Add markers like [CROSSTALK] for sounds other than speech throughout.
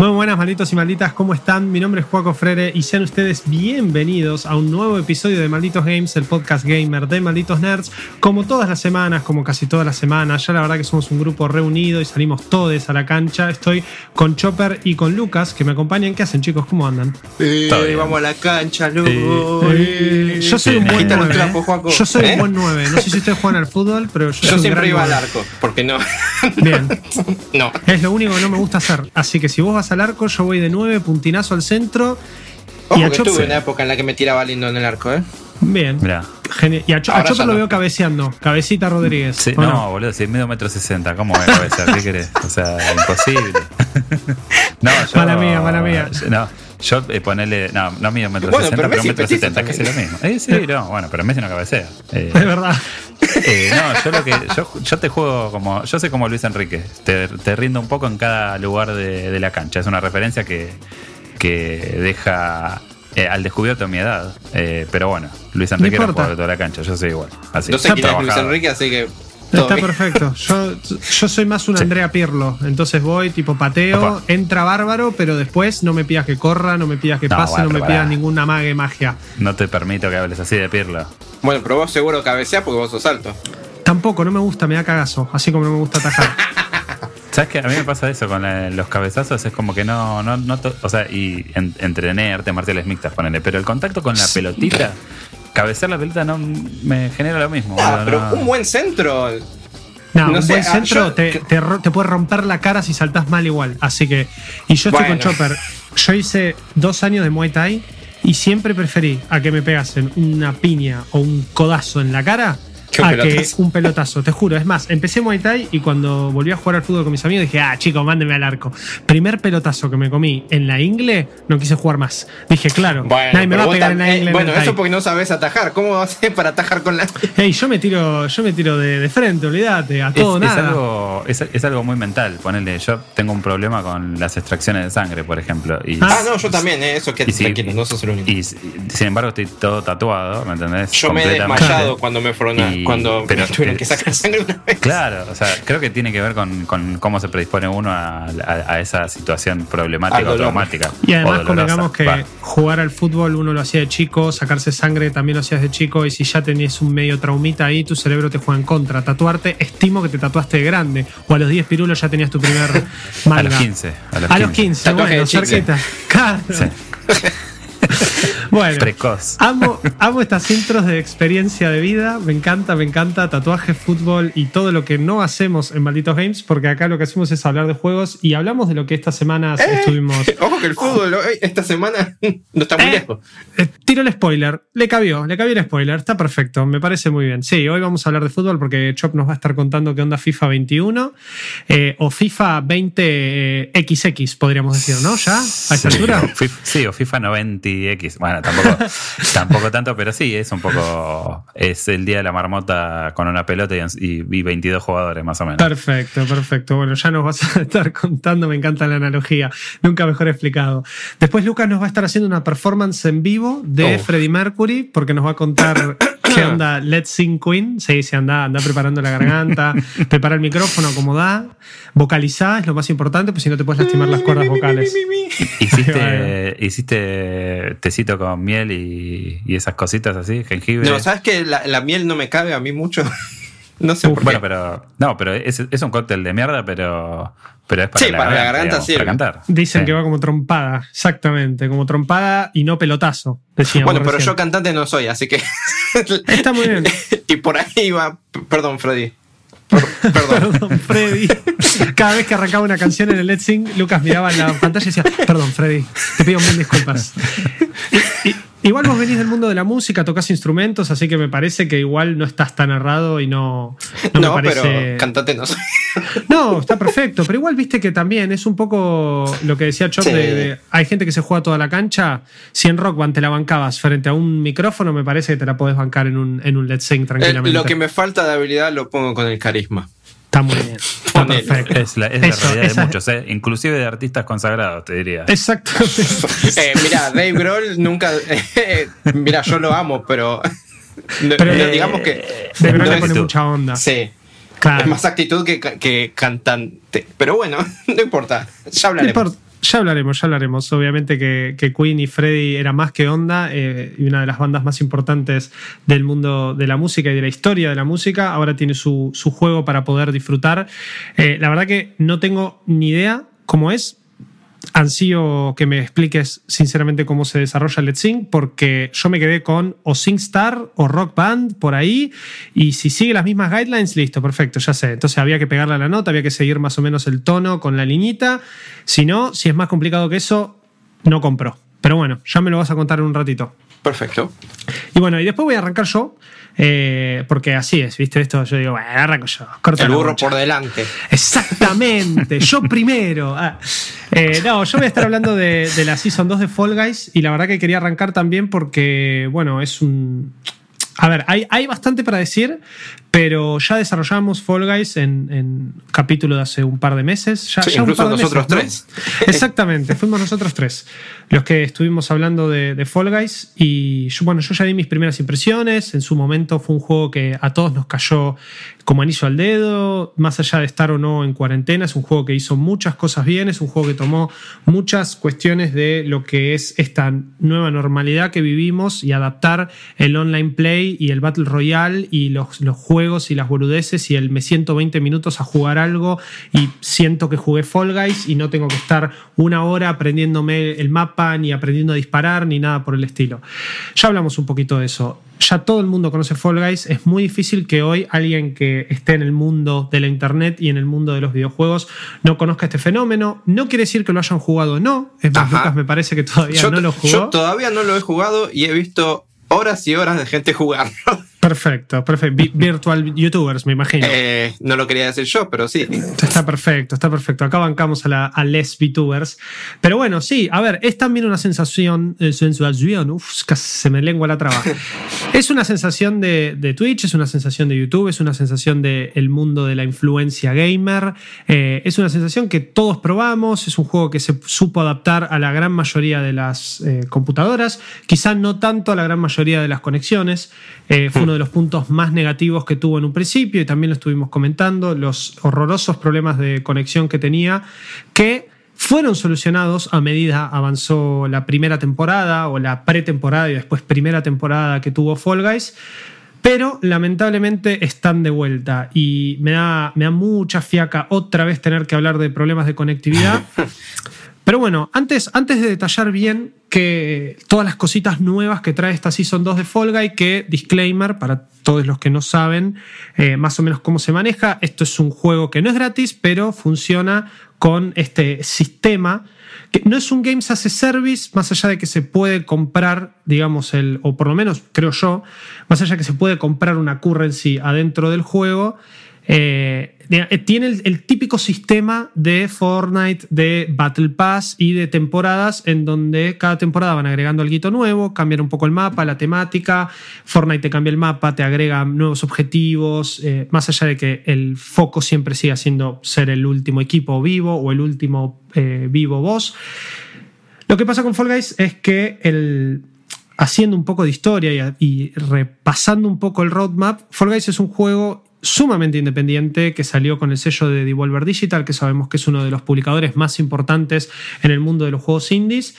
Muy buenas, malditos y malditas, ¿cómo están? Mi nombre es Juaco Frere y sean ustedes bienvenidos a un nuevo episodio de Malditos Games, el podcast gamer de Malditos Nerds. Como todas las semanas, como casi todas las semanas, ya la verdad que somos un grupo reunido y salimos todos a la cancha. Estoy con Chopper y con Lucas que me acompañan. ¿Qué hacen, chicos? ¿Cómo andan? Eh, vamos a la cancha, no. Eh, yo soy un buen Quita los 9. trapos, Juaco. Yo soy ¿Eh? un buen 9. No sé si ustedes juegan al fútbol, pero yo, soy Yo un siempre gran iba al nueve. arco, porque no. Bien. [LAUGHS] no. Es lo único que no me gusta hacer. Así que si vos vas al arco, yo voy de 9, puntinazo al centro. Ojo y a que Chopper. tuve una época en la que me tiraba lindo en el arco, ¿eh? Bien. Mirá. Y a, Cho- a Ahora Chopper ya lo no. veo cabeceando. Cabecita Rodríguez. Sí, ¿o no, boludo, si medio metro sesenta, ¿cómo voy a cabecear? ¿Qué querés? O sea, imposible. [LAUGHS] no, yo. Mala mía, mala mía. No, yo eh, ponele. No, no mido metro Bueno, sesenta, pero pero, metro es setenta, casi lo mismo. Eh, sí, no, bueno, pero Messi no cabecea. [LAUGHS] Eh, Es verdad. Eh, no, yo lo que. Yo, yo te juego como. Yo soy como Luis Enrique. Te, te rindo un poco en cada lugar de, de la cancha. Es una referencia que, que deja. eh, al descubierto mi edad, Eh, pero bueno, Luis Enrique era importa. jugador de toda la cancha, yo soy igual. Así, No sé quién es Luis trabajado. Enrique, así que. Todo Está bien. perfecto. Yo, yo soy más un Sí. Andrea Pirlo. Entonces voy, tipo pateo, Opa. entra bárbaro, pero después no me pidas que corra, no me pidas que No, pase, bueno, no me pidas ninguna mague magia. No te permito que hables así de Pirlo. Bueno, pero vos seguro cabeceás porque vos sos alto. Tampoco, no me gusta, me da cagazo. Así como no me gusta atajar. [LAUGHS] ¿Sabes qué? A mí me pasa eso con la- los cabezazos, es como que no, no, no to- o sea, y en- entrené artes marciales mixtas, ponele, pero el contacto con la pelotita, cabecear la pelota no me genera lo mismo. Ah, pero no. un buen centro. No, No un sé, buen ah, centro yo- te, te puede romper la cara si saltás mal igual. Así que. Y yo estoy con. Chopper. Yo hice dos años de Muay Thai y siempre preferí a que me pegasen una piña o un codazo en la cara. Que un a que pelotazo. un pelotazo, te juro. Es más, empecé Muay Thai y cuando volví a jugar al fútbol con mis amigos dije, ah, chico, mándeme al arco. Primer pelotazo que me comí en la ingle, no quise jugar más. Dije, claro, Bueno, nadie me pero va a vos pegar en tam- la ingle. en bueno eso porque no sabes atajar. ¿Cómo vas a hacer para atajar con la.? [LAUGHS] Ey, yo me tiro, yo me tiro de, de frente, olvídate, a Es, todo es nada. algo, es, es algo muy mental, ponele, yo tengo un problema con las extracciones de sangre, por ejemplo. Y, Ah, no, yo también, eh, eso que y si- tranquilo, no sos el único. y, sin embargo estoy todo tatuado, ¿me entendés? Yo me he desmayado cuando me fueron Y- cuando pero- [LAUGHS] tuvieron que sacar [LAUGHS] sangre una vez. Claro, o sea, creo que tiene que ver con, con cómo se predispone uno a, a- a esa situación problemática o traumática. Y además convengamos que Va. jugar al fútbol uno lo hacía de chico, sacarse sangre también lo hacías de chico y si ya tenías un medio traumita ahí, tu cerebro te juega en contra. Tatuarte, estimo que te tatuaste de grande o a los 10 pirulos ya tenías tu primer [LAUGHS] A manga. los 15. A los A los 15. 15, Tatuaje bueno, cerquita. Claro. Sí. [LAUGHS] Bueno, Precoz. Amo, amo estas intros de experiencia de vida. Me encanta, me encanta. Tatuaje, fútbol y todo lo que no hacemos en Malditos Games, porque acá lo que hacemos es hablar de juegos y hablamos de lo que estas semanas estuvimos. [LAUGHS] Ojo que el fútbol hoy- esta semana [LAUGHS] no está muy Eh, lejos. eh, tiro el spoiler. Le cabió, le cabió el spoiler. Está perfecto, me parece muy bien. Sí, hoy vamos a hablar de fútbol porque Chop nos va a estar contando qué onda FIFA 21 eh, o FIFA 20XX, podríamos decir, ¿no? ¿Ya? ¿A esta Sí, altura? o FIFA, sí, o FIFA 90X. Bueno, tampoco, [LAUGHS] tampoco tanto, pero sí, es un poco. Es el día de la marmota con una pelota y, y- y 22 jugadores, más o menos. Perfecto, perfecto. Bueno, ya nos vas a [LAUGHS] estar contando, me encanta la analogía, nunca mejor explicado. Después Lucas nos va a estar haciendo una performance en vivo de. Freddie Mercury, porque nos va a contar [COUGHS] qué onda Let's Sing Queen. Sí, sí, anda, anda preparando la garganta, [LAUGHS] prepara el micrófono como da, vocalizá, es lo más importante, pues si no te puedes lastimar las cuerdas vocales. [LAUGHS] ¿Hiciste, hiciste tecito con miel y, y esas cositas así, jengibre? No, ¿sabes que la, la miel no me cabe a mí mucho? [LAUGHS] no sé Uf, por qué. bueno, pero. No, pero es, es un cóctel de mierda, pero. Pero es para, Sí, la, para la garganta, digamos, sirve. para cantar. Dicen Sí. que va como trompada, exactamente, como trompada y no pelotazo. Bueno, pero recién. yo cantante no soy, así que. Está muy bien. [LAUGHS] y por ahí va. Perdón, Freddy. Por- perdón. [LAUGHS] Perdón, Freddy. Cada vez que arrancaba una canción en el Let's Sing, Lucas miraba en la pantalla y decía, perdón, Freddy, te pido mil disculpas. Y- y- igual vos venís del mundo de la música, tocas instrumentos, así que me parece que igual no estás tan errado y no, no, No, me parece... pero cantante no soy. No, está perfecto, pero igual viste que también es un poco lo que decía Chop Sí. de, de- hay gente que se juega toda la cancha, si en Rock Band te la bancabas frente a un micrófono, me parece que te la podés bancar en un, en un Let's Sing Eh, tranquilamente. lo que me falta de habilidad lo pongo con el carisma. Está muy bien. Está perfecto. Es la, es la realidad esa- de muchos, ¿eh? inclusive de artistas consagrados, te diría. Exactamente. Eh, mira, Dave Grohl nunca. mira, yo lo amo, pero. no- Pero, no eh, digamos que. De verdad no le pone tú. mucha onda. Sí. Claro. Es más actitud que, que cantante. Pero bueno, [LAUGHS] no importa. Ya No hablaremos. importa. Ya hablaremos, ya hablaremos. Obviamente que, que Queen y Freddy era más que onda eh, y una de las bandas más importantes del mundo de la música y de la historia de la música. Ahora tiene su, su juego para poder disfrutar. Eh, la verdad que no tengo ni idea cómo es. Ansío que me expliques sinceramente cómo se desarrolla Let's Sing, porque yo me quedé con o SingStar o Rock Band por ahí, y si sigue las mismas guidelines, listo, perfecto, ya sé. Entonces había que pegarle a la nota, había que seguir más o menos el tono con la liñita. Si no, si es más complicado que eso, no compro. Pero bueno, ya me lo vas a contar en un ratito. Perfecto. Y bueno, y después voy a arrancar yo, eh, porque así es, ¿viste? Esto yo digo, bueno, arranco yo. corta El burro por delante. Exactamente, yo [LAUGHS] primero. Ah. Eh, no, yo voy a estar hablando de, de la Season 2 de Fall Guys y la verdad que quería arrancar también porque, bueno, es un... A ver, hay, hay bastante para decir, pero ya desarrollamos Fall Guys en, en capítulo de hace un par de meses. Ya, Sí, ya un incluso par de nosotros meses, ¿no? [LAUGHS] [LAUGHS] Exactamente, fuimos nosotros tres los que estuvimos hablando de, de Fall Guys y yo, bueno, yo ya di mis primeras impresiones. En su momento fue un juego que a todos nos cayó como anillo al dedo, más allá de estar o no en cuarentena. Es un juego que hizo muchas cosas bien, es un juego que tomó muchas cuestiones de lo que es esta nueva normalidad que vivimos y adaptar el online play y el Battle Royale y los, los juegos y las boludeces y el me siento 20 minutos a jugar algo y siento que jugué Fall Guys y no tengo que estar una hora aprendiéndome el mapa ni aprendiendo a disparar ni nada por el estilo. Ya hablamos un poquito de eso. Ya todo el mundo conoce Fall Guys. Es muy difícil que hoy alguien que esté en el mundo de la internet y en el mundo de los videojuegos no conozca este fenómeno. No quiere decir que lo hayan jugado o no. Es más. Lucas me parece que todavía Yo, no lo jugó. yo todavía no lo he jugado y he visto horas y horas de gente jugarlo. Perfecto, perfecto. Vi- Virtual YouTubers, me imagino. Eh, no lo quería decir yo, pero sí. Está perfecto, está perfecto. Acá bancamos a, la, a les VTubers. Pero bueno, sí, a ver, es también una sensación, eh, sensación, uf, casi se me lengua la traba. [LAUGHS] es una sensación de, de Twitch, es una sensación de YouTube, es una sensación del mundo de la influencia gamer. eh, es una sensación que todos probamos, es un juego que se supo adaptar a la gran mayoría de las eh, computadoras, quizá no tanto a la gran mayoría de las conexiones. Fue uno de los puntos más negativos que tuvo en un principio y también lo estuvimos comentando, los horrorosos problemas de conexión que tenía, que fueron solucionados a medida avanzó la primera temporada o la pretemporada y después primera temporada que tuvo Fall Guys. Pero lamentablemente están de vuelta y me da, me da mucha fiaca otra vez tener que hablar de problemas de conectividad. [LAUGHS] Pero bueno, antes, antes de detallar bien que todas las cositas nuevas que trae esta Season 2 de Fall Guy, que disclaimer para todos los que no saben eh, más o menos cómo se maneja, esto es un juego que no es gratis, pero funciona con este sistema que no es un Games as a Service, más allá de que se puede comprar, digamos, el, o por lo menos creo yo, más allá de que se puede comprar una currency adentro del juego, eh, tiene el, el, típico sistema de Fortnite, de Battle Pass y de temporadas, en donde cada temporada van agregando algo nuevo, cambian un poco el mapa, la temática. Fortnite te cambia el mapa, te agrega nuevos objetivos, eh, más allá de que el foco siempre siga siendo ser el último equipo vivo o el último eh, vivo boss. Lo que pasa con Fall Guys es que el, haciendo un poco de historia y, y repasando un poco el roadmap, Fall Guys es un juego sumamente independiente que salió con el sello de Devolver Digital, que sabemos que es uno de los publicadores más importantes en el mundo de los juegos indies,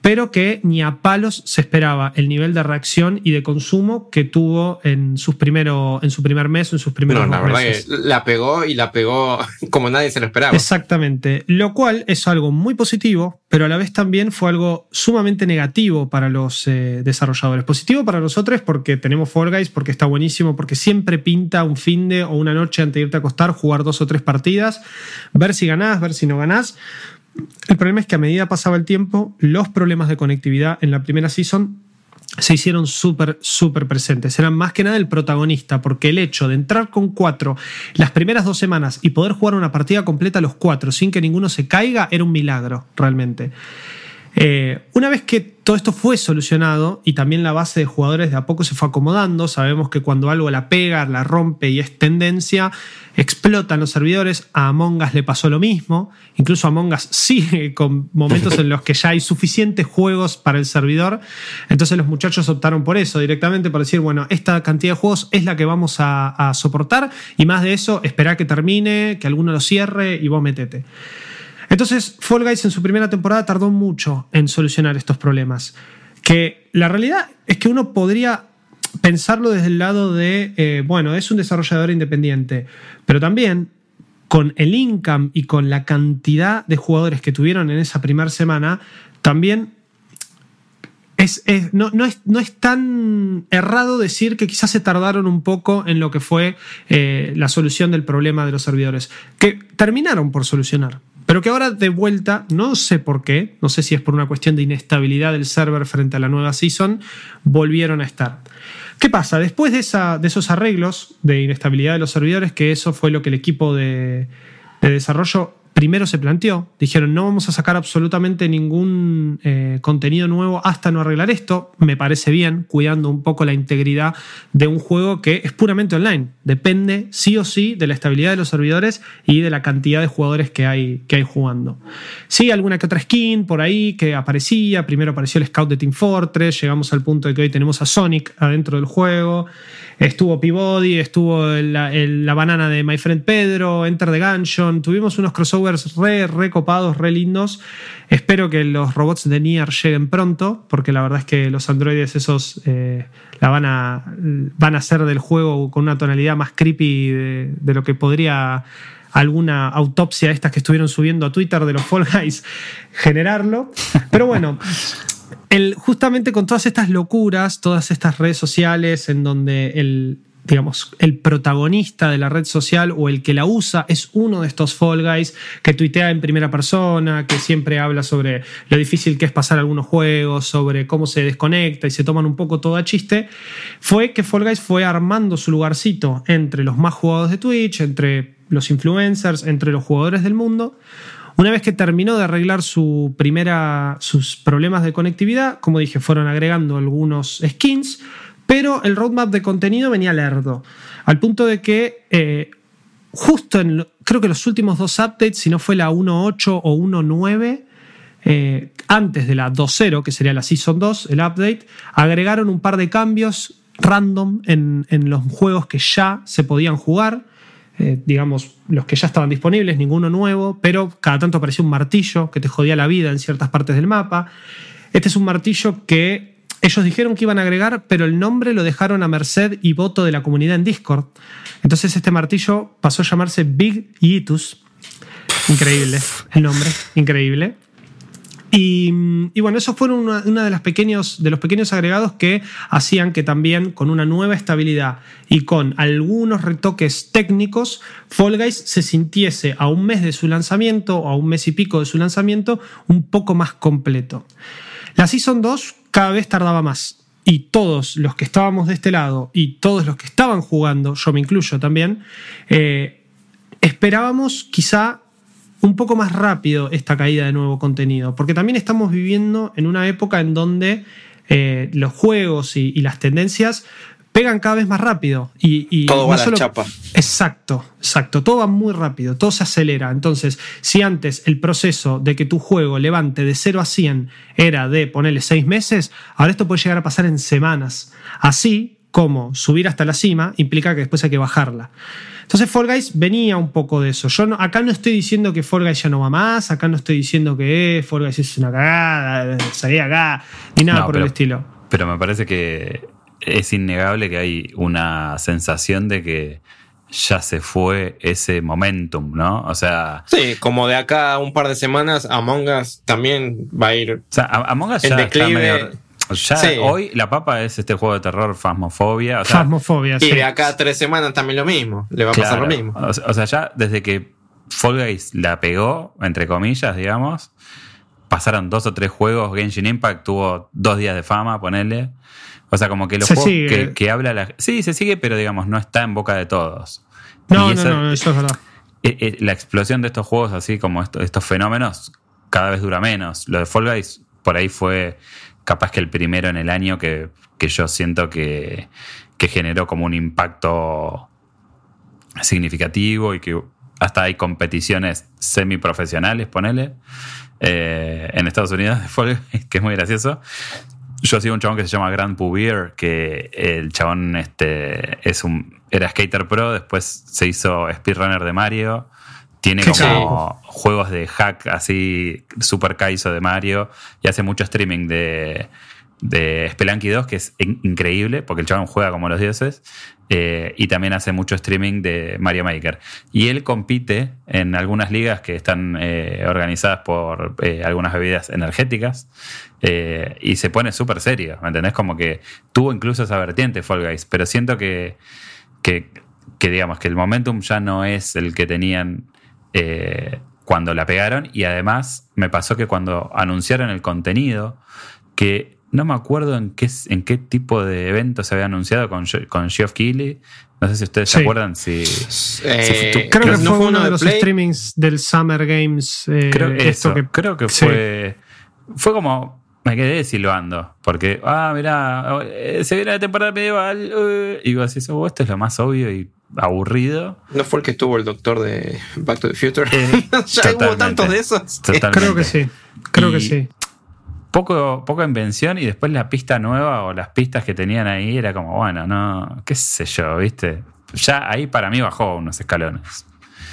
pero que ni a palos se esperaba el nivel de reacción y de consumo que tuvo en, sus primero, en su primer mes o en sus primeros No, la verdad meses. que la pegó y la pegó [LAUGHS] como nadie se lo esperaba. Exactamente, lo cual es algo muy positivo, pero a la vez también fue algo sumamente negativo para los eh, desarrolladores. Positivo para nosotros porque tenemos Fall Guys, porque está buenísimo, porque siempre pinta un fin de o una noche antes de irte a acostar, jugar dos o tres partidas, ver si ganás, ver si no ganás. El problema es que a medida pasaba el tiempo, los problemas de conectividad en la primera season se hicieron súper, súper presentes. Eran más que nada el protagonista, porque el hecho de entrar con cuatro las primeras dos semanas y poder jugar una partida completa a los cuatro sin que ninguno se caiga era un milagro, realmente. Eh, una vez que todo esto fue solucionado y también la base de jugadores de a poco se fue acomodando, sabemos que cuando algo la pega, la rompe y es tendencia, explotan los servidores. A Among Us le pasó lo mismo. Incluso Among Us sigue con momentos en los que ya hay suficientes juegos para el servidor. Entonces los muchachos optaron por eso directamente, por decir, bueno, esta cantidad de juegos es la que vamos a, soportar y más de eso, esperar que termine, que alguno lo cierre y vos metete. Entonces, Fall Guys en su primera temporada tardó mucho en solucionar estos problemas. Que la realidad es que uno podría pensarlo desde el lado de, eh, bueno, es un desarrollador independiente, pero también con el income y con la cantidad de jugadores que tuvieron en esa primera semana, también es, no, es, tan errado decir que quizás se tardaron un poco en lo que fue eh, la solución del problema de los servidores, que terminaron por solucionar. Pero que ahora de vuelta, no sé por qué, no sé si es por una cuestión de inestabilidad del server frente a la nueva season, volvieron a estar. ¿Qué pasa? Después de, esa, de esos arreglos de inestabilidad de los servidores, que eso fue lo que el equipo de, de desarrollo primero se planteó, dijeron no vamos a sacar absolutamente ningún eh, contenido nuevo hasta no arreglar esto, me parece bien, cuidando un poco la integridad de un juego que es puramente online, depende sí o sí de la estabilidad de los servidores y de la cantidad de jugadores que hay, que hay jugando. Sí, alguna que otra skin por ahí que aparecía, primero apareció el Scout de Team Fortress, llegamos al punto de que hoy tenemos a Sonic adentro del juego, estuvo Peabody, estuvo la, banana de My Friend Pedro, Enter the Gungeon, tuvimos unos crossovers re, re copados, re lindos. Espero que los robots de Nier lleguen pronto, porque la verdad es que los androides esos eh, la van a, van a hacer del juego con una tonalidad más creepy de, de lo que podría alguna autopsia estas que estuvieron subiendo a Twitter de los Fall Guys generarlo. Pero bueno, justamente con todas estas locuras, todas estas redes sociales en donde el, digamos, el protagonista de la red social o el que la usa es uno de estos Fall Guys que tuitea en primera persona, que siempre habla sobre lo difícil que es pasar algunos juegos, sobre cómo se desconecta y se toman un poco todo a chiste, fue que Fall Guys fue armando su lugarcito entre los más jugados de Twitch, entre los influencers, entre los jugadores del mundo, una vez que terminó de arreglar su primera, sus problemas de conectividad, como dije, fueron agregando algunos skins, pero el roadmap de contenido venía lerdo, al punto de que eh, justo en, creo que los últimos dos updates, si no fue la 1.8 o 1.9, eh, antes de la 2.0, que sería la Season 2, el update, agregaron un par de cambios random en, en los juegos que ya se podían jugar. Eh, digamos, los que ya estaban disponibles, ninguno nuevo, pero cada tanto aparecía un martillo que te jodía la vida en ciertas partes del mapa. Este es un martillo que ellos dijeron que iban a agregar, pero el nombre lo dejaron a merced y voto de la comunidad en Discord. Entonces este martillo pasó a llamarse Big Yitus. Increíble el nombre, increíble. Y, bueno, esos fueron uno de, los pequeños, de los pequeños agregados que hacían que también con una nueva estabilidad y con algunos retoques técnicos, Fall Guys se sintiese a un mes de su lanzamiento o a un mes y pico de su lanzamiento un poco más completo. La Season 2 cada vez tardaba más y todos los que estábamos de este lado y todos los que estaban jugando, yo me incluyo también, eh, esperábamos quizá un poco más rápido esta caída de nuevo contenido, porque también estamos viviendo en una época en donde eh, los juegos y, las tendencias pegan cada vez más rápido. Y, todo va a la chapa. Exacto, exacto. Todo va muy rápido, todo se acelera. Entonces, si antes el proceso de que tu juego levante de 0 a 100 era de ponerle 6 meses, ahora esto puede llegar a pasar en semanas. Así como subir hasta la cima implica que después hay que bajarla. Entonces Fall Guys venía un poco de eso. Yo acá no estoy diciendo que Fall Guys ya no va más, acá no estoy diciendo que eh, Fall Guys es una cagada, salí acá, ni nada por el estilo. Pero me parece que es innegable que hay una sensación de que ya se fue ese momentum, ¿no? O sea. Sí, como de acá a un par de semanas, Among Us también va a ir. O sea, Among Us ya está medio, hoy la papa es este juego de terror Fasmofobia. Fasmofobia, sí. Y de acá a tres semanas también lo mismo. Le va a pasar lo mismo. O, sea, ya desde que Fall Guys la pegó, entre comillas, digamos, pasaron dos o tres juegos. Genshin Impact tuvo dos días de fama, ponerle. O sea, como que los juegos que, habla la. Sí, se sigue, pero digamos, no está en boca de todos. No, no, no, eso es verdad. Eh, eh, la explosión de estos juegos, así como estos, estos fenómenos, cada vez dura menos. Lo de Fall Guys por ahí fue capaz que el primero en el año que, que yo siento que, que generó como un impacto significativo y que hasta hay competiciones semiprofesionales, ponele, eh, en Estados Unidos, [LAUGHS] que es muy gracioso. Yo sigo un chabón que se llama Grand Pubier, que el chabón este, es un, era skater pro, después se hizo speedrunner de Mario. Tiene como juegos de hack así, super kaizo de Mario, y hace mucho streaming de, de Spelunky 2, que es increíble, porque el chabón juega como los dioses, eh, y también hace mucho streaming de Mario Maker. Y él compite en algunas ligas que están eh, organizadas por eh, algunas bebidas energéticas, y se pone súper serio, ¿me entendés? Como que tuvo incluso esa vertiente Fall Guys, pero siento que, que, que digamos, que el momentum ya no es el que tenían cuando la pegaron, y además me pasó que cuando anunciaron el contenido, que no me acuerdo en qué, en qué tipo de evento se había anunciado con, con Geoff Keighley. No sé si ustedes se acuerdan si. Eh, creo, que fue uno de los streamings del Summer Games. Eh, creo, que, creo que fue. Fue como. Me quedé silbando. Porque, ah, mirá, eh, se viene la temporada medieval. y vos decís, oh, esto es lo más obvio y aburrido. ¿No fue el que estuvo el doctor de Back to the Future? [LAUGHS] ya hubo tantos de esos. Creo que sí. Creo que sí poco, poca invención y después la pista nueva o las pistas que tenían ahí era como, bueno, no, qué sé yo, ¿viste? Ya ahí para mí bajó unos escalones.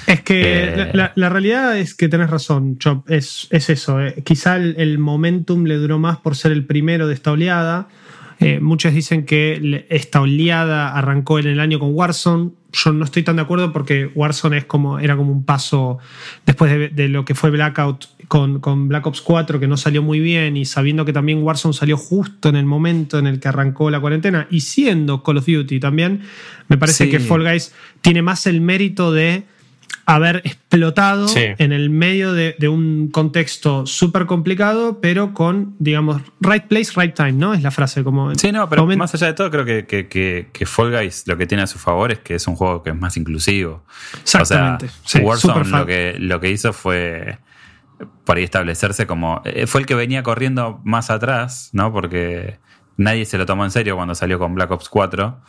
Es que eh, la, realidad es que tenés razón, Chop, es, es eso. Eh. Quizá el, momentum le duró más por ser el primero de esta oleada. Eh, muchos dicen que esta oleada arrancó en el año con Warzone. Yo no estoy tan de acuerdo porque Warzone es como, era como un paso después de, de lo que fue Blackout con, Black Ops 4 que no salió muy bien y sabiendo que también Warzone salió justo en el momento en el que arrancó la cuarentena y siendo Call of Duty también, me parece que Fall Guys tiene más el mérito de haber explotado en el medio de, un contexto súper complicado, pero con, digamos, right place, right time, ¿no? Es la frase como... Sí, no, pero más allá de todo, creo que, que, Fall Guys lo que tiene a su favor es que es un juego que es más inclusivo. Exactamente. O sea, Warzone lo que, lo que hizo fue por ahí establecerse como. Eh, fue el que venía corriendo más atrás, ¿no? Porque nadie se lo tomó en serio cuando salió con Black Ops 4.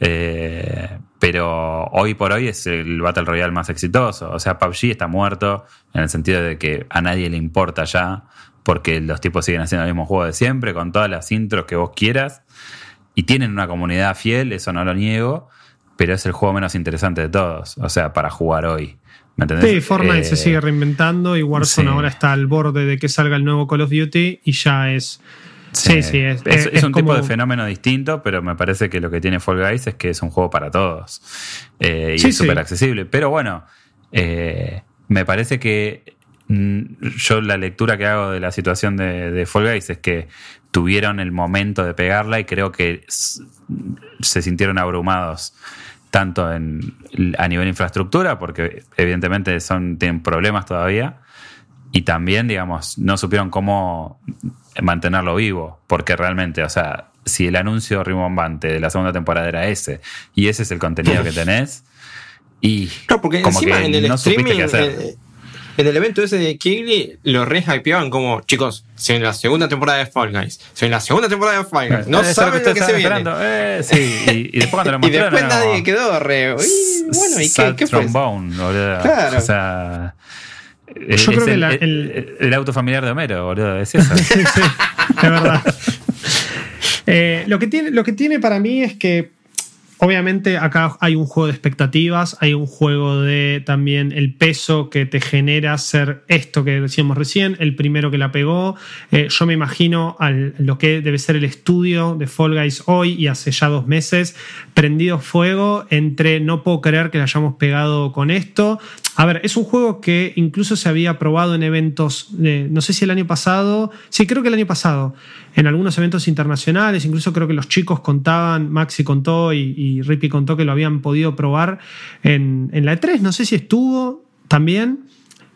Eh, pero hoy por hoy es el Battle Royale más exitoso. O sea, PUBG está muerto en el sentido de que a nadie le importa ya, porque los tipos siguen haciendo el mismo juego de siempre, con todas las intros que vos quieras. Y tienen una comunidad fiel, eso no lo niego, pero es el juego menos interesante de todos. O sea, para jugar hoy. Sí, Fortnite se eh, sigue reinventando y Warzone ahora está al borde de que salga el nuevo Call of Duty y ya es. Sí, sí, es, es, un tipo de fenómeno distinto, pero me parece que lo que tiene Fall Guys es que es un juego para todos eh, y es súper accesible. Pero bueno, eh, me parece que mm, yo la lectura que hago de la situación de, de, Fall Guys es que tuvieron el momento de pegarla y creo que se sintieron abrumados tanto en, a nivel infraestructura, porque evidentemente son, tienen problemas todavía, y también, digamos, no supieron cómo mantenerlo vivo, porque realmente, o sea, si el anuncio rimbombante de la segunda temporada era ese, y ese es el contenido que tenés, y porque como que en el no qué hacer. Eh, en el evento ese de Kigley lo re hypeaban como, chicos, si en la segunda temporada de Fall Guys, si en la segunda temporada de Fall Guys, no saben lo que se viene. Eh, sí, y, [LAUGHS] después cuando lo mostraron. y después nadie quedó re. bueno, ¿y qué, qué fue? boludo. Claro. O sea. Yo creo que el, el, el, auto familiar de Homero, boludo, es eso. [LAUGHS] sí, sí, es verdad. [LAUGHS] Eh, lo, que tiene, lo que tiene para mí es que Obviamente acá hay un juego de expectativas, hay un juego de también el peso que te genera ser esto que decíamos recién, el primero que la pegó. Eh, yo me imagino al, lo que debe ser el estudio de Fall Guys hoy y hace ya dos meses, prendido fuego entre no puedo creer que le hayamos pegado con esto. A ver, es un juego que incluso se había probado en eventos, no sé si el año pasado, sí creo que el año pasado, en algunos eventos internacionales, incluso creo que los chicos contaban, Maxi contó y, Rippy contó que lo habían podido probar en, la E3, no sé si estuvo también.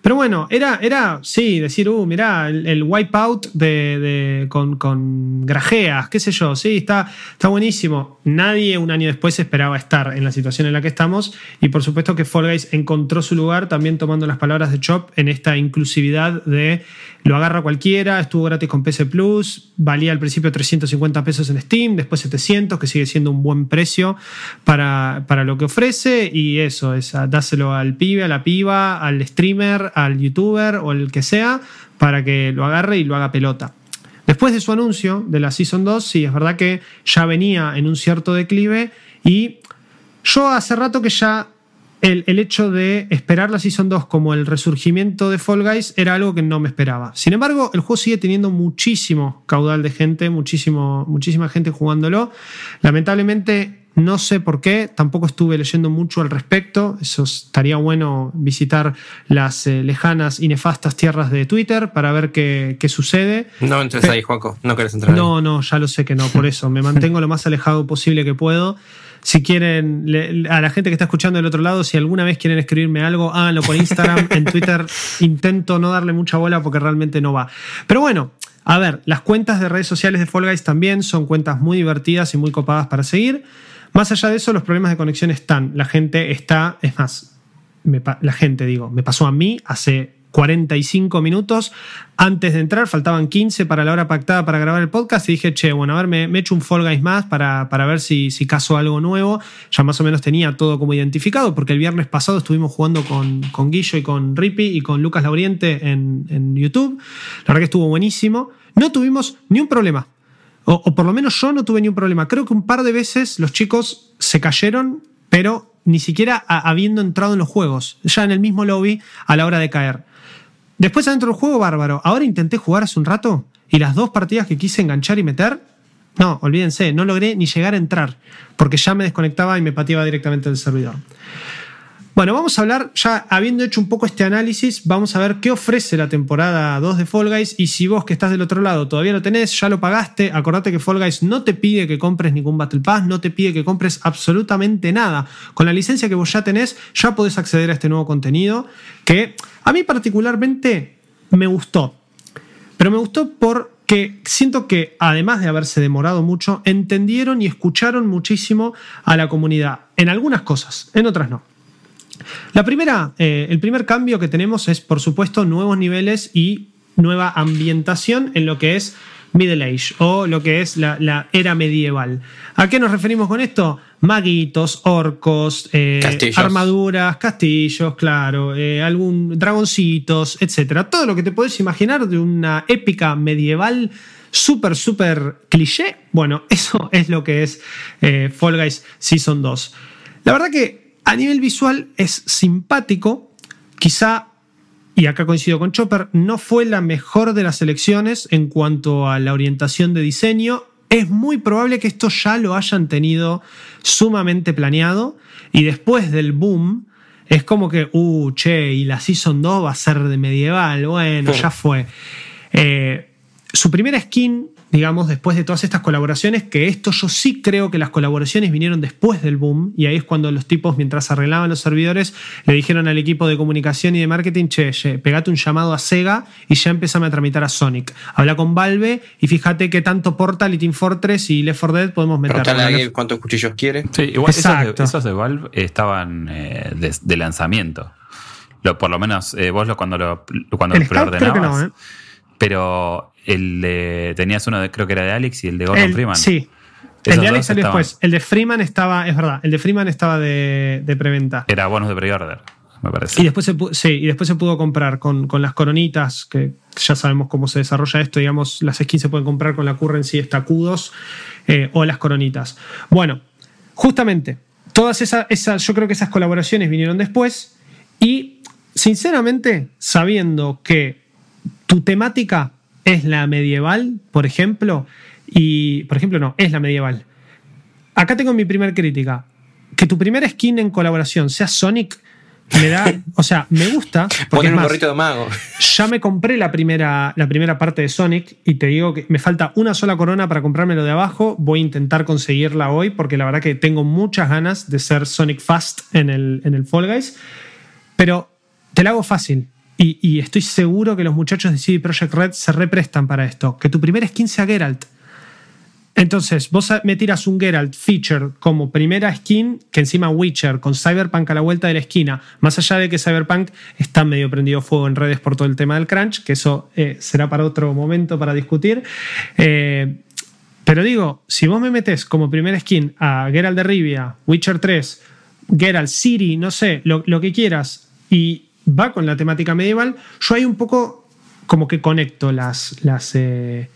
Pero bueno, era, era sí, decir, uh, mirá, el, wipeout de, con, con, grajeas, qué sé yo, sí, está, está buenísimo. Nadie un año después esperaba estar en la situación en la que estamos y por supuesto que Fall Guys encontró su lugar también tomando las palabras de Chop en esta inclusividad de lo agarra cualquiera, estuvo gratis con PC Plus, valía al principio 350 pesos en Steam, después 700, que sigue siendo un buen precio para, para lo que ofrece y eso, es dáselo al pibe, a la piba, al streamer, al youtuber o el que sea, para que lo agarre y lo haga pelota. Después de su anuncio de la Season 2, sí, es verdad que ya venía en un cierto declive y yo hace rato que ya el, el, hecho de esperar la Season 2 como el resurgimiento de Fall Guys era algo que no me esperaba. Sin embargo, el juego sigue teniendo muchísimo caudal de gente, muchísimo, muchísima gente jugándolo. Lamentablemente no sé por qué, tampoco estuve leyendo mucho al respecto. Eso estaría bueno visitar las eh, lejanas y nefastas tierras de Twitter para ver qué, sucede. No entres ahí, Juaco, no querés entrar No, no, ya lo sé que no, por eso me mantengo lo más alejado posible que puedo. Si quieren, a la gente que está escuchando del otro lado, si alguna vez quieren escribirme algo, háganlo por Instagram. [LAUGHS] en Twitter intento no darle mucha bola porque realmente no va. Pero bueno, a ver, las cuentas de redes sociales de Fall Guys también son cuentas muy divertidas y muy copadas para seguir. Más allá de eso, los problemas de conexión están. La gente está, es más, la gente digo, me pasó a mí hace 45 minutos antes de entrar, faltaban 15 para la hora pactada para grabar el podcast y dije, che, bueno, a ver, me, he hecho un Fall Guys más para, para ver si, si caso algo nuevo. Ya más o menos tenía todo como identificado, porque el viernes pasado estuvimos jugando con, con Guillo y con Rippy y con Lucas Lauriente en, en YouTube. La verdad que estuvo buenísimo. No tuvimos ni un problema. O, por lo menos yo no tuve ni un problema. Creo que un par de veces los chicos se cayeron, pero ni siquiera habiendo entrado en los juegos, ya en el mismo lobby a la hora de caer. Después adentro del juego, bárbaro. Ahora intenté jugar hace un rato y las dos partidas que quise enganchar y meter, no, olvídense, no logré ni llegar a entrar, porque ya me desconectaba y me pateaba directamente del servidor. Bueno, vamos a hablar, ya habiendo hecho un poco este análisis, vamos a ver qué ofrece la temporada 2 de Fall Guys y si vos que estás del otro lado todavía lo tenés, ya lo pagaste, acordate que Fall Guys no te pide que compres ningún Battle Pass, no te pide que compres absolutamente nada. Con la licencia que vos ya tenés, ya podés acceder a este nuevo contenido que a mí particularmente me gustó. Pero me gustó porque siento que además de haberse demorado mucho, entendieron y escucharon muchísimo a la comunidad. En algunas cosas, en otras no. La primera, eh, el primer cambio que tenemos es, por supuesto, nuevos niveles y nueva ambientación en lo que es Middle Age o lo que es la, era medieval. ¿A qué nos referimos con esto? Maguitos, orcos, eh, armaduras, castillos, claro, eh, algún dragoncitos, etcétera. Todo lo que te puedes imaginar de una épica medieval súper, súper cliché. Bueno, [LAUGHS] eso es lo que es Fall Guys Season 2. La verdad que a nivel visual es simpático, quizá, y acá coincido con Chopper, no fue la mejor de las elecciones en cuanto a la orientación de diseño. Es muy probable que esto ya lo hayan tenido sumamente planeado y después del boom es como que, uh, che, y la Season 2 va a ser de medieval, bueno, ya fue. Eh, su primera skin digamos, después de todas estas colaboraciones, que esto yo sí creo que las colaboraciones vinieron después del boom, y ahí es cuando los tipos, mientras arreglaban los servidores, le dijeron al equipo de comunicación y de marketing, che, pegate un llamado a Sega y ya empezame a tramitar a Sonic. Habla con Valve y fíjate qué tanto Portal y Team Fortress y Left 4 Dead podemos meter. Preguntale cuántos cuchillos quiere. Sí, igual esos de, Valve estaban eh, de, lanzamiento. Lo, por lo menos eh, vos lo, cuando lo, cuando lo preordenabas. ¿eh? Pero el de, tenías uno, de, creo que era de Alex y el de Gordon Freeman. Sí. el de Alex salió después. El de Freeman estaba, es verdad, el de Freeman estaba de, preventa. Era bonus de pre-order, me parece. Y después se, sí, y después se pudo comprar con, las coronitas, que ya sabemos cómo se desarrolla esto. Digamos, las skins se pueden comprar con la currency estacudos eh, o las coronitas. Bueno, justamente, todas esas, esas, yo creo que esas colaboraciones vinieron después. Y sinceramente, sabiendo que tu temática es la medieval, por ejemplo, y, por ejemplo, no, es la medieval. Acá tengo mi primer crítica. Que tu primera skin en colaboración sea Sonic, me da, o sea, me gusta. [LAUGHS] Porque un gorrito de mago. Ya me compré la primera, la primera parte de Sonic y te digo que me falta una sola corona para comprarme lo de abajo. Voy a intentar conseguirla hoy porque la verdad que tengo muchas ganas de ser Sonic Fast en el, en el Fall Guys. Pero te la hago fácil y, estoy seguro que los muchachos de CD Projekt Red se represtan para esto, que tu primer skin sea Geralt. Entonces, vos me tiras un Geralt feature como primera skin, que encima Witcher, con Cyberpunk a la vuelta de la esquina, más allá de que Cyberpunk está medio prendido fuego en redes por todo el tema del crunch, que eso eh, será para otro momento para discutir. Eh, pero digo, si vos me metes como primera skin a Geralt de Rivia, Witcher 3, Geralt City, no sé, lo, que quieras, y va con la temática medieval, yo ahí un poco como que conecto las, eh,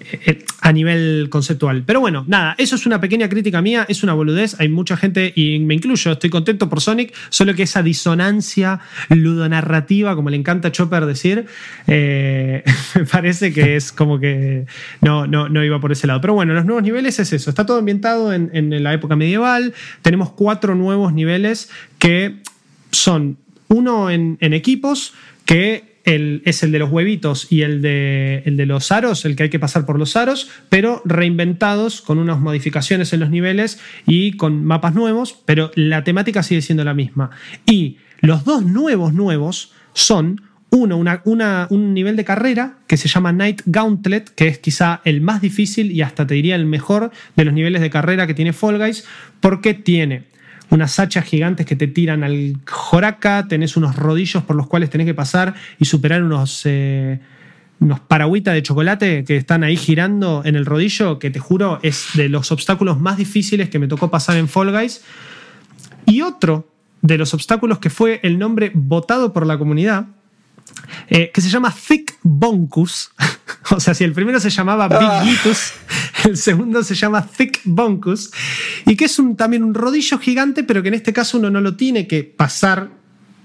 eh, a nivel conceptual. Pero bueno, nada, eso es una pequeña crítica mía, es una boludez. Hay mucha gente, y me incluyo, estoy contento por Sonic, solo que esa disonancia ludonarrativa, como le encanta a Chopper decir, eh, [LAUGHS] me parece que es como que no, no, no iba por ese lado. Pero bueno, los nuevos niveles es eso, está todo ambientado en, en la época medieval, tenemos cuatro nuevos niveles que son uno en, equipos que es el de los huevitos y el de, los aros, el que hay que pasar por los aros, pero reinventados con unas modificaciones en los niveles y con mapas nuevos, pero la temática sigue siendo la misma. Y los dos nuevos nuevos son uno, un nivel de carrera que se llama Night Gauntlet, que es quizá el más difícil y hasta te diría el mejor de los niveles de carrera que tiene Fall Guys, porque tiene unas hachas gigantes que te tiran al joraca, tenés unos rodillos por los cuales tenés que pasar y superar unos, eh, unos paragüitas de chocolate que están ahí girando en el rodillo, que te juro es de los obstáculos más difíciles que me tocó pasar en Fall Guys. Y otro de los obstáculos que fue el nombre votado por la comunidad, eh, que se llama Thick Bonkus. [LAUGHS] o sea, si el primero se llamaba Big ah. [LAUGHS] el segundo se llama Thick Bonkus. Y que es un, también un rodillo gigante, pero que en este caso uno no lo tiene que pasar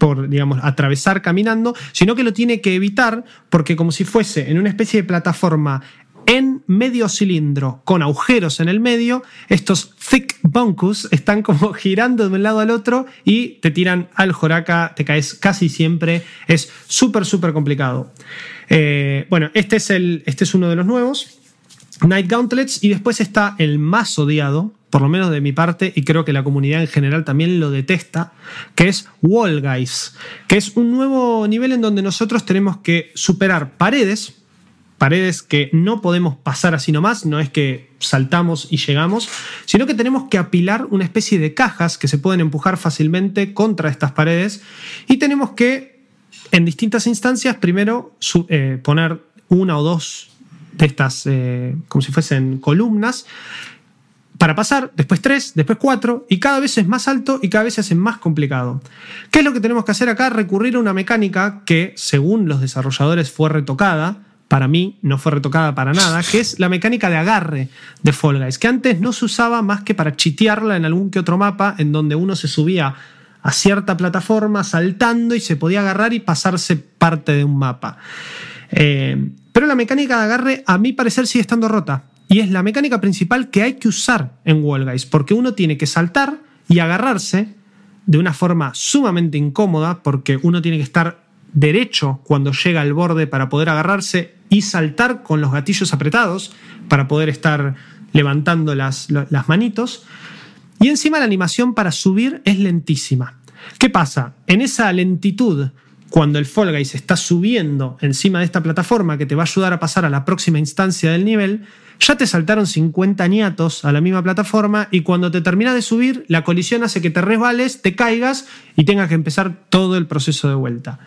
por, digamos, atravesar caminando, sino que lo tiene que evitar porque como si fuese en una especie de plataforma en medio cilindro con agujeros en el medio, estos thick bunkus están como [LAUGHS] girando de un lado al otro y te tiran al joraca, te caes casi siempre, es súper, súper complicado. Eh, bueno, este es, el, este es uno de los nuevos, Night Gauntlets, y después está el más odiado, por lo menos de mi parte, y creo que la comunidad en general también lo detesta, que es Wall Guys, que es un nuevo nivel en donde nosotros tenemos que superar paredes, paredes que no podemos pasar así nomás, no es que saltamos y llegamos, sino que tenemos que apilar una especie de cajas que se pueden empujar fácilmente contra estas paredes y tenemos que, en distintas instancias, primero eh, poner una o dos de estas, eh, como si fuesen columnas, para pasar, después tres, después cuatro, y cada vez es más alto y cada vez se hace más complicado. ¿Qué es lo que tenemos que hacer acá? Recurrir a una mecánica que, según los desarrolladores, fue retocada, para mí no fue retocada para nada, que es la mecánica de agarre de Fall Guys, que antes no se usaba más que para chitearla en algún que otro mapa, en donde uno se subía a cierta plataforma saltando y se podía agarrar y pasarse parte de un mapa. Eh, pero la mecánica de agarre, a mi parecer, sigue estando rota. Y es la mecánica principal que hay que usar en Wall Guys, porque uno tiene que saltar y agarrarse de una forma sumamente incómoda, porque uno tiene que estar derecho cuando llega al borde para poder agarrarse y saltar con los gatillos apretados para poder estar levantando las, las manitos. Y encima la animación para subir es lentísima. ¿Qué pasa? En esa lentitud, cuando el Fall Guys está subiendo encima de esta plataforma que te va a ayudar a pasar a la próxima instancia del nivel, ya te saltaron 50 niatos a la misma plataforma y cuando te termina de subir, la colisión hace que te resbales, te caigas y tengas que empezar todo el proceso de vuelta.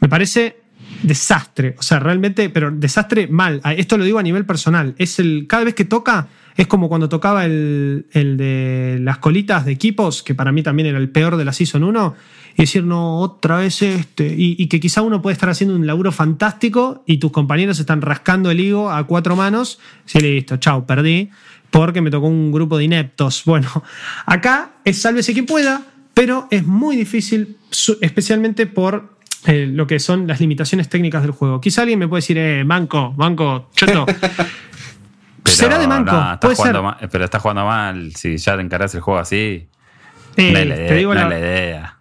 Me parece desastre, o sea, realmente, pero desastre mal. Esto lo digo a nivel personal. Es el, cada vez que toca, es como cuando tocaba el, de las colitas de equipos, que para mí también era el peor de la Season 1, y decir, no, otra vez este. Y, que quizá uno puede estar haciendo un laburo fantástico y tus compañeros están rascando el higo a cuatro manos. Sí, listo, chao, perdí, porque me tocó un grupo de ineptos. [LAUGHS] Bueno, acá es sálvese quien pueda, pero es muy difícil, especialmente por eh, lo que son las limitaciones técnicas del juego. Quizá alguien me puede decir, eh, manco, manco, choto. [LAUGHS] Será de manco, puede ser. pero estás jugando mal. Si ya te encarás el juego así, no, la, te digo la, idea.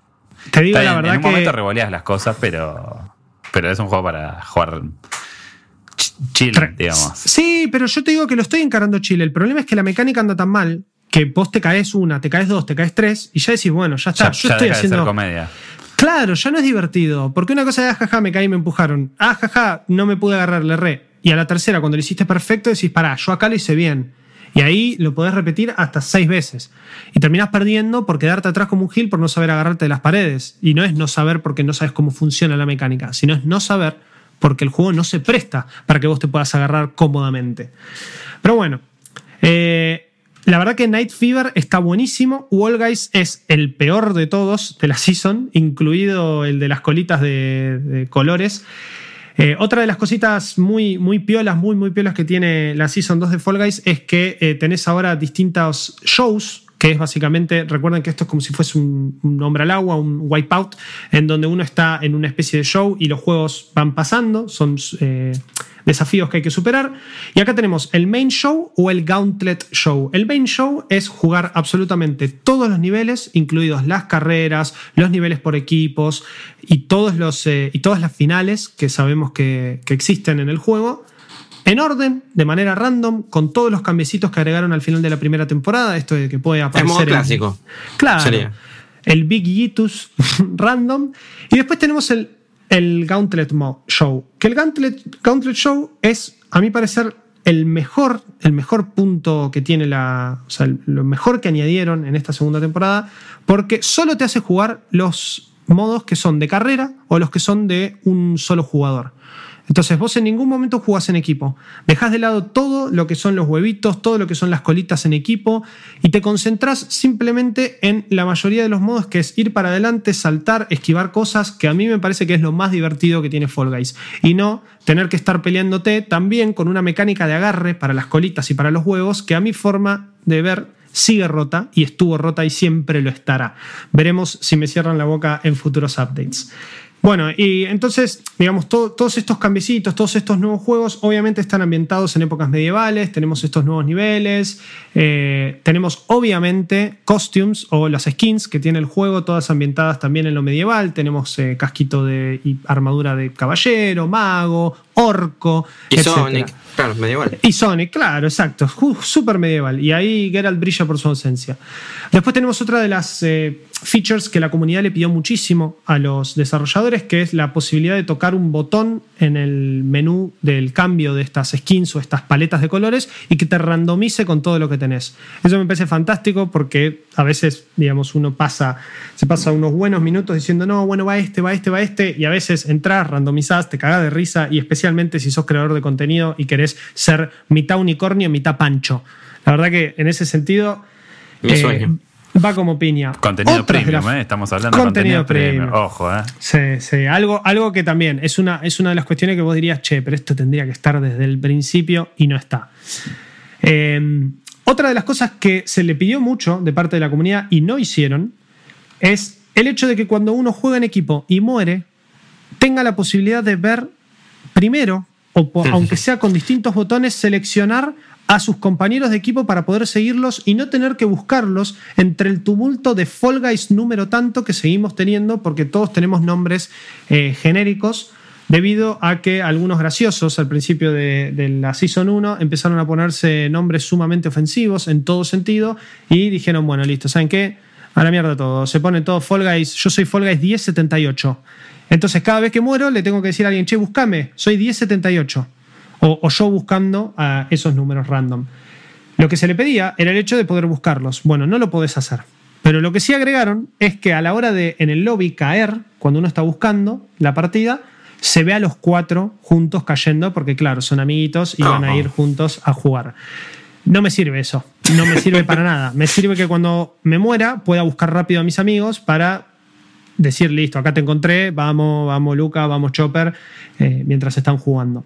Te digo la verdad en un momento revoleas las cosas, pero, pero es un juego para jugar chill, digamos. Sí, pero yo te digo que lo estoy encarando chill. El problema es que la mecánica anda tan mal que vos te caes una, te caes dos, te caes tres y ya decís, bueno, ya está. yo estoy haciendo. comedia. Claro, ya no es divertido. Porque una cosa de ajaja, me caí y me empujaron. Ajaja, no me pude agarrar, le erré. Y a la tercera, cuando lo hiciste perfecto, decís, pará, yo acá lo hice bien. Y ahí lo podés repetir hasta seis veces. Y terminás perdiendo por quedarte atrás como un gil por no saber agarrarte de las paredes. Y no es no saber porque no sabes cómo funciona la mecánica, sino es no saber porque el juego no se presta para que vos te puedas agarrar cómodamente. Pero bueno, eh, la verdad que Night Fever está buenísimo. Wall Guys es el peor de todos de la season, incluido el de las colitas de, colores. Eh, otra de las cositas muy, muy piolas, muy, muy piolas que tiene la Season 2 de Fall Guys es que eh, tenés ahora distintos shows, que es básicamente, recuerden que esto es como si fuese un, un hombre al agua, un wipeout, en donde uno está en una especie de show y los juegos van pasando, son eh, desafíos que hay que superar. Y acá tenemos el main show o el gauntlet show. El main show es jugar absolutamente todos los niveles, incluidos las carreras, los niveles por equipos y, todos los, eh, y todas las finales que sabemos que, existen en el juego en orden, de manera random, con todos los cambiecitos que agregaron al final de la primera temporada. Esto de que puede aparecer. Es modo clásico. Claro. El Big Yitus [LAUGHS] random. Y después tenemos el el Gauntlet Show. Que el Gauntlet, Gauntlet Show es, a mi parecer, el mejor, el mejor punto que tiene la. O sea, lo mejor que añadieron en esta segunda temporada, porque solo te hace jugar los modos que son de carrera o los que son de un solo jugador. Entonces vos en ningún momento jugás en equipo. Dejás de lado todo lo que son los huevitos, todo lo que son las colitas en equipo y te concentrás simplemente en la mayoría de los modos que es ir para adelante, saltar, esquivar cosas, que a mí me parece que es lo más divertido que tiene Fall Guys. Y no tener que estar peleándote también con una mecánica de agarre para las colitas y para los huevos que a mi forma de ver sigue rota y estuvo rota y siempre lo estará. Veremos si me cierran la boca en futuros updates. Bueno, y entonces, digamos, todos estos cambiecitos, todos estos nuevos juegos, obviamente están ambientados en épocas medievales, tenemos estos nuevos niveles, eh, tenemos obviamente costumes o las skins que tiene el juego, todas ambientadas también en lo medieval, tenemos eh, casquito de y armadura de caballero, mago, orco. Y Sonic, claro, medieval. Y Sonic, claro, exacto, súper medieval. Y ahí Geralt brilla por su ausencia. Después tenemos otra de las eh, features que la comunidad le pidió muchísimo a los desarrolladores, que es la posibilidad de tocar un botón en el menú del cambio de estas skins o estas paletas de colores y que te randomice con todo lo que tenés. Eso me parece fantástico porque a veces, digamos, uno pasa, se pasa unos buenos minutos diciendo, no, bueno, va este, va este, va este, y a veces entras, randomizás, te cagás de risa y especialmente si sos creador de contenido y querés ser mitad unicornio, mitad pancho. La verdad que en ese sentido... Mi sueño va como piña. Contenido premium, ¿eh? estamos hablando de contenido premium. Ojo, ¿eh? Sí, sí. Algo, algo que también es una, es una de las cuestiones que vos dirías, che, pero esto tendría que estar desde el principio y no está. Em, otra de las cosas que se le pidió mucho de parte de la comunidad y no hicieron es el hecho de que cuando uno juega en equipo y muere, tenga la posibilidad de ver primero, o aunque sea con distintos botones, seleccionar a sus compañeros de equipo para poder seguirlos y no tener que buscarlos entre el tumulto de Fall Guys número tanto que seguimos teniendo porque todos tenemos nombres eh, genéricos debido a que algunos graciosos al principio de, la Season 1 empezaron a ponerse nombres sumamente ofensivos en todo sentido y dijeron, bueno, listo, ¿saben qué? A la mierda todo, se pone todo Fall Guys, yo soy Fall Guys 1078. Entonces cada vez que muero le tengo que decir a alguien, che, buscame, soy 1078 o, yo buscando a esos números random. Lo que se le pedía era el hecho de poder buscarlos. Bueno, no lo podés hacer. Pero lo que sí agregaron es que a la hora de en el lobby caer, cuando uno está buscando la partida, se ve a los cuatro juntos cayendo, porque claro, son amiguitos y van a ir juntos a jugar. No me sirve eso, no me sirve para [LAUGHS] nada. Me sirve que cuando me muera pueda buscar rápido a mis amigos para decir, listo, acá te encontré, vamos, vamos Luca, vamos Chopper, eh, mientras están jugando.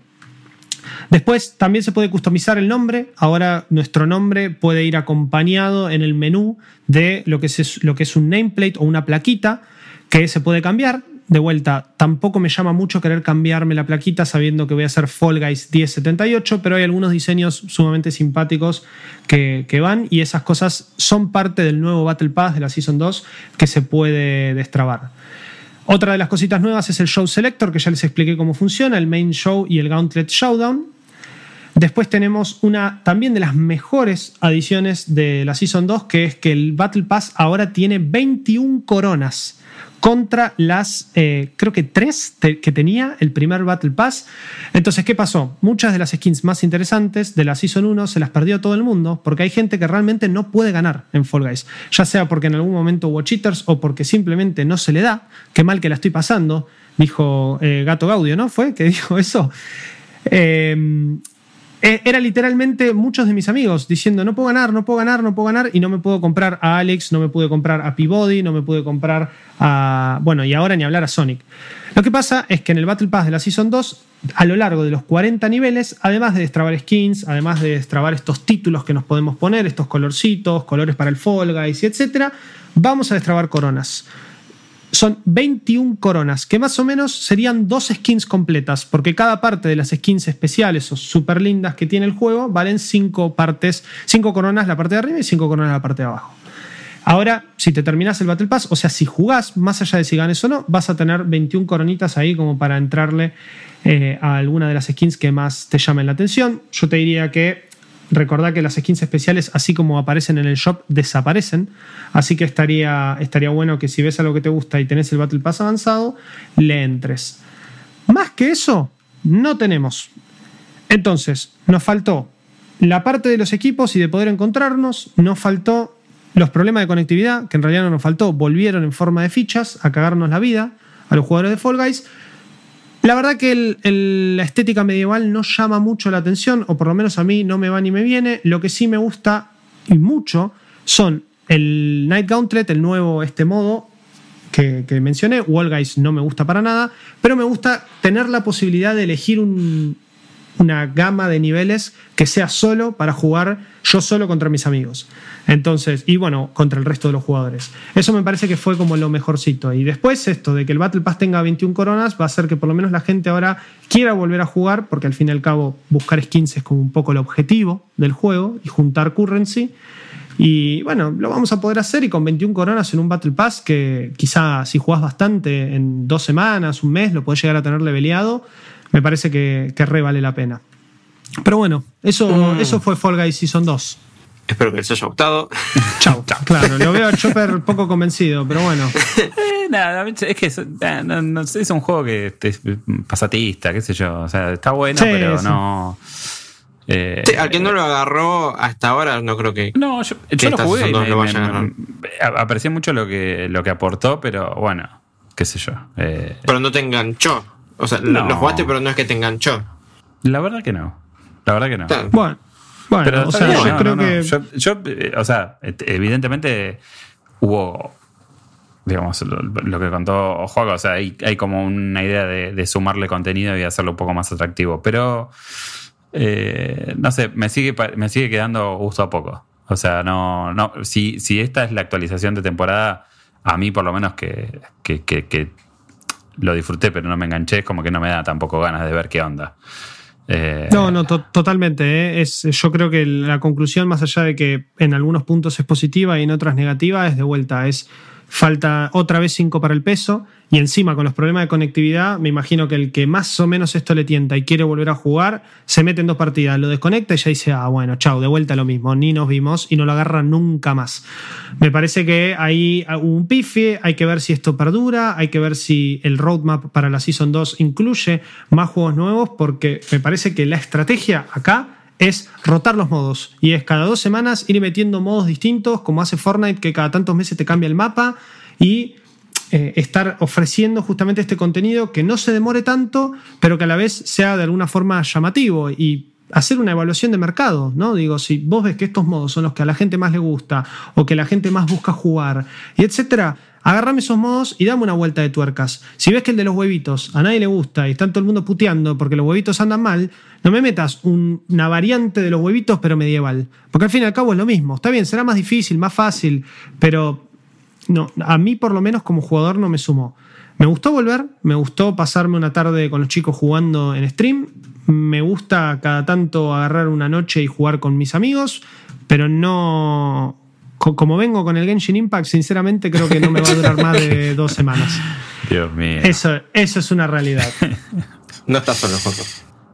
Después también se puede customizar el nombre. Ahora nuestro nombre puede ir acompañado en el menú de lo que es, lo que es un nameplate o una plaquita que se puede cambiar. De vuelta, tampoco me llama mucho querer cambiarme la plaquita sabiendo que voy a hacer Fall Guys 1078, pero hay algunos diseños sumamente simpáticos que, que van y esas cosas son parte del nuevo Battle Pass de la Season 2 que se puede destrabar. Otra de las cositas nuevas es el Show Selector, que ya les expliqué cómo funciona, el Main Show y el Gauntlet Showdown. Después tenemos una también de las mejores adiciones de la Season 2, que es que el Battle Pass ahora tiene 21 coronas. Contra las, eh, creo que tres que tenía el primer Battle Pass. Entonces, ¿qué pasó? Muchas de las skins más interesantes de la Season 1 se las perdió todo el mundo porque hay gente que realmente no puede ganar en Fall Guys. Ya sea porque en algún momento hubo cheaters o porque simplemente no se le da. Qué mal que la estoy pasando, dijo eh, Gato Gaudio, ¿no? ¿Fue que [LAUGHS] dijo eso? Eh, eh, era literalmente muchos de mis amigos diciendo no puedo ganar, no puedo ganar, no puedo ganar y no me puedo comprar a Alex, no me pude comprar a Peabody, no me pude comprar a... Bueno, y ahora ni hablar a Sonic. Lo que pasa es que en el Battle Pass de la Season 2, a lo largo de los 40 niveles, además de destrabar skins, además de destrabar estos títulos que nos podemos poner, estos colorcitos, colores para el Fall Guys, etc., vamos a destrabar coronas son 21 coronas, que más o menos serían dos skins completas, porque cada parte de las skins especiales o super lindas que tiene el juego valen 5 partes, 5 coronas la parte de arriba y 5 coronas la parte de abajo. Ahora, si te terminas el Battle Pass, o sea, si jugás, más allá de si ganes o no, vas a tener 21 coronitas ahí como para entrarle eh, a alguna de las skins que más te llamen la atención. Yo te diría que Recordad que las skins especiales, así como aparecen en el shop, desaparecen. Así que estaría, estaría bueno que si ves algo que te gusta y tenés el Battle Pass avanzado, le entres. Más que eso, no tenemos. Entonces, nos faltó la parte de los equipos y de poder encontrarnos, nos faltó los problemas de conectividad, que en realidad no nos faltó, volvieron en forma de fichas a cagarnos la vida a los jugadores de Fall Guys. La verdad que la estética medieval no llama mucho la atención, o por lo menos a mí no me va ni me viene. Lo que sí me gusta y mucho son el Night Gauntlet, el nuevo este modo que, mencioné. Wall Guys no me gusta para nada, pero me gusta tener la posibilidad de elegir un, una gama de niveles que sea solo para jugar yo solo contra mis amigos. Entonces, y bueno, contra el resto de los jugadores. Eso me parece que fue como lo mejorcito. Y después esto de que el Battle Pass tenga 21 coronas va a hacer que por lo menos la gente ahora quiera volver a jugar, porque al fin y al cabo buscar skins es como un poco el objetivo del juego y juntar currency. Y bueno, lo vamos a poder hacer y con 21 coronas en un Battle Pass que quizá si jugás bastante en dos semanas, un mes, lo podés llegar a tener leveleado me parece que, que re vale la pena. Pero bueno, eso, mm. eso fue Fall Guys Season 2. Espero que les haya gustado. Chau. [LAUGHS] Chau. Claro, lo veo a Chopper poco convencido, pero bueno. [LAUGHS] Eh, nada, es que es, eh, no, es un juego que es pasatista, qué sé yo. O sea, está bueno, pero no. Eh, al que no lo agarró hasta ahora, no creo que. No, yo, yo lo jugué. aprecié mucho lo que, lo que aportó, pero bueno, qué sé yo. pero no te enganchó. O sea, lo jugaste, pero no es que te enganchó. La verdad que no. La verdad que no. Bueno, bueno o sea, yo creo que. Yo, eh, o sea, evidentemente hubo. Digamos, lo, que contó Juego, o sea, hay, hay como una idea de, sumarle contenido y hacerlo un poco más atractivo. Pero, eh, no sé, me sigue, me sigue quedando gusto a poco. O sea, no, no si, si esta es la actualización de temporada, a mí por lo menos que, que, que lo disfruté, pero no me enganché, es como que no me da tampoco ganas de ver qué onda. Eh, no, no, totalmente. ¿eh? Es, yo creo que la conclusión, más allá de que en algunos puntos es positiva y en otras negativa, es de vuelta. Es falta otra vez 5 para el peso y encima con los problemas de conectividad, me imagino que el que más o menos esto le tienta y quiere volver a jugar, se mete en dos partidas, lo desconecta y ya dice, ah, bueno, chao, de vuelta lo mismo, ni nos vimos y no lo agarra nunca más. Me parece que ahí hubo un pifie, hay que ver si esto perdura, hay que ver si el roadmap para la Season 2 incluye más juegos nuevos, porque me parece que la estrategia acá es rotar los modos. Y es cada dos semanas ir metiendo modos distintos, como hace Fortnite, que cada tantos meses te cambia el mapa. Y eh, estar ofreciendo justamente este contenido que no se demore tanto, pero que a la vez sea de alguna forma llamativo. Y hacer una evaluación de mercado, ¿no? Digo, si vos ves que estos modos son los que a la gente más le gusta o que la gente más busca jugar, y etcétera, Agarrame esos modos y dame una vuelta de tuercas. Si ves que el de los huevitos a nadie le gusta y está todo el mundo puteando porque los huevitos andan mal, no me metas una variante de los huevitos pero medieval. Porque al fin y al cabo es lo mismo. Está bien, será más difícil, más fácil, pero no, a mí por lo menos como jugador no me sumó. Me gustó volver, me gustó pasarme una tarde con los chicos jugando en stream, me gusta cada tanto agarrar una noche y jugar con mis amigos, pero no, como vengo con el Genshin Impact, sinceramente creo que no me va a durar más de [LAUGHS] dos semanas. Dios mío. Eso, eso es una realidad. no estás solo, José.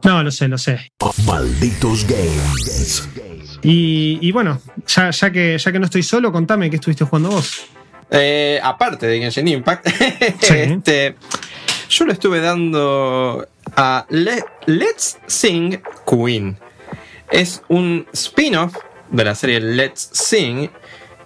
No, lo sé, lo sé. Malditos games. Y, bueno, ya, ya, que, ya que no estoy solo, contame qué estuviste jugando vos. eh, aparte de Genshin Impact, [LAUGHS] este, yo le estuve dando a Let's Sing Queen. Es un spin-off de la serie Let's Sing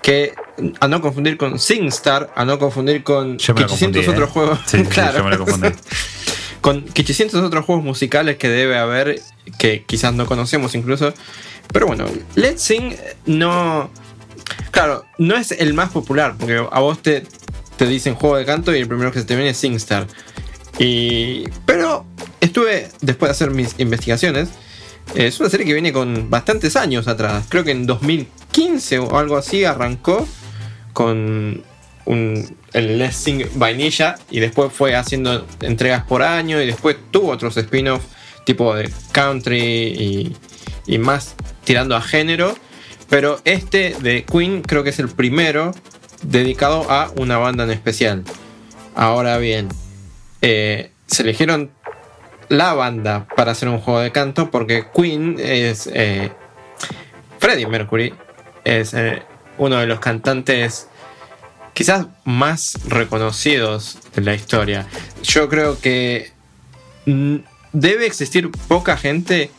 que a no confundir con SingStar, a no confundir con 800 otros ¿eh? juegos. claro. [LAUGHS] yo me lo confundí. [LAUGHS] con 800 otros juegos musicales que debe haber que quizás no conocemos incluso. Pero bueno, Let's Sing no. Claro, no es el más popular, porque a vos te, te dicen juego de canto y el primero que se te viene es SingStar. Y, pero estuve, después de hacer mis investigaciones, es una serie que viene con bastantes años atrás. Creo que en 2015 o algo así arrancó con un, el Lessing Vainilla y después fue haciendo entregas por año y después tuvo otros spin-offs tipo de country y, más tirando a género. Pero este de Queen creo que es el primero dedicado a una banda en especial. Ahora bien, eh, se eligieron la banda para hacer un juego de canto porque Queen es... Eh, Freddie Mercury es eh, uno de los cantantes quizás más reconocidos de la historia. Yo creo que debe existir poca gente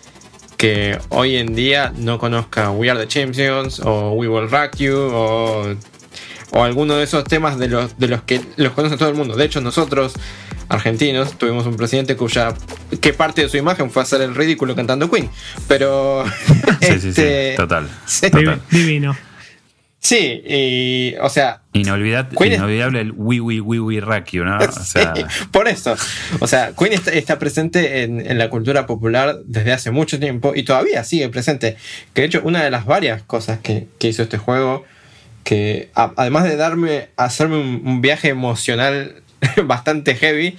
que hoy en día no conozca We Are the Champions o We Will Rock You o, o alguno de esos temas de los, de los que los conoce todo el mundo. De hecho, nosotros argentinos tuvimos un presidente cuya que parte de su imagen fue hacer el ridículo cantando Queen. Pero [LAUGHS] sí, sí, sí, este, total. Divino. Sí, y, o sea. inolvidable el Wii Wii Wii Wii Rakyu, ¿no? O [LAUGHS] sea, por eso. O sea, Queen está, presente en, la cultura popular desde hace mucho tiempo y todavía sigue presente. Que de hecho, una de las varias cosas que, hizo este juego, que además de darme, hacerme un, viaje emocional [LAUGHS] bastante heavy,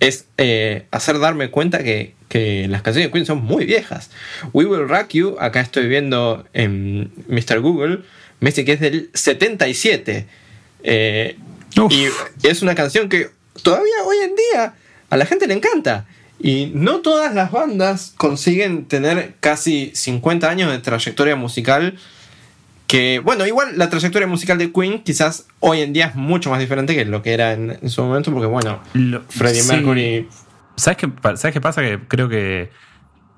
es eh, hacer darme cuenta que, que las canciones de Queen son muy viejas. We Will Rock You, acá estoy viendo en Mr. Google me dice que es del 77. Eh, y es una canción que todavía hoy en día a la gente le encanta. Y no todas las bandas consiguen tener casi 50 años de trayectoria musical. Que, bueno, igual la trayectoria musical de Queen quizás hoy en día es mucho más diferente que lo que era en, su momento, porque, bueno, Freddie Mercury. ¿Sabes qué, ¿Sabes qué pasa? Que creo que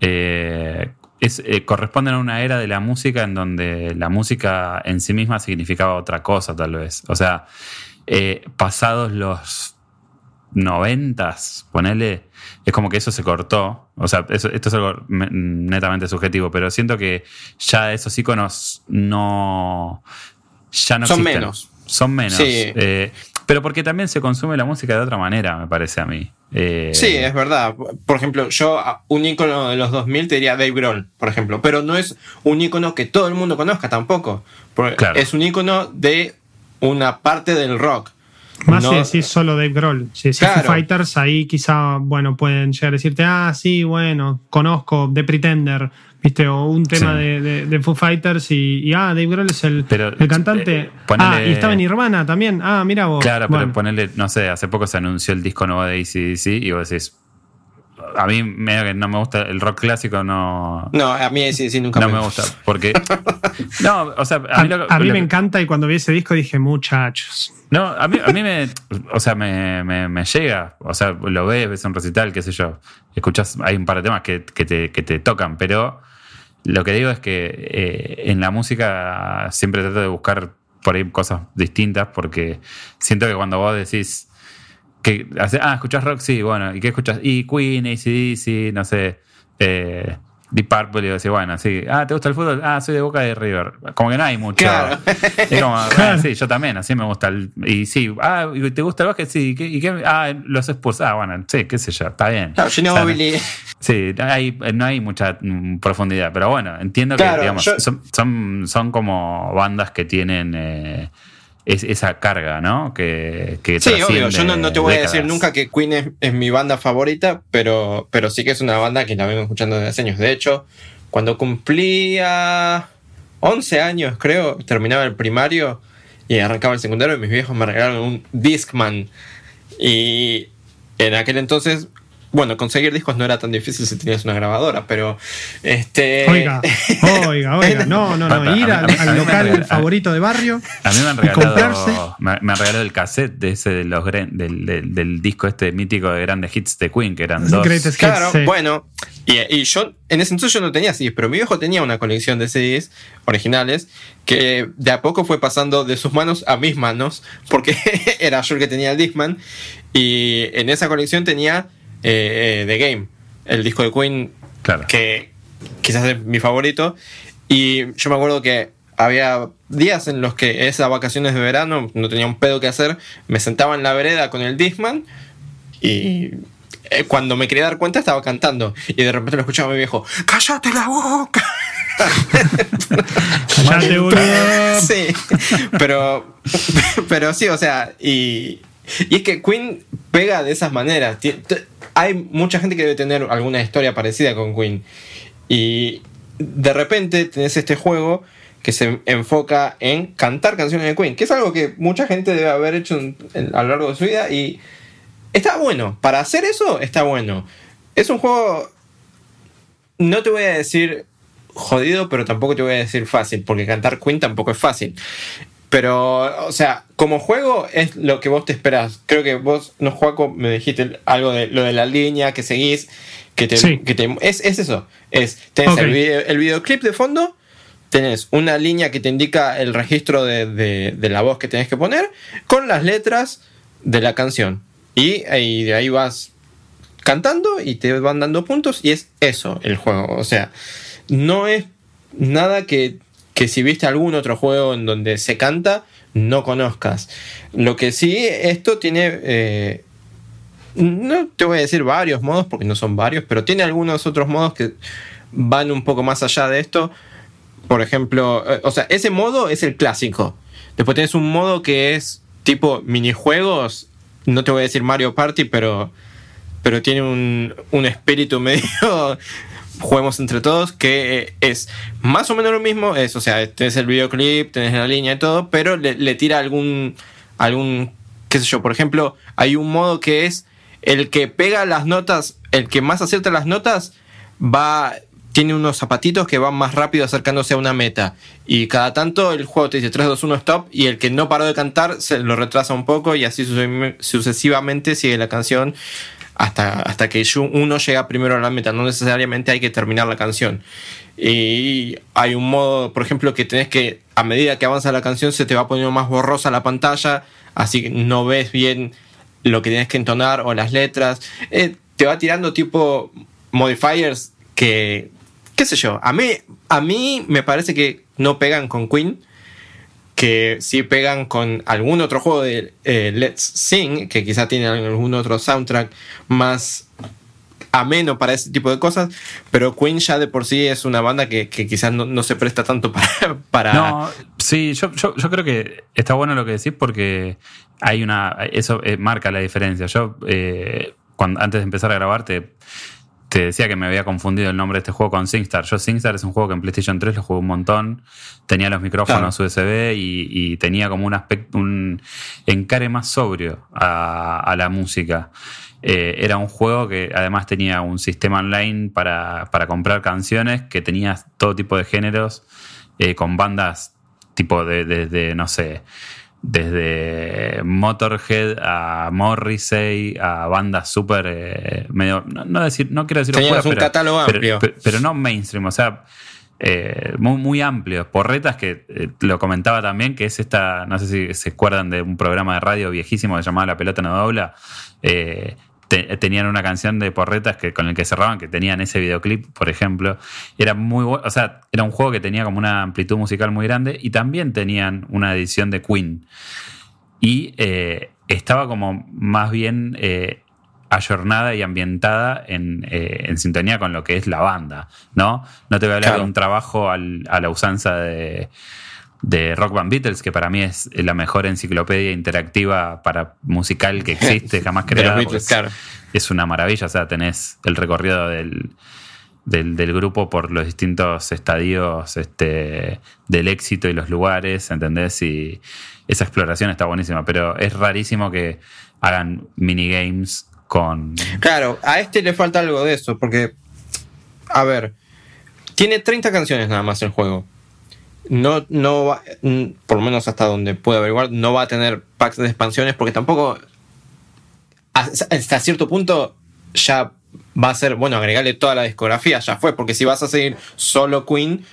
eh, es, eh, corresponden a una era de la música en donde la música en sí misma significaba otra cosa, tal vez. O sea, eh, pasados los noventas, ponele, es como que eso se cortó. O sea, esto es algo netamente subjetivo, pero siento que ya esos iconos no. ya no Son menos. Son menos. Eh, pero porque también se consume la música de otra manera, me parece a mí. Eh, sí, es verdad. Por ejemplo, yo un icono de los 2000 te diría Dave Grohl, por ejemplo, pero no es un icono que todo el mundo conozca tampoco. Es un icono de una parte del rock. Más si decís solo Dave Grohl. Si decís Fighters, ahí quizá, bueno, pueden llegar a decirte, ah, sí, bueno, conozco The Pretender, ¿viste? O un tema de, de, Foo Fighters y, ah, Dave Grohl es el, el cantante. Eh, ah, y estaba en Nirvana también. Ah, mira vos. Claro, pero ponele, no sé, hace poco se anunció el disco nuevo de ACDC y vos decís, a mí medio que no me gusta el rock clásico, no. No, a mí sí, sí nunca no me, gusta. Porque. [LAUGHS] no, o sea, a mí, me encanta y cuando vi ese disco dije, muchachos. No, a mí, a mí me. O sea, me, me, llega. O sea, lo ves, ves un recital, qué sé yo. Escuchas, hay un par de temas que, que, te, que te tocan, pero lo que digo es que eh, en la música siempre trato de buscar por ahí cosas distintas porque siento que cuando vos decís que ah, escuchás rock, sí, bueno, ¿y qué escuchas? Y Queen, ACDC, no sé, eh, Deep Purple, y sí, bueno, sí, ah, ¿te gusta el fútbol? Ah, soy de Boca de River. Como que no hay mucho. Es como, [LAUGHS] ah, sí, yo también, así me gusta. El, y sí, ah, ¿te gusta el básquet? Sí, ¿y qué? Ah, los Spurs, ah, bueno, sí, qué sé yo, está bien. No, Sí, hay, no hay mucha mm, profundidad, pero bueno, entiendo que, digamos, son, son, son, como bandas que tienen... Eh, es esa carga, ¿no? Que, que sí, obvio. Yo no, te voy a decir nunca que Queen es, mi banda favorita, pero, pero sí que es una banda que la vengo escuchando desde hace años. De hecho, cuando cumplía 11 años, creo, terminaba el primario y arrancaba el secundario, y mis viejos me regalaron un Discman. Y en aquel entonces bueno, conseguir discos no era tan difícil si tenías una grabadora, pero este. Oiga, oiga, [LAUGHS] oiga, no, no, no, ir al, local favorito de barrio. A mí me han regalado, me, han regalado el cassette de ese de los del, del, disco este mítico de grandes hits de Queen, que eran dos. claro, bueno, y, yo en ese entonces yo no tenía CDs, pero mi viejo tenía una colección de CDs originales que de a poco fue pasando de sus manos a mis manos, porque [LAUGHS] era yo el que tenía el Discman, y en esa colección tenía eh, The Game, el disco de Queen, que quizás es mi favorito. Y yo me acuerdo que había días en los que esas vacaciones de verano no tenía un pedo que hacer, me sentaba en la vereda con el Discman y eh, cuando me quería dar cuenta estaba cantando. Y de repente lo escuchaba mi viejo, cállate la boca. [LAUGHS] cállate, [LAUGHS] Sí, pero, [LAUGHS] pero sí, o sea, y, [LAUGHS] y es que Queen pega de esas maneras hay mucha gente que debe tener alguna historia parecida con Queen. Y de repente tenés este juego que se enfoca en cantar canciones de Queen, que es algo que mucha gente debe haber hecho a lo largo de su vida y está bueno. Para hacer eso, está bueno. Es un juego, no te voy a decir jodido, pero tampoco te voy a decir fácil, porque cantar Queen tampoco es fácil. Pero, o sea, como juego es lo que vos te esperás. Creo que vos, no, Juaco, me dijiste algo de lo de la línea que seguís, que te, es, eso. Es, tenés el, videoclip de fondo, tenés una línea que te indica el registro de, la voz que tenés que poner, con las letras de la canción. Y, y de ahí vas cantando y te van dando puntos y es eso el juego. O sea, no es nada que que si viste algún otro juego en donde se canta, no conozcas. Lo que sí, esto tiene... Eh, no te voy a decir varios modos, porque no son varios, pero tiene algunos otros modos que van un poco más allá de esto. Por ejemplo, eh, o sea, ese modo es el clásico. Después tienes un modo que es tipo minijuegos. No te voy a decir Mario Party, pero, pero tiene un, un espíritu [LAUGHS] medio juguemos entre todos, que eh, es más o menos lo mismo, es, o sea, tenés el videoclip, tenés la línea y todo, pero le, tira algún, algún, qué sé yo, por ejemplo, hay un modo que es el que pega las notas, el que más acierta las notas, va, tiene unos zapatitos que van más rápido acercándose a una meta. Y cada tanto el juego te dice 3, 2, 1, stop. Y el que no paró de cantar se lo retrasa un poco. Y así sucesivamente sigue la canción hasta, hasta que uno llega primero a la meta. No necesariamente hay que terminar la canción. Y hay un modo, por ejemplo, que tenés que, a medida que avanza la canción, se te va poniendo más borrosa la pantalla, así que no ves bien lo que tienes que entonar o las letras. Eh, te va tirando tipo modifiers que, qué sé yo, a mí, a mí me parece que no pegan con Queen que sí pegan con algún otro juego de eh, Let's Sing, que quizá tiene algún otro soundtrack más ameno para ese tipo de cosas, pero Queen ya de por sí es una banda que, quizás no, se presta tanto para... [LAUGHS] para... No, sí, yo, yo, creo que está bueno lo que decís porque hay una... Eso eh, marca la diferencia. Yo, eh, cuando, antes de empezar a grabarte te decía que me había confundido el nombre de este juego con SingStar. Yo SingStar es un juego que en PlayStation 3 lo jugué un montón. Tenía los micrófonos USB y, tenía como un aspecto, un encare más sobrio a, la música. Eh, era un juego que además tenía un sistema online para, comprar canciones, que tenía todo tipo de géneros, eh, con bandas tipo de, de no sé, desde Motorhead a Morrissey a bandas súper eh, medio no, decir no quiero decir un pero, catálogo amplio. pero, no mainstream o sea eh, muy, muy amplio. Porretas que eh, lo comentaba también que es esta no sé si se acuerdan de un programa de radio viejísimo que se llamaba La pelota no dobla tenían una canción de porretas que, con el que cerraban, que tenían ese videoclip, por ejemplo. Era muy o sea, era un juego que tenía como una amplitud musical muy grande y también tenían una edición de Queen. Y eh, estaba como más bien eh, ayornada y ambientada eh, en, sintonía con lo que es la banda, ¿no? No te voy a hablar de un trabajo a la usanza de de Rock Band Beatles, que para mí es la mejor enciclopedia interactiva para musical que existe, [LAUGHS] jamás creada. Es una maravilla, o sea, tenés el recorrido del, del, grupo por los distintos estadios este, del éxito y los lugares, ¿entendés? Y esa exploración está buenísima, pero es rarísimo que hagan minigames con... Claro, a este le falta algo de eso, porque, a ver, tiene 30 canciones nada más el juego. No, no va, por lo menos hasta donde puedo averiguar, no va a tener packs de expansiones porque tampoco hasta cierto punto ya va a ser, bueno, agregarle toda la discografía, ya fue, porque si vas a seguir solo Queen,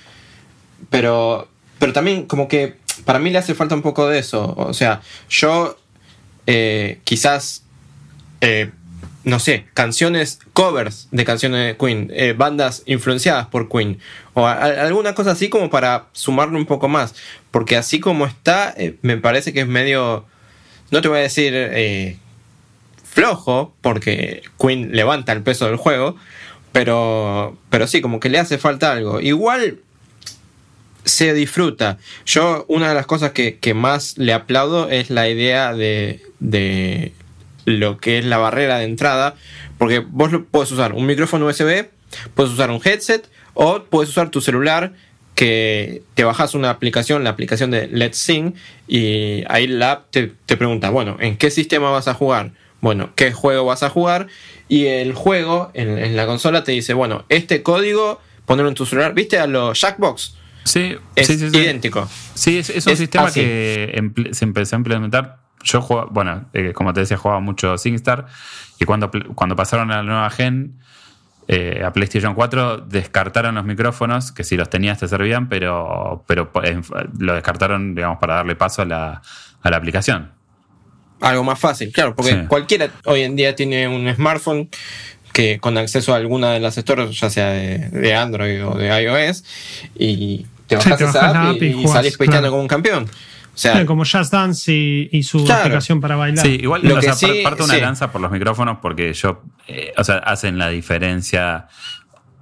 pero, pero también como que para mí le hace falta un poco de eso, o sea, yo eh, quizás, eh, no sé, canciones, covers de canciones de Queen, eh, bandas influenciadas por Queen, o alguna cosa así como para sumarle un poco más, porque así como está, me parece que es medio, no te voy a decir flojo, porque Queen levanta el peso del juego, pero, pero sí, como que le hace falta algo. Igual se disfruta. Yo, una de las cosas que, más le aplaudo es la idea de, de, lo que es la barrera de entrada, porque vos puedes usar un micrófono USB, puedes usar un headset o puedes usar tu celular que te bajas una aplicación, la aplicación de Let's Sing, y ahí la app te, te pregunta, bueno, ¿en qué sistema vas a jugar? bueno, qué juego vas a jugar y el juego en, la consola te dice, bueno, este código, ponerlo en tu celular, ¿viste a los Jackbox? Sí, es sí, sí, idéntico. Sí, es, un sistema que se empezó a implementar. Yo jugaba, bueno, eh, como te decía, jugaba mucho SingStar y cuando, cuando pasaron a la nueva gen, eh, a PlayStation 4 descartaron los micrófonos, que si los tenías te servían, pero, pero eh, lo descartaron, digamos, para darle paso a la, a la aplicación. Algo más fácil, claro, porque cualquiera hoy en día tiene un smartphone que con acceso a alguna de las stores, ya sea de, Android o de iOS, y te bajas esa app y, salís como un campeón. O sea, como Just Dance y, su aplicación para bailar. Sí, igual lo que parte una lanza por los micrófonos porque yo, eh, o sea, hacen la diferencia.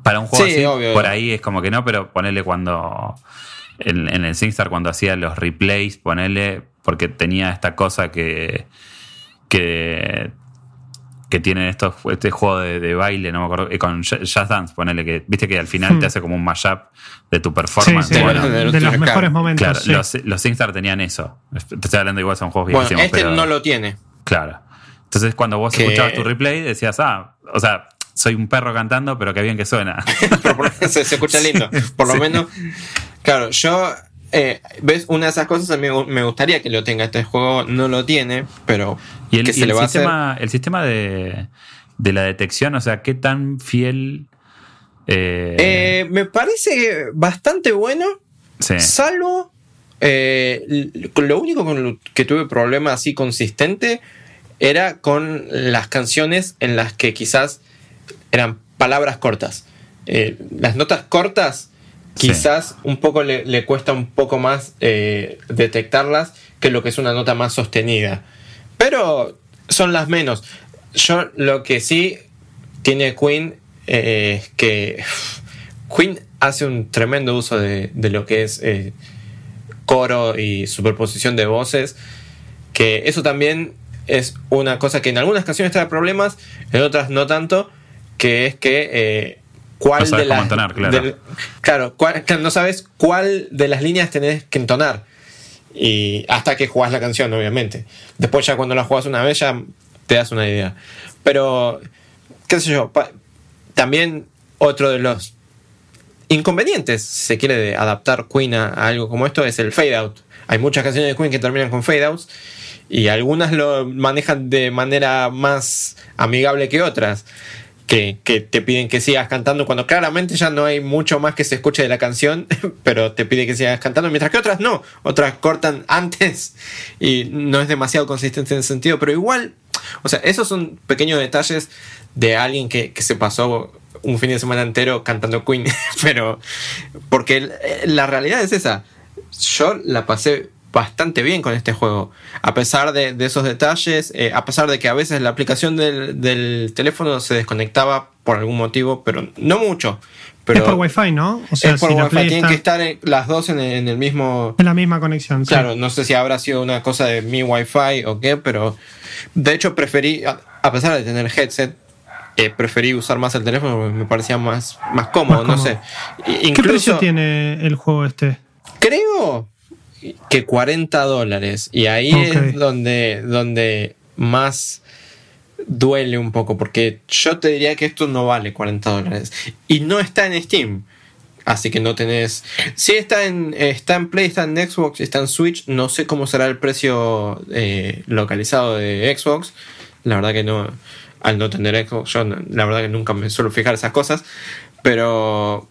Para un juego así, por ahí es como que no, pero ponerle cuando en, en el SingStar cuando hacía los replays, ponerle porque tenía esta cosa que, que, que tiene estos, este juego de, baile, no me acuerdo, con Jazz Dance, ponele que, viste que al final te hmm. hace como un mashup de tu performance. de, los mejores momentos. Claro, los, los SingStar tenían eso. Te estoy hablando igual, son juegos bueno, Este no lo tiene. Claro. Entonces, cuando vos escuchabas tu replay, decías, ah, o sea, soy un perro cantando, pero qué bien que suena. [LAUGHS] se, se, escucha lindo. [LAUGHS] Por lo menos, claro, yo eh, ¿Ves? Una de esas cosas a mí me gustaría que lo tenga. Este juego no lo tiene, pero. ¿Y el, se le va sistema, el sistema de, la detección, o sea, qué tan fiel. Eh, eh, me parece bastante bueno. Salvo. lo único con lo que tuve problema así consistente era con las canciones en las que quizás eran palabras cortas. las notas cortas quizás un poco le, cuesta un poco más eh, detectarlas que lo que es una nota más sostenida. Pero son las menos. Yo lo que sí tiene Queen eh, es que [LAUGHS] Queen hace un tremendo uso de, lo que es eh, coro y superposición de voces. Que eso también es una cosa que en algunas canciones trae problemas, en otras no tanto. Que es que cuál de las claro, no sabes cuál de las líneas tenés que entonar. Y hasta que jugás la canción obviamente. Después ya cuando la juegas una vez ya te das una idea. Pero qué sé yo también otro de los inconvenientes si se quiere de adaptar Queen a, algo como esto es el fade out. Hay muchas canciones de Queen que terminan con fade outs y algunas lo manejan de manera más amigable que otras que, te piden que sigas cantando cuando claramente ya no hay mucho más que se escuche de la canción, [LAUGHS] pero te pide que sigas cantando, mientras que otras no, otras cortan [LAUGHS] antes y no es demasiado consistente en ese sentido, pero igual, o sea, esos son pequeños detalles de alguien que, se pasó un fin de semana entero cantando Queen, [LAUGHS] pero porque la realidad es esa, yo la pasé bastante bien con este juego. A pesar de, esos detalles, eh, a pesar de que a veces la aplicación del, teléfono se desconectaba por algún motivo, pero no mucho. Pero es por Wi-Fi, ¿no? O sea, es por Wi-Fi. Tienen que estar las dos en el, mismo. En la misma conexión. Claro, no sé si habrá sido una cosa de mi Wi-Fi o qué, pero de hecho preferí, a, pesar de tener headset, eh, preferí usar más el teléfono porque me parecía más, más cómodo, no sé. ¿Qué precio tiene el juego este? Creo que 40 dólares. Y ahí es donde, donde más duele un poco porque yo te diría que esto no vale 40 dólares y no está en Steam. Así que no tenés. Si está en, está en Play, está en Xbox, está en Switch. No sé cómo será el precio eh, localizado de Xbox. La verdad que no. Al no tener Xbox, yo la verdad que nunca me suelo fijar esas cosas. Pero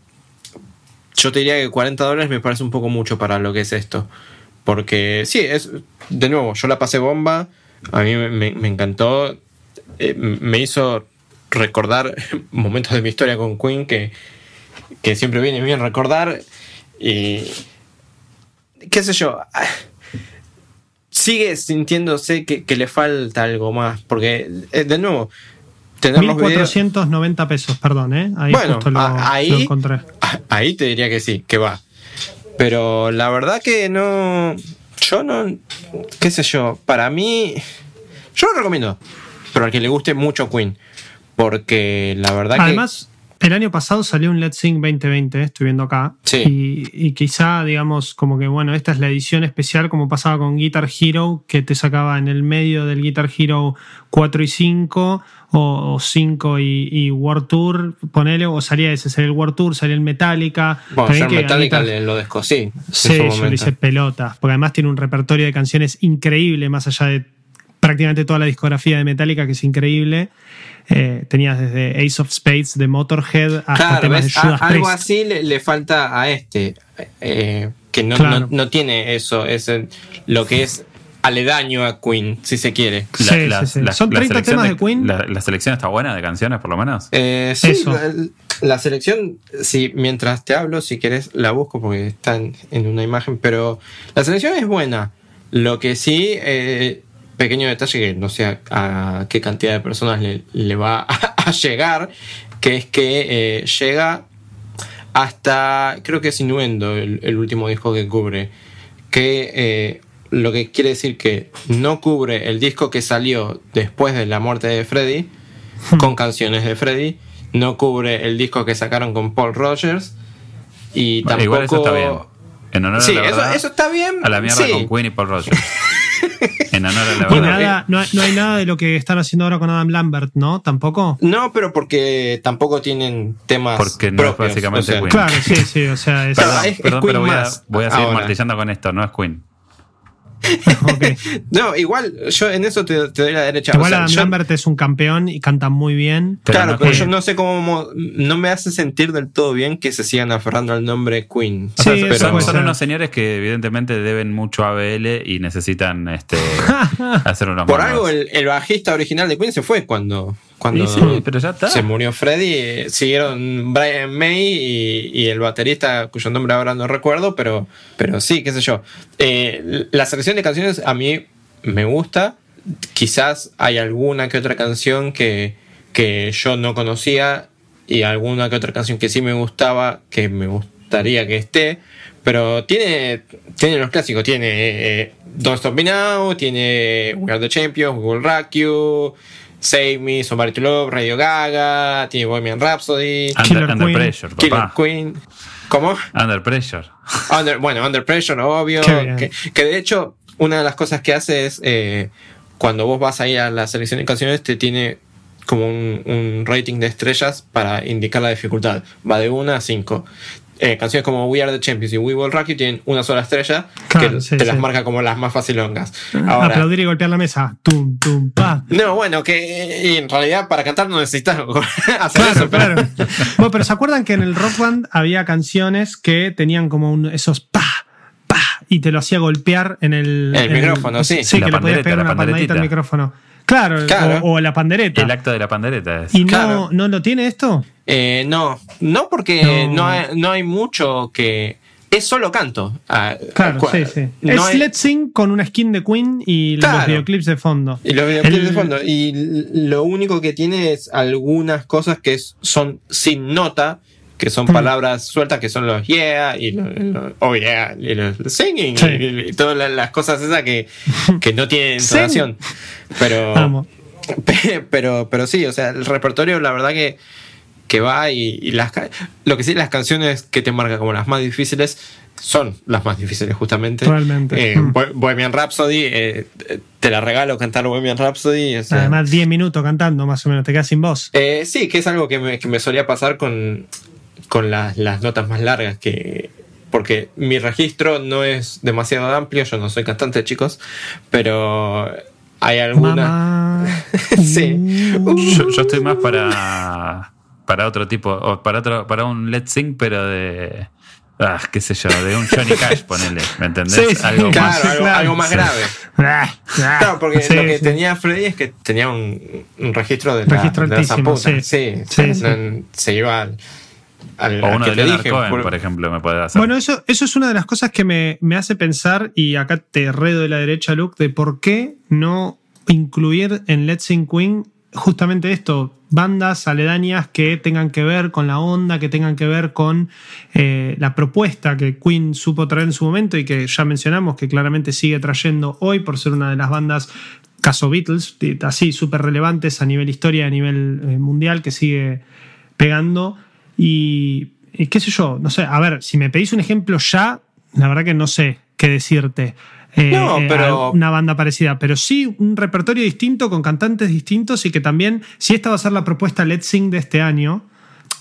yo te diría que 40 dólares me parece un poco mucho para lo que es esto. Porque sí, es. De nuevo, yo la pasé bomba. A mí me, encantó. Eh, me hizo recordar [LAUGHS] momentos de mi historia con Queen que que siempre viene bien recordar. Y. qué sé yo. [SIGHS] Sigue sintiéndose que, le falta algo más. Porque, eh, de nuevo, tener 1490 pesos, perdón, ¿eh? Ahí bueno, ahí, [LAUGHS] Ahí te diría que sí, que va. Pero la verdad que no. Yo no. ¿Qué sé yo? Para mí. Yo lo recomiendo. Pero al que le guste mucho Queen. Porque la verdad que. Además, el año pasado salió un Let's Sing 2020, estoy viendo acá. Y, quizá, digamos, como que, bueno, esta es la edición especial, como pasaba con Guitar Hero, que te sacaba en el medio del Guitar Hero 4 y 5, o, 5 y, World Tour, ponele, o salía ese, salía el World Tour, salía el Metallica. Bueno, Metallica lo descosí. Sí, yo le hice pelota, porque además tiene un repertorio de canciones increíble, más allá de prácticamente toda la discografía de Metallica, que es increíble. Eh, tenías desde Ace of Spades de Motorhead hasta temas de Judas Algo así le, falta a este, eh, que no, no, tiene eso, es lo que es aledaño a Queen, si se quiere. Son 30 temas de, Queen. La, selección está buena de canciones, por lo menos? Eh, sí, la, selección, sí, mientras te hablo, si quieres, la busco porque está en, una imagen, pero la selección es buena. Lo que sí, pequeño detalle que no sé a, qué cantidad de personas le, va [LAUGHS] a, llegar, que es que eh, llega hasta, creo que es Innuendo el, último disco que cubre, que eh, lo que quiere decir que no cubre el disco que salió después de la muerte de Freddy, hmm. con canciones de Freddy, no cubre el disco que sacaron con Paul Rogers, y tampoco... Igual eso está bien. En honor sí, a la eso, está bien. A la mierda con Queen y Paul Rogers. [LAUGHS] [LAUGHS] en honor a la verdad. no, hay nada de lo que están haciendo ahora con Adam Lambert, ¿no? ¿Tampoco? No, pero porque tampoco tienen temas. Porque no es básicamente Queen. Claro, sí, sí. O sea, es, perdón, pero voy a, voy a seguir martillando con esto, no es Queen. [LAUGHS] no, igual, yo en eso te, doy la derecha. Igual Adam Lambert es un campeón y canta muy bien. claro, pero yo no sé cómo. No me hace sentir del todo bien que se sigan aferrando al nombre Queen. pero son, unos señores que evidentemente deben mucho a ABL y necesitan este, [LAUGHS] hacer unos Por algo, el, el, bajista original de Queen se fue cuando, cuando se murió Freddy. Siguieron Brian May y, el baterista, cuyo nombre ahora no recuerdo, pero, pero sí, qué sé yo. Eh, la selección de canciones a mí me gusta. Quizás hay alguna que otra canción que, que yo no conocía y alguna que otra canción que sí me gustaba, que me gustaría que esté. Pero tiene, tiene los clásicos, tiene eh, Don't Stop Me Now, tiene We Are the Champions, Will Rock You, Save Me, Somebody to Love, Radio Gaga, tiene Bohemian Rhapsody, Under, Pressure, Killer Queen. ¿Cómo? Under Pressure. bueno, Under Pressure, obvio. Que, de hecho, una de las cosas que hace es eh, cuando vos vas ahí a la selección de canciones, te tiene como un, un, rating de estrellas para indicar la dificultad. Va de 1 a 5 eh, canciones como We Are the Champions y We Will Rock You tienen una sola estrella que te las marca como las más facilongas. Ahora, Aplaudir y golpear la mesa. Tum, tum, pa. No, bueno, que en realidad para cantar no necesitas [LAUGHS] hacer eso. Pero... bueno, pero ¿se acuerdan que en el rock band había canciones que tenían como un, esos pa, pa, y te lo hacía golpear en el, el micrófono, sí. Sí, que le podías pegar una palmadita al micrófono. Claro, O, la pandereta. El acto de la pandereta. ¿Y no, no lo tiene esto? Eh, no, no porque no. hay, mucho que... Es solo canto. Ah, claro, sí, sí. es Let's Sing con una skin de Queen y los videoclips de fondo. Y los videoclips de fondo. Y lo único que tiene es algunas cosas que son sin nota, que son hmm. palabras sueltas, que son los yeah y los, oh yeah y los singing y, todas las cosas esas que, [LAUGHS] que no tienen entonación. pero, [LAUGHS] pero, pero sí, o sea, el repertorio, la verdad que que va y, las, lo que sí, las canciones que te marcan como las más difíciles son las más difíciles justamente. Totalmente. Eh, Mm. Bo- Bohemian Rhapsody, eh, te la regalo cantar Bohemian Rhapsody. o sea, Además, 10 minutos cantando, más o menos, te quedas sin voz. eh, sí, que es algo que me, que me solía pasar con, con las, las notas más largas que... Porque mi registro no es demasiado amplio, yo no soy cantante, chicos, pero hay algunas... Mamá. [LAUGHS] Sí. Uh. Yo, yo estoy más para, para otro tipo, o para otro, para un Let's Sing, pero de. Ah, qué sé yo, de un Johnny Cash, ponele, ¿me entendés? Sí, sí, Algo Claro, más. algo, claro. algo más grave. Ah, ah. Claro, porque Sí, lo que sí. tenía Freddy es que tenía un, un registro de la, Registro de la sí. Sí, Sí, o sea, sí. no- se iba al, al, O al uno que de Leonard dije. Cohen, por- por ejemplo, me puede hacer. Bueno, eso, eso es una de las cosas que me, me hace pensar, y acá te redo de la derecha, Luke, de por qué no incluir en Let's Sing Queen justamente esto, bandas aledañas que tengan que ver con la onda, que tengan que ver con eh, la propuesta que Queen supo traer en su momento y que ya mencionamos que claramente sigue trayendo hoy por ser una de las bandas caso Beatles, así súper relevantes a nivel historia, a nivel eh, mundial, que sigue pegando. Y, qué sé yo, no sé, a ver, si me pedís un ejemplo ya, la verdad que no sé qué decirte. Eh, No, pero- una banda parecida, pero sí un repertorio distinto con cantantes distintos y que también, si esta va a ser la propuesta Let's Sing de este año,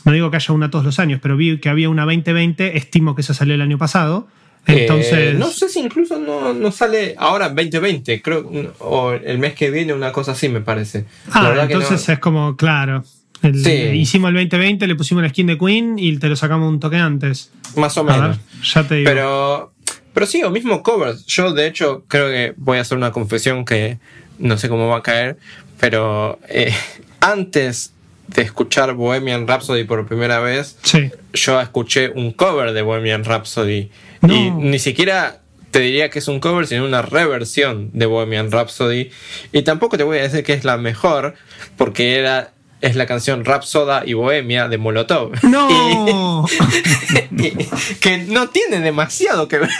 no digo que haya una todos los años, pero vi que había una 2020, estimo que esa salió el año pasado. Entonces, Eh, no sé si incluso no, no sale ahora 2020, creo, o el mes que viene, una cosa así me parece. Ah, que entonces no- es como, claro. El- Sí. Hicimos el 2020, le pusimos la skin de Queen y te lo sacamos un toque antes. más o A ver, menos. ya te digo. Pero, pero sí, o mismo covers. Yo, de hecho, creo que voy a hacer una confesión que no sé cómo va a caer, pero eh, antes de escuchar Bohemian Rhapsody por primera vez, sí. yo escuché un cover de Bohemian Rhapsody. No. Y ni siquiera te diría que es un cover, sino una reversión de Bohemian Rhapsody. Y tampoco te voy a decir que es la mejor, porque era. Es la canción Rhapsoda y Bohemia de Molotov. No, [LAUGHS] Y- que no tiene demasiado que ver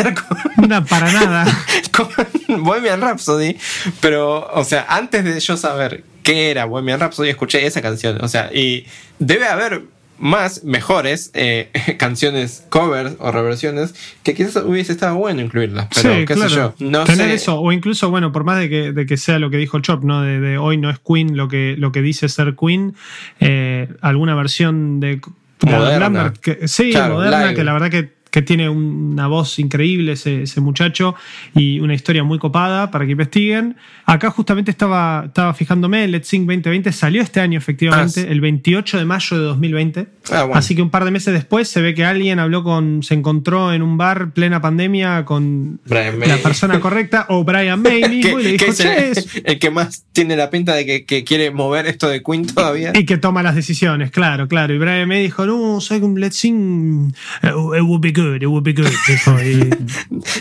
con, no, para nada. [LAUGHS] con Bohemian Rhapsody, pero, o sea, antes de yo saber qué era Bohemian Rhapsody, escuché esa canción, o sea, y debe haber más mejores eh, [LAUGHS] canciones covers o reversiones que quizás hubiese estado bueno incluirlas, pero sí, qué claro. sé yo, no Tener sé. eso, o incluso, bueno, por más de que, de que sea lo que dijo Chop, ¿no? De, de hoy no es Queen lo que, lo que dice ser Queen, eh, alguna versión de, Moderna. Lambert, que, sí, Claro, moderna, live. que la verdad que, que tiene una voz increíble ese, ese muchacho y una historia muy copada para que investiguen. Acá justamente estaba, estaba fijándome, Let's Sing 2020 salió este año efectivamente, Ah, sí. el 28 de mayo de 2020. Ah, bueno. Así que un par de meses después se ve que alguien habló con, se encontró en un bar plena pandemia con Brian May. la persona correcta o Brian May [LAUGHS] mismo y le dijo, es el, che, es-". el que más tiene la pinta de que, que quiere mover esto de Queen todavía. y que toma las decisiones, claro, claro. Y Brian May dijo, no, soy un let's sing, uh, it would be good, it would be good. Dijo, y,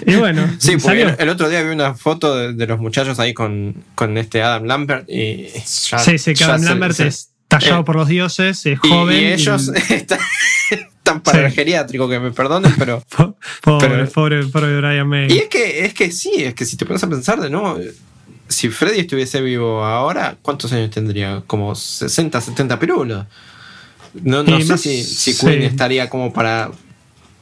[LAUGHS] y bueno, Sí, salió. el, el otro día vi una foto de, de los muchachos ahí con, con este Adam Lambert y ya- sí, sí, que Adam se- Lambert se- es tallado eh, por los dioses, es joven. y ellos [LAUGHS] están, están para Sí. el geriátrico, que me perdonen, pero... [LAUGHS] Po- Pobre, pero- pobre, pobre Brian May. Y es que, es que sí, es que si te pones a pensar de nuevo, si Freddy estuviese vivo ahora, ¿cuántos años tendría? Como 60, 70 pirulos. No, no sé más- si, si sí. Queen estaría como para,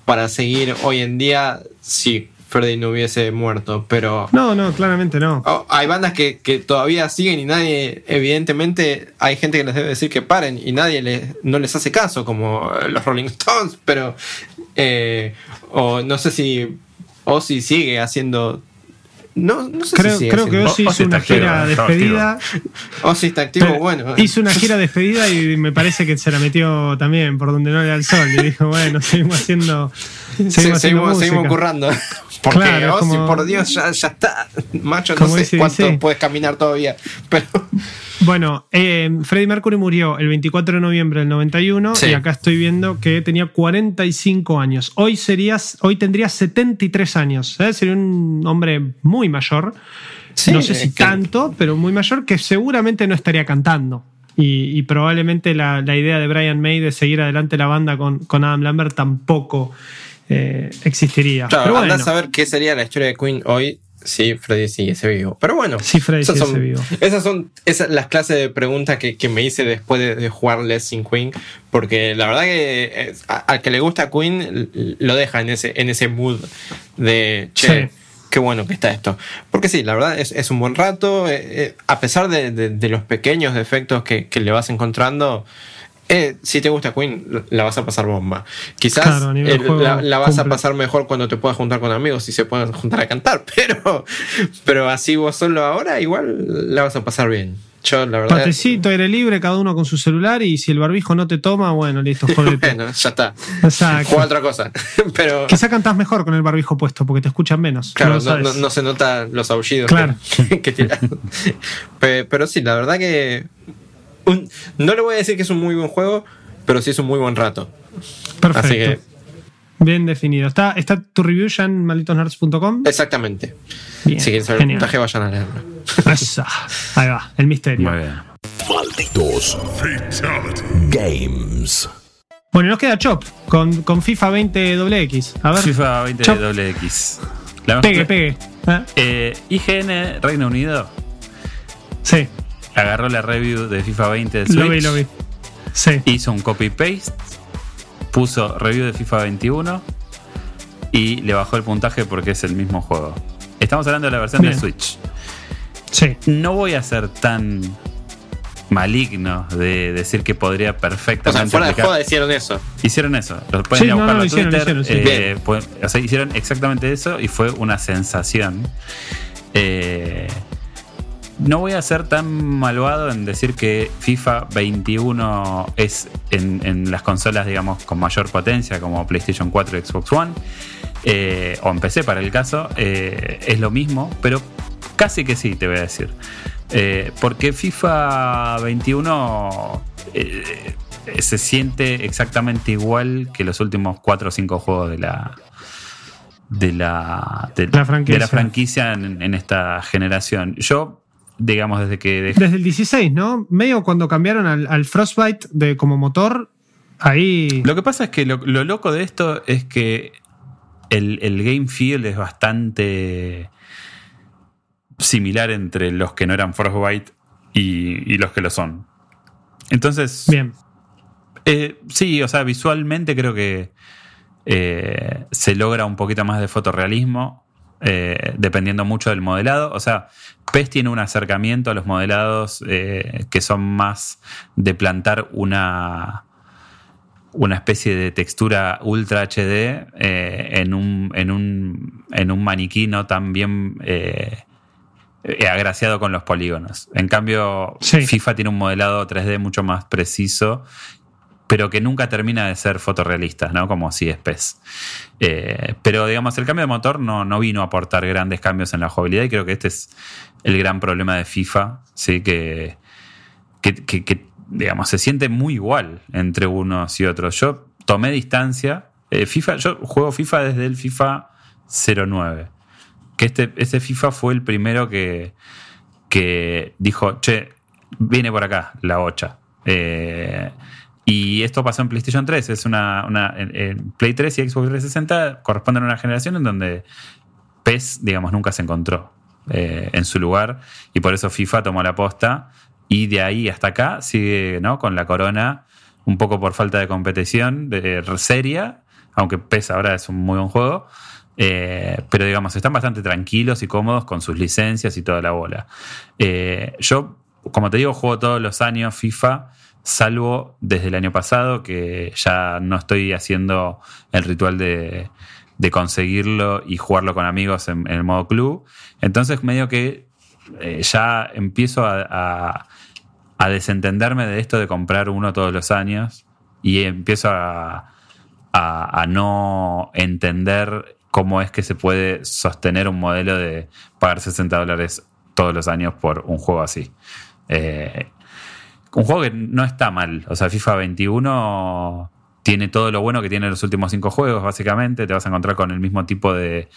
para seguir hoy en día si Freddy no hubiese muerto, pero... No, no, claramente no. Oh, hay bandas que, que todavía siguen y nadie, evidentemente, hay gente que les debe decir que paren y nadie les, no les hace caso, como eh, los Rolling Stones, pero. eh, o no sé si Ozzy sigue haciendo. No, no sé Creo, si sigue creo que Ozzy Ozzy hizo una está activo, gira está despedida. Ozzy está activo, bueno. Hizo una [LAUGHS] gira despedida y me parece que se la metió también por donde no le da el sol. Y dijo, bueno, [LAUGHS] seguimos haciendo. Seguimos, Sí, haciendo seguimos, seguimos currando. [LAUGHS] Porque Claro, Ozzy, como- por Dios, ya, ya está. Macho, no sé dice, cuánto dice. puedes caminar todavía. Pero. Bueno, eh, Freddie Mercury murió el 24 de noviembre del 91 Sí. y acá estoy viendo que tenía 45 años. Hoy, serías, hoy tendría 73 años. ¿eh? Sería un hombre muy mayor. Sí, no sé si tanto, pero muy mayor, que seguramente no estaría cantando. Y, y probablemente la, la idea de Brian May de seguir adelante la banda con, con Adam Lambert tampoco eh, existiría. Claro, pero a saber qué sería la historia de Queen hoy Sí, Freddy sigue ese vivo. Pero bueno, sí, Freddy esas, son, vivo. esas son esas, las clases de preguntas que, que me hice después de, de jugar Lessing Queen. Porque la verdad que eh, al que le gusta Queen lo deja en ese, en ese mood de che. Sí qué bueno que está esto. Porque sí, la verdad es, es un buen rato. Eh, eh, a pesar de, de, de, los pequeños defectos que, que le vas encontrando, eh, si te gusta Queen, la vas a pasar bomba. Quizás claro, eh, la, la, vas cumple. a pasar mejor cuando te puedas juntar con amigos y se puedan juntar a cantar, [LAUGHS] pero, pero así vos solo ahora, igual la vas a pasar bien. Yo, la verdad. Patecito, aire libre, cada uno con su celular y si el barbijo no te toma, bueno, listo, jodete. [LAUGHS] bueno, ya está. Exacto. Juega otra cosa. [LAUGHS] pero... Quizá cantás mejor con el barbijo puesto porque te escuchan menos. Claro, no, no, no, se nota los aullidos claro. que, que pero sí, la verdad que un, no le voy a decir que es un muy buen juego, pero sí es un muy buen rato. Perfecto. Así que, Bien definido. ¿Está, ¿Está tu review ya en malditosnerds.com? Exactamente. Bien, si quieren saber el puntaje, vayan a leerlo. [LAUGHS] Esa. Ahí va, el misterio. Muy bien. Malditos Games. Bueno, nos queda Chop con, con FIFA 20 XX. A ver. FIFA 20 Chop. XX. La pegue, pegue. ¿Eh? Eh, IGN Reino Unido. Sí agarró la review de FIFA 20 de Switch. Lo vi, lo vi. Sí. Hizo un copy-paste, puso review de FIFA 21 y le bajó el puntaje porque es el mismo juego. Estamos hablando de la versión Bien. de Switch. Sí. No voy a ser tan maligno de decir que podría perfectamente. O sea, fuera de joda hicieron eso. Hicieron eso. Lo pueden Sí, ir a no, buscarlo no, a hicieron, Twitter. hicieron, sí. eh, o sea, hicieron exactamente eso y fue una sensación. Eh, no voy a ser tan malvado en decir que FIFA 21 es en, en las consolas, digamos, con mayor potencia, como PlayStation 4 y Xbox One, eh, o en PC para el caso, eh, es lo mismo, pero casi que sí, te voy a decir. Eh, porque FIFA 21 eh, se siente exactamente igual que los últimos 4 o 5 juegos de la, de la, de, La franquicia. de la franquicia en, en esta generación. Yo, digamos, desde que dejé- Desde el 16, ¿no? Medio cuando cambiaron al, al Frostbite de, como motor, ahí. Lo que pasa es que lo, lo loco de esto es que el, el game feel es bastante similar entre los que no eran Frostbite y, y los que lo son. Entonces, Bien. eh, sí, o sea, visualmente creo que eh, se logra un poquito más de fotorrealismo, eh, dependiendo mucho del modelado. O sea, PES tiene un acercamiento a los modelados eh, que son más de plantar una, una especie de textura ultra HD eh, en, un, en, un, en un maniquí no tan bien agraciado con los polígonos. En cambio, Sí. FIFA tiene un modelado 3D mucho más preciso, pero que nunca termina de ser fotorrealista, ¿no? Como si es PES. Eh, pero, digamos, el cambio de motor no, no vino a aportar grandes cambios en la jugabilidad y creo que este es el gran problema de FIFA, ¿sí? Que, que, digamos, se siente muy igual entre unos y otros. Yo tomé distancia. eh, FIFA, yo juego FIFA desde el FIFA 09. Que este, este FIFA fue el primero que, que dijo, che, viene por acá la bocha. Eh, y esto pasó en PlayStation 3. Es una, una en, Play 3 y Xbox 360 corresponden a una generación en donde PES, digamos, nunca se encontró eh, en su lugar. Y por eso FIFA tomó la posta. Y de ahí hasta acá sigue ¿no? con la corona, un poco por falta de competición de, seria, aunque PES ahora es un muy buen juego. Eh, pero digamos, están bastante tranquilos y cómodos con sus licencias y toda la bola. Eh, yo, como te digo, juego todos los años FIFA, salvo desde el año pasado, que ya no estoy haciendo el ritual de, conseguirlo y jugarlo con amigos en, el modo club. Entonces, medio que eh, ya empiezo a, desentenderme de esto de comprar uno todos los años y empiezo a no entender cómo es que se puede sostener un modelo de pagar 60 dólares todos los años por un juego así. Eh, un juego que no está mal. O sea, FIFA 21 tiene todo lo bueno que tiene los últimos cinco juegos, básicamente. Te vas a encontrar con el mismo tipo de,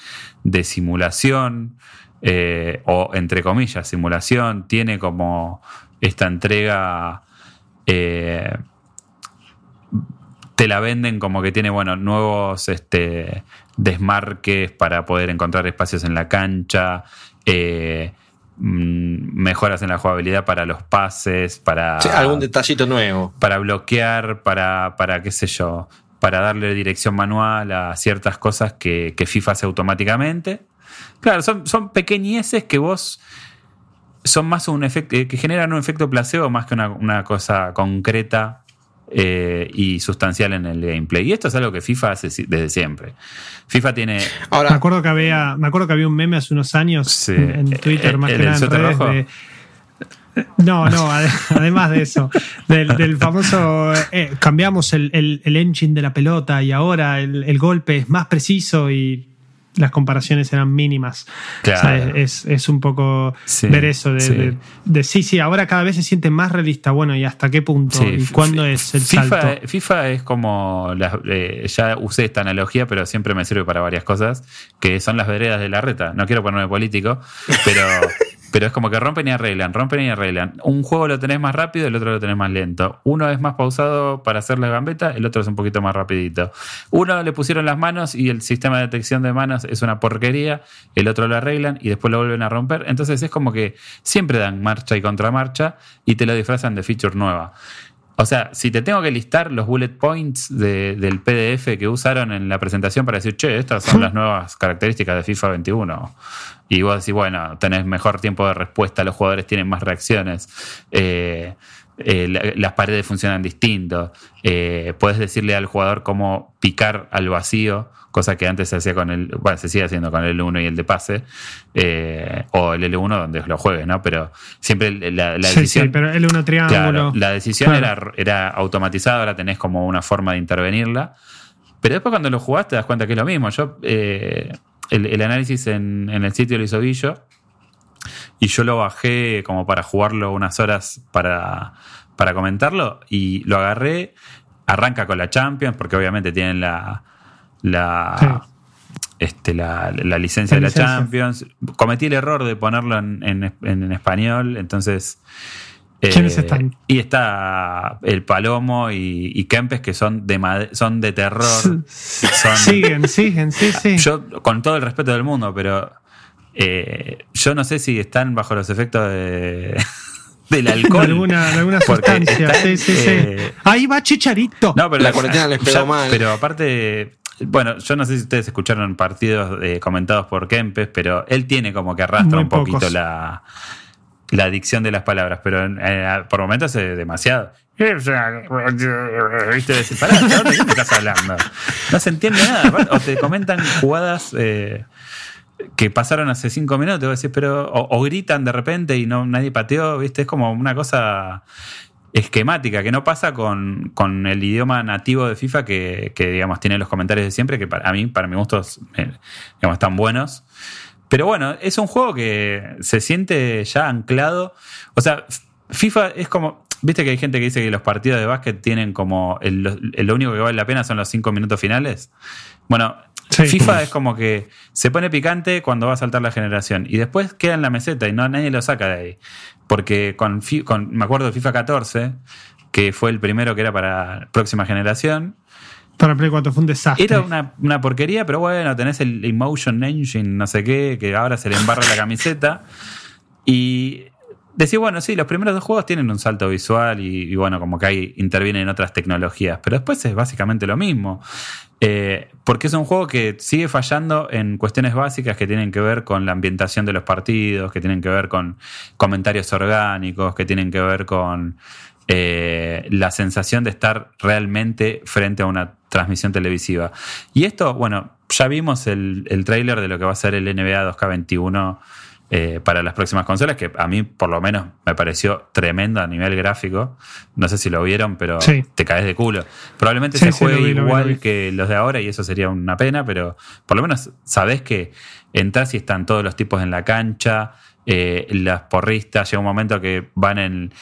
de simulación, eh, o entre comillas, simulación. Tiene como esta entrega. eh, te la venden como que tiene, bueno, nuevos este, desmarques para poder encontrar espacios en la cancha, eh, mejoras en la jugabilidad para los pases, para... algún detallito nuevo. Para bloquear, para, para qué sé yo, para darle dirección manual a ciertas cosas que, FIFA hace automáticamente. Claro, son, son pequeñeces que vos son más un efecto, que generan un efecto placebo más que una, una cosa concreta eh, y sustancial en el gameplay. Y esto es algo que FIFA hace desde siempre. FIFA tiene. Ahora, me acuerdo que había, me acuerdo que había un meme hace unos años en, Twitter, más que nada en redes no, no, [LAUGHS] además de eso, del, famoso eh, cambiamos el, el, engine de la pelota y ahora el, el, golpe es más preciso y las comparaciones eran mínimas. es, un poco ver eso de sí. sí. ahora cada vez se siente más realista. Bueno, ¿y hasta qué punto? ¿Y cuándo es el FIFA, salto? FIFA es como, eh, ya usé esta analogía, pero siempre me sirve para varias cosas, que son las veredas de la reta. No quiero ponerme político, pero... [LAUGHS] Pero es como que rompen y arreglan, rompen y arreglan. Un juego lo tenés más rápido, el otro lo tenés más lento. Uno es más pausado para hacer la gambeta, el otro es un poquito más rapidito. Uno le pusieron las manos y el sistema de detección de manos es una porquería, el otro lo arreglan y después lo vuelven a romper. Entonces es como que siempre dan marcha y contramarcha y te lo disfrazan de feature nueva. O sea, si te tengo que listar los bullet points del PDF que usaron en la presentación para decir, che, estas son [LAUGHS] las nuevas características de FIFA 21. Y vos decís, bueno, tenés mejor tiempo de respuesta, los jugadores tienen más reacciones. Eh, eh, las paredes funcionan distinto. Eh, puedes decirle al jugador cómo picar al vacío, cosa que antes se hacía con el, bueno, se sigue haciendo con el L1 y el de pase, eh, o el L1 donde lo juegues, ¿no? Pero siempre la, decisión. Sí, pero L1 triángulo. la decisión era, era automatizada, ahora tenés como una forma de intervenirla. Pero después cuando lo jugás te das cuenta que es lo mismo. Yo, el, análisis en, en el sitio lo hizo Billo y yo lo bajé como para jugarlo unas horas para, para comentarlo y lo agarré. Arranca con la Champions, porque obviamente tienen la, la, este, la, licencia de la Champions. Cometí el error de ponerlo en, en, español, entonces. ¿Quiénes eh, están? Y está el Palomo y, Kempes, que son de, son de terror. siguen, siguen, sí, sí. Yo, con todo el respeto del mundo, pero eh, yo no sé si están bajo los efectos de, [LAUGHS] del alcohol. De alguna, alguna sustancia. sí, sí, sí. Eh, Ahí va Chicharito. No, pero la cuarentena les pegó mal. Pero aparte, bueno, yo no sé si ustedes escucharon partidos eh, comentados por Kempes, pero él tiene como que arrastra un poquito la, la adicción de las palabras, pero por momentos es demasiado. ¿Viste? Decir, pará, ¿de qué me [LAUGHS] estás hablando? No se entiende nada. O te comentan jugadas que pasaron hace cinco minutos, vos decís, pero, o, gritan de repente y no nadie pateó, ¿viste? Es como una cosa esquemática que no pasa con, el idioma nativo de FIFA que, digamos, tiene los comentarios de siempre, que para, a mí, para mi gusto, eh, digamos, están buenos. Pero bueno, es un juego que se siente ya anclado. O sea, FIFA es como. ¿Viste que hay gente que dice que los partidos de básquet tienen como. lo único que vale la pena son los cinco minutos finales? Bueno, FIFA es como que se pone picante cuando va a saltar la generación y después queda en la meseta y no nadie lo saca de ahí. Porque con, me acuerdo de FIFA 14, que fue el primero que era para próxima generación. Para Play 4 fue un desastre. Era una, porquería, pero bueno, tenés el Emotion Engine, no sé qué, que ahora se le embarra la camiseta. Y decís, bueno, sí, los primeros dos juegos tienen un salto visual y, y, bueno, como que ahí intervienen otras tecnologías, pero después es básicamente lo mismo. Eh, porque es un juego que sigue fallando en cuestiones básicas que tienen que ver con la ambientación de los partidos, que tienen que ver con comentarios orgánicos, que tienen que ver con eh, la sensación de estar realmente frente a una transmisión televisiva. Y esto, bueno, ya vimos el, el tráiler de lo que va a ser el NBA 2K21 eh, para las próximas consolas, que a mí por lo menos me pareció tremendo a nivel gráfico. No sé si lo vieron, pero te caes de culo. Probablemente se juegue igual que los de ahora y eso sería una pena, pero por lo menos sabés que entras y están todos los tipos en la cancha, eh, las porristas, llega un momento que van en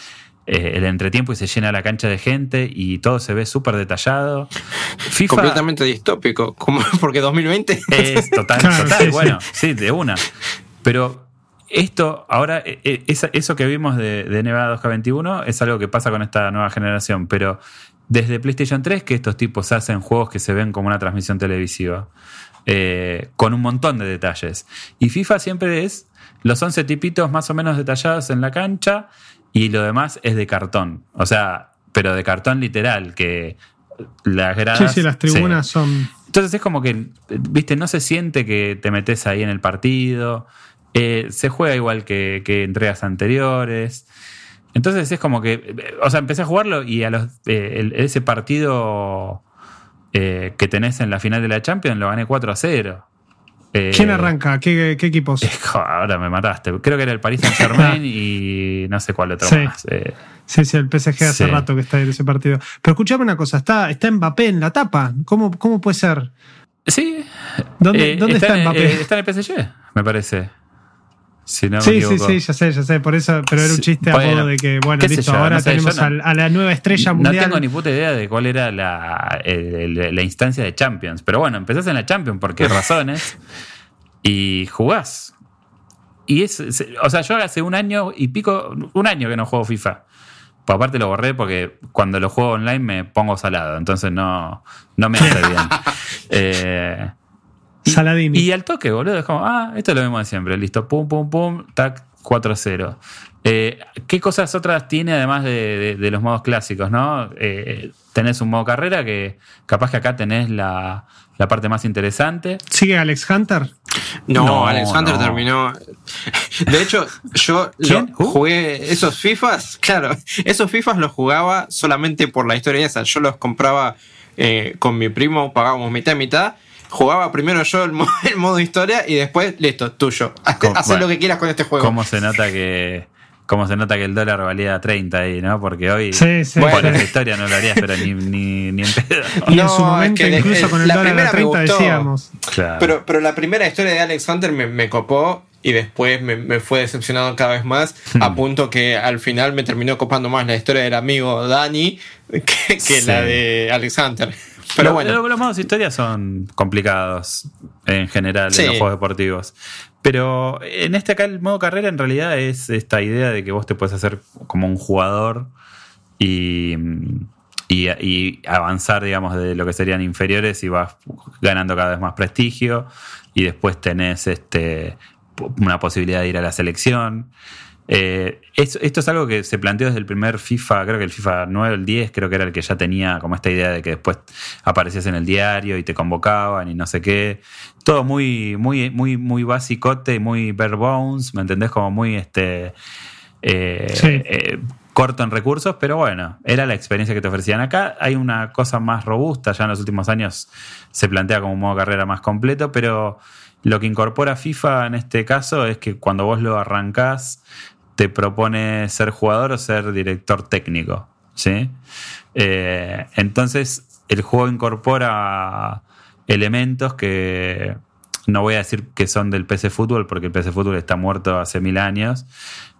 eh, el entretiempo y se llena la cancha de gente y todo se ve súper detallado. FIFA, Completamente distópico, como [LAUGHS] porque 2020 es total, [LAUGHS] total, bueno, sí, de una. Pero esto, ahora, e, e, eso que vimos de, de NBA 2K21 es algo que pasa con esta nueva generación, pero desde PlayStation 3 que estos tipos hacen juegos que se ven como una transmisión televisiva, eh, con un montón de detalles. Y FIFA siempre es los 11 tipitos más o menos detallados en la cancha y lo demás es de cartón. O sea, pero de cartón literal, que las gradas... Sí, sí, las tribunas son... Entonces es como que, viste, no se siente que te metes ahí en el partido. Eh, se juega igual que, que entregas anteriores. Entonces es como que, o sea, empecé a jugarlo y a los, eh, ese partido eh, que tenés en la final de la Champions lo gané 4 a 0. Eh, ¿Quién arranca? ¿Qué, equipos? [LAUGHS] Ahora me mataste. Creo que era el Paris Saint Germain [LAUGHS] y no sé cuál otro más. Sí, sí, el PSG hace rato que está en ese partido. Pero escuchame una cosa, está, está Mbappé en la tapa. ¿Cómo, cómo puede ser? Sí. ¿Dónde, ¿dónde está, Mbappé? está en el PSG, me parece sí, sí, sí, ya sé, ya sé, por eso, pero era un chiste a modo de que, bueno, listo, ahora tenemos a, la nueva estrella mundial. No tengo ni puta idea de cuál era la, la instancia de Champions, pero bueno, empezás en la Champions porque [LAUGHS] razones y jugás. Y es, o sea, yo hace un año y pico, un año que no juego FIFA. Pues aparte lo borré porque cuando lo juego online me pongo salado, entonces no, no me hace [LAUGHS] bien. eh, y, al toque, boludo, es como, ah, esto lo vemos de siempre, listo, pum, pum, pum, tac, 4-0. Eh, ¿Qué cosas otras tiene además de, los modos clásicos, no? Eh, tenés un modo carrera que capaz que acá tenés la, parte más interesante. ¿Sigue Alex Hunter? No, Alex Hunter terminó. De hecho, yo jugué esos FIFAs, claro, esos FIFAs los jugaba solamente por la historia esa. Yo los compraba eh, con mi primo, pagábamos mitad y mitad jugaba primero yo [LAUGHS] el, modo, historia y después, listo, tuyo. Haz lo que quieras con este juego. ¿Cómo se nota que.? Cómo se nota que el dólar valía 30 ahí, ¿no? Porque hoy sí, sí, por esa historia no lo harías, pero ni, ni, en pedo. [LAUGHS] Y en su momento, incluso con el dólar a 30 decíamos. Pero, pero la primera historia de Alex Hunter me, me copó y después me, me, fue decepcionado cada vez más, a hmm. punto que al final me terminó copando más la historia del amigo Dani que, que la de Alex Hunter. Pero bueno. Los, modos historia son complicados en general en los juegos deportivos. Pero en este acá el modo carrera en realidad es esta idea de que vos te puedes hacer como un jugador y, y, avanzar, digamos, de lo que serían inferiores y vas ganando cada vez más prestigio y después tenés este, una posibilidad de ir a la selección. Eh, esto, es algo que se planteó desde el primer FIFA, creo que el FIFA 9, el 10, creo que era el que ya tenía como esta idea de que después aparecías en el diario y te convocaban y no sé qué. Todo muy, muy, muy, muy basicote y muy bare bones, ¿me entendés? Como muy este. Eh, eh, corto en recursos, pero bueno, era la experiencia que te ofrecían acá. Hay una cosa más robusta, ya en los últimos años se plantea como un modo carrera más completo, pero lo que incorpora FIFA en este caso es que cuando vos lo arrancás, te propone ser jugador o ser director técnico. ¿sí? Eh, entonces, el juego incorpora elementos que no voy a decir que son del PC Fútbol, porque el PC Fútbol está muerto hace mil años,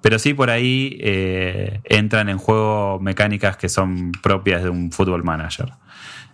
pero sí por ahí eh, entran en juego mecánicas que son propias de un Football Manager.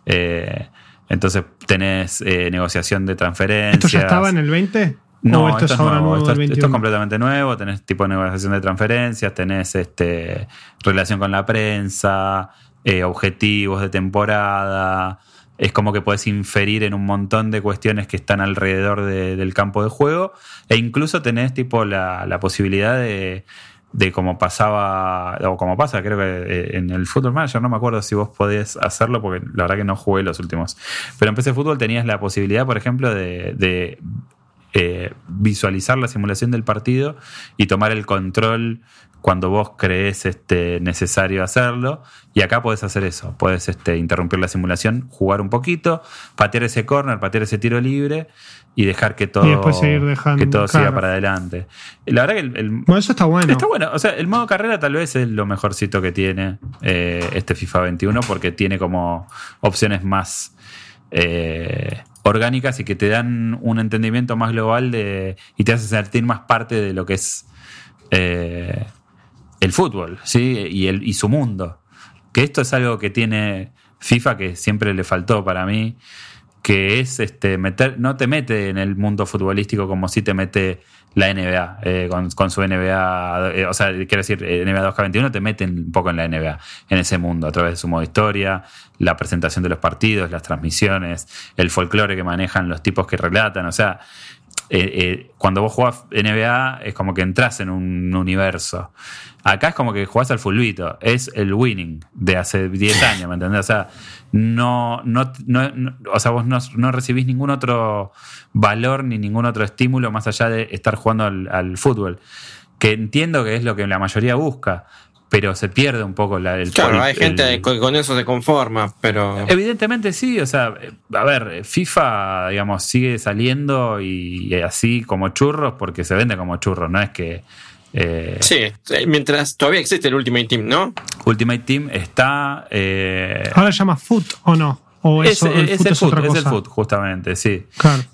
Eh, entonces tenés negociación de transferencias. ¿Esto ya estaba en el 20? No, esto, es nuevo, esto, es completamente nuevo, tenés tipo de negociación de transferencias, tenés este, relación con la prensa, eh, objetivos de temporada, es como que puedes inferir en un montón de cuestiones que están alrededor del campo de juego e incluso tenés tipo la, posibilidad de, de como pasaba, o como pasa, creo que eh, en el Football Manager, no me acuerdo si vos podés hacerlo, porque la verdad que no jugué los últimos. Pero en PC Fútbol tenías la posibilidad, por ejemplo, de, de eh, visualizar la simulación del partido y tomar el control cuando vos crees este, necesario hacerlo. Y acá podés hacer eso, podés este, interrumpir la simulación, jugar un poquito, patear ese corner, patear ese tiro libre y dejar que todo, que todo siga para adelante. La verdad que el, bueno, eso está bueno. Está bueno. O sea, el modo carrera tal vez es lo mejorcito que tiene eh, este FIFA 21 porque tiene como opciones más... Eh, orgánicas y que te dan un entendimiento más global de, y te hace sentir más parte de lo que es eh, el fútbol ¿sí? y, el, y su mundo. Que esto es algo que tiene FIFA que siempre le faltó para mí. Que es este meter, no te mete en el mundo futbolístico como si te mete la NBA, eh, con, su NBA, eh, o sea, quiero decir, eh, NBA 2K21 te mete un poco en la NBA, en ese mundo, a través de su modo historia, la presentación de los partidos, las transmisiones, el folclore que manejan los tipos que relatan, o sea, cuando vos jugás NBA es como que entras en un universo. Acá es como que jugás al fulbito, es el winning de hace 10 [LAUGHS] años, ¿me entendés? O sea, no, no, o sea, vos no, recibís ningún otro valor ni ningún otro estímulo más allá de estar jugando al, fútbol. Que entiendo que es lo que la mayoría busca, pero se pierde un poco la, el Claro, hay gente que con eso se conforma, pero. Evidentemente sí, o sea, a ver, FIFA, digamos, sigue saliendo y así como churros porque se vende como churros, no es que eh, sí, mientras todavía existe el Ultimate Team, ¿no? Ultimate Team está. Eh, Ahora se llama Foot o no. ¿O es, el, es, el foot, es el foot, justamente, sí.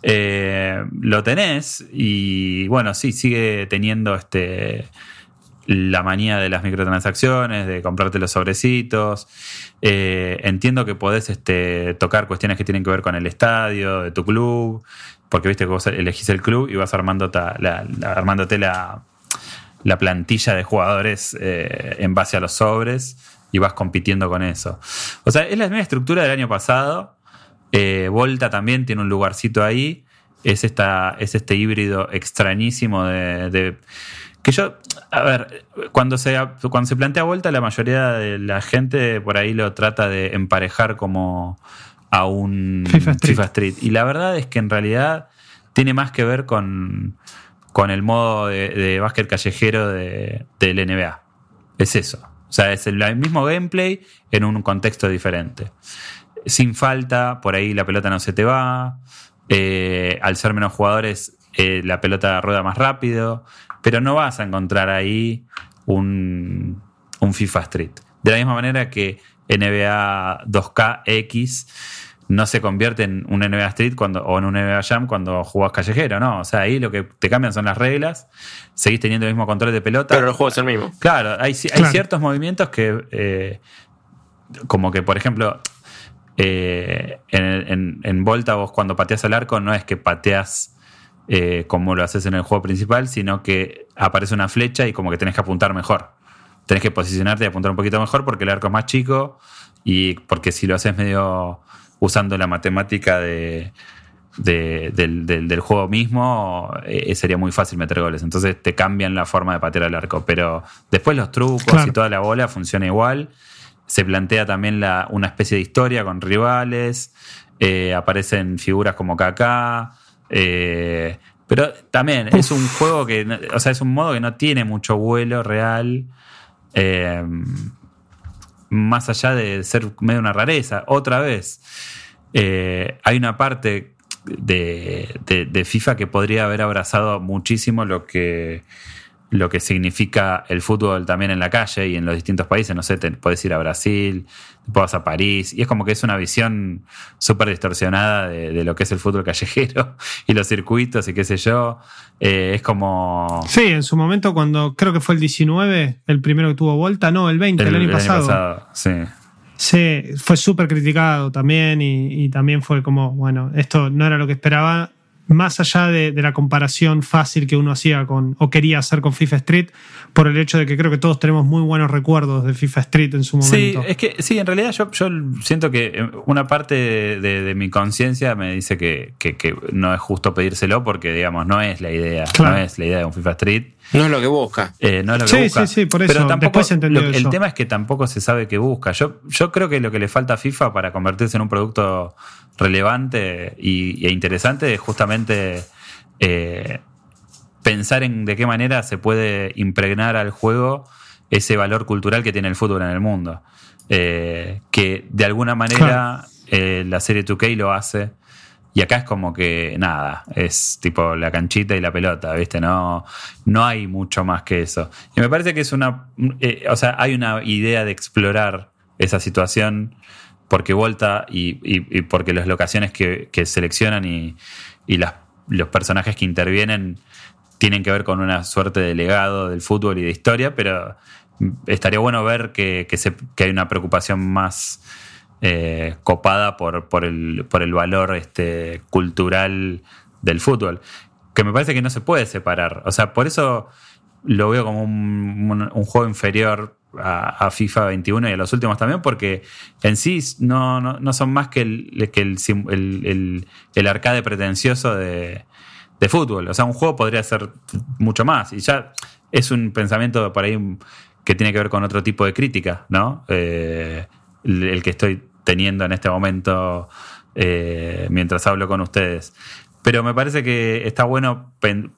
Eh, lo tenés y bueno, sí, sigue teniendo este la manía de las microtransacciones, de comprarte los sobrecitos. entiendo que podés este, tocar cuestiones que tienen que ver con el estadio, de tu club, porque viste que vos elegís el club y vas armándote la, armándote la, la plantilla de jugadores eh, en base a los sobres y vas compitiendo con eso. O sea, es la misma estructura del año pasado. Eh, Volta también tiene un lugarcito ahí. Es, esta, es este híbrido extrañísimo de, que yo, a ver, cuando se, cuando se plantea Volta, la mayoría de la gente por ahí lo trata de emparejar como a un FIFA Street. Y la verdad es que en realidad tiene más que ver con, con el modo de, básquet callejero de, del NBA. Es eso. O sea, es el mismo gameplay en un contexto diferente. Sin falta, por ahí la pelota no se te va. Eh, al ser menos jugadores, eh, la pelota rueda más rápido. Pero no vas a encontrar ahí un, un FIFA Street. De la misma manera que NBA 2K no se convierte en un NBA Street cuando, o en un NBA Jam cuando jugás callejero, ¿no? O sea, ahí lo que te cambian son las reglas, seguís teniendo el mismo control de pelota. Pero el juego es el mismo. Claro, hay, hay ciertos movimientos que, eh, como que, por ejemplo, eh, en, en, Volta vos cuando pateas al arco no es que pateas eh, como lo haces en el juego principal, sino que aparece una flecha y como que tenés que apuntar mejor. Tenés que posicionarte y apuntar un poquito mejor porque el arco es más chico y porque si lo haces medio usando la matemática de, del, juego mismo, eh, sería muy fácil meter goles. Entonces te cambian la forma de patear al arco. Pero después los trucos y toda la bola funciona igual. Se plantea también la, una especie de historia con rivales. Eh, aparecen figuras como Kaká. Eh, pero también es un juego que, o sea, es un modo que no tiene mucho vuelo real más allá de ser medio una rareza. Otra vez, eh, hay una parte de, de, FIFA que podría haber abrazado muchísimo lo que, lo que significa el fútbol también en la calle y en los distintos países. No sé, te, puedes ir a Brasil, vas a París, y es como que es una visión súper distorsionada de, lo que es el fútbol callejero [LAUGHS] y los circuitos y qué sé yo. Eh, es como. Sí, en su momento, cuando creo que fue el 19, el primero que tuvo vuelta, no, el 20, el, año pasado. pasado sí. Sí, fue súper criticado también y, y, también fue como, bueno, esto no era lo que esperaba más allá de, la comparación fácil que uno hacía con o quería hacer con FIFA Street, por el hecho de que creo que todos tenemos muy buenos recuerdos de FIFA Street en su momento. Sí, es que sí, en realidad yo, yo siento que eh, una parte de, mi conciencia me dice que, no es justo pedírselo porque, digamos, no es la idea, no es la idea de un FIFA Street. No es lo que busca. Eh, no es lo que busca. Sí, sí, por eso. Pero tampoco, El tema es que tampoco se sabe qué busca. Yo, yo creo que lo que le falta a FIFA para convertirse en un producto relevante y, e interesante es justamente eh, pensar en de qué manera se puede impregnar al juego ese valor cultural que tiene el fútbol en el mundo. Eh, que de alguna manera eh, la serie 2K lo hace. Y acá es como que nada, es tipo la canchita y la pelota, ¿viste? No, no hay mucho más que eso. Y me parece que es una. o sea, hay una idea de explorar esa situación porque Volta y, porque las locaciones que, seleccionan y, los personajes que intervienen tienen que ver con una suerte de legado del fútbol y de historia, pero estaría bueno ver que, hay una preocupación más eh, copada por, por, el, por el valor este, cultural del fútbol. Que me parece que no se puede separar. O sea, por eso lo veo como un, juego inferior a, FIFA 21 y a los últimos también, porque en sí no, no, son más que, el, que el, el, arcade pretencioso de, de, fútbol. O sea, un juego podría ser mucho más. Y ya es un pensamiento por ahí que tiene que ver con otro tipo de crítica, ¿no? Eh, el, que estoy teniendo en este momento eh, mientras hablo con ustedes. Pero me parece que está bueno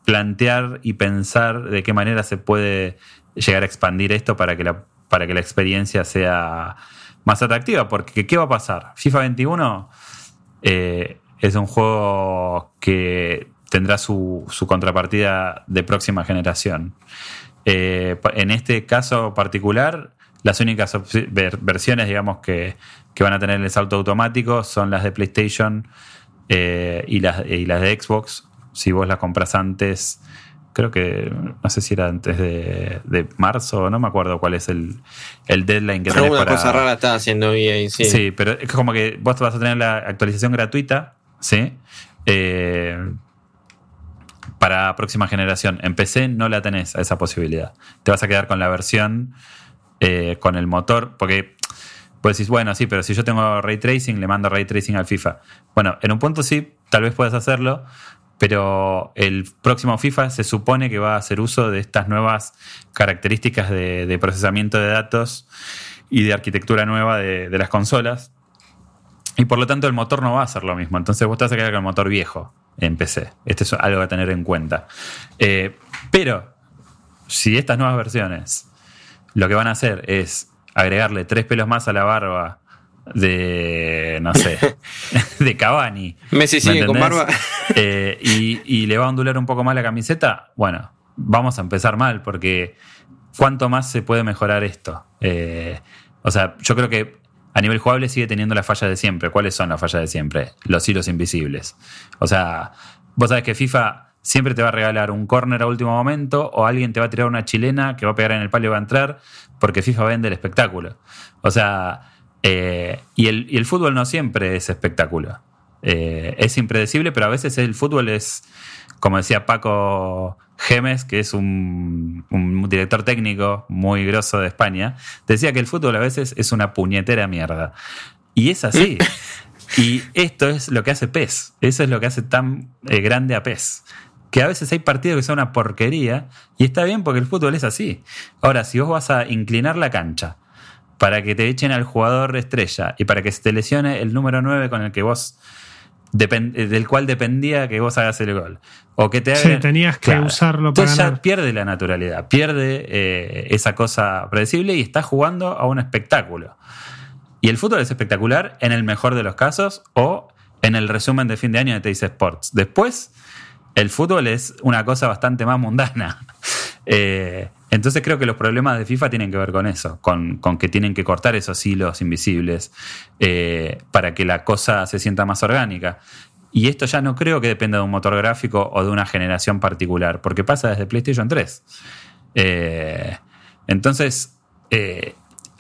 plantear y pensar de qué manera se puede llegar a expandir esto para que la, para que la experiencia sea más atractiva. Porque, ¿qué va a pasar? FIFA 21 eh, es un juego que tendrá su, contrapartida de próxima generación. Eh, en este caso particular, las únicas versiones, digamos, que, que, van a tener el salto automático son las de PlayStation eh, y, las, y las de Xbox, si vos las compras antes, creo que, no sé si era antes de, de marzo, no me acuerdo cuál es el, el deadline que tenés para... cosa rara está haciendo EA, sí. Sí, pero es como que vos vas a tener la actualización gratuita, ¿sí? Eh, para próxima generación. En PC no la tenés a esa posibilidad. Te vas a quedar con la versión eh, con el motor, porque pues decís, bueno, sí, pero si yo tengo ray tracing, le mando ray tracing al FIFA. Bueno, en un punto sí, tal vez puedas hacerlo, pero el próximo FIFA se supone que va a hacer uso de estas nuevas características de, procesamiento de datos y de arquitectura nueva de, las consolas. Y por lo tanto el motor no va a ser lo mismo. Entonces vos te vas a quedar con el motor viejo en PC. Esto es algo a tener en cuenta. Eh, pero si estas nuevas versiones lo que van a hacer es agregarle tres pelos más a la barba de, no sé, [LAUGHS] de Cavani. Messi sigue con barba. Eh, y, le va a ondular un poco más la camiseta. Bueno, vamos a empezar mal porque ¿cuánto más se puede mejorar esto? Eh, o sea, yo creo que a nivel jugable sigue teniendo las fallas de siempre. ¿Cuáles son las fallas de siempre? Los hilos invisibles. O sea, vos sabés que FIFA siempre te va a regalar un corner a último momento o alguien te va a tirar una chilena que va a pegar en el palo y va a entrar porque FIFA vende el espectáculo. O sea, eh, y, el, fútbol no siempre es espectáculo. Eh, es impredecible, pero a veces el fútbol es, como decía Paco Gemes, que es un, un director técnico muy grosso de España, decía que el fútbol a veces es una puñetera mierda. Y es así. [LAUGHS] Y esto es lo que hace PES. Eso es lo que hace tan eh, grande a PES que a veces hay partidos que son una porquería y está bien porque el fútbol es así. Ahora, si vos vas a inclinar la cancha para que te echen al jugador estrella y para que se te lesione el número 9 con el que vos del cual dependía que vos hagas el gol. O que te Sí, tenías que usarlo para Entonces ya pierde la naturalidad, pierde eh, esa cosa predecible y está jugando a un espectáculo. Y el fútbol es espectacular en el mejor de los casos o en el resumen de fin de año de Teis Sports. Después el fútbol es una cosa bastante más mundana. [LAUGHS] Eh, entonces creo que los problemas de FIFA tienen que ver con eso, con, que tienen que cortar esos hilos invisibles eh, para que la cosa se sienta más orgánica. Y esto ya no creo que dependa de un motor gráfico o de una generación particular, porque pasa desde PlayStation 3. Eh, entonces,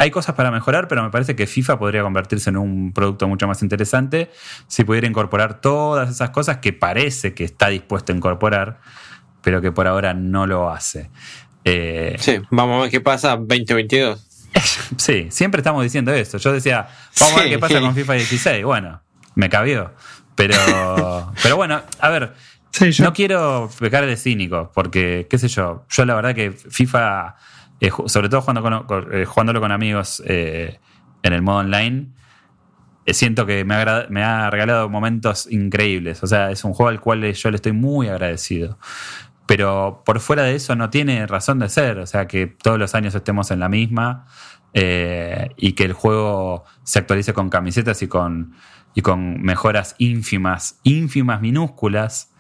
hay cosas para mejorar, pero me parece que FIFA podría convertirse en un producto mucho más interesante si pudiera incorporar todas esas cosas que parece que está dispuesto a incorporar, pero que por ahora no lo hace. Eh, sí, vamos a ver qué pasa 2022. [LAUGHS] sí, siempre estamos diciendo esto. Yo decía, vamos a ver qué pasa con FIFA 16. Bueno, me cabió. Pero, [LAUGHS] pero bueno, a ver, no quiero pecar de cínico, porque, qué sé yo, yo la verdad que FIFA eh, sobre todo eh, jugándolo con amigos eh, en el modo online, siento que me ha, regalado momentos increíbles. O sea, es un juego al cual yo le estoy muy agradecido. Pero por fuera de eso no tiene razón de ser. O sea, que todos los años estemos en la misma y que el juego se actualice con camisetas y con, y con mejoras ínfimas, ínfimas, minúsculas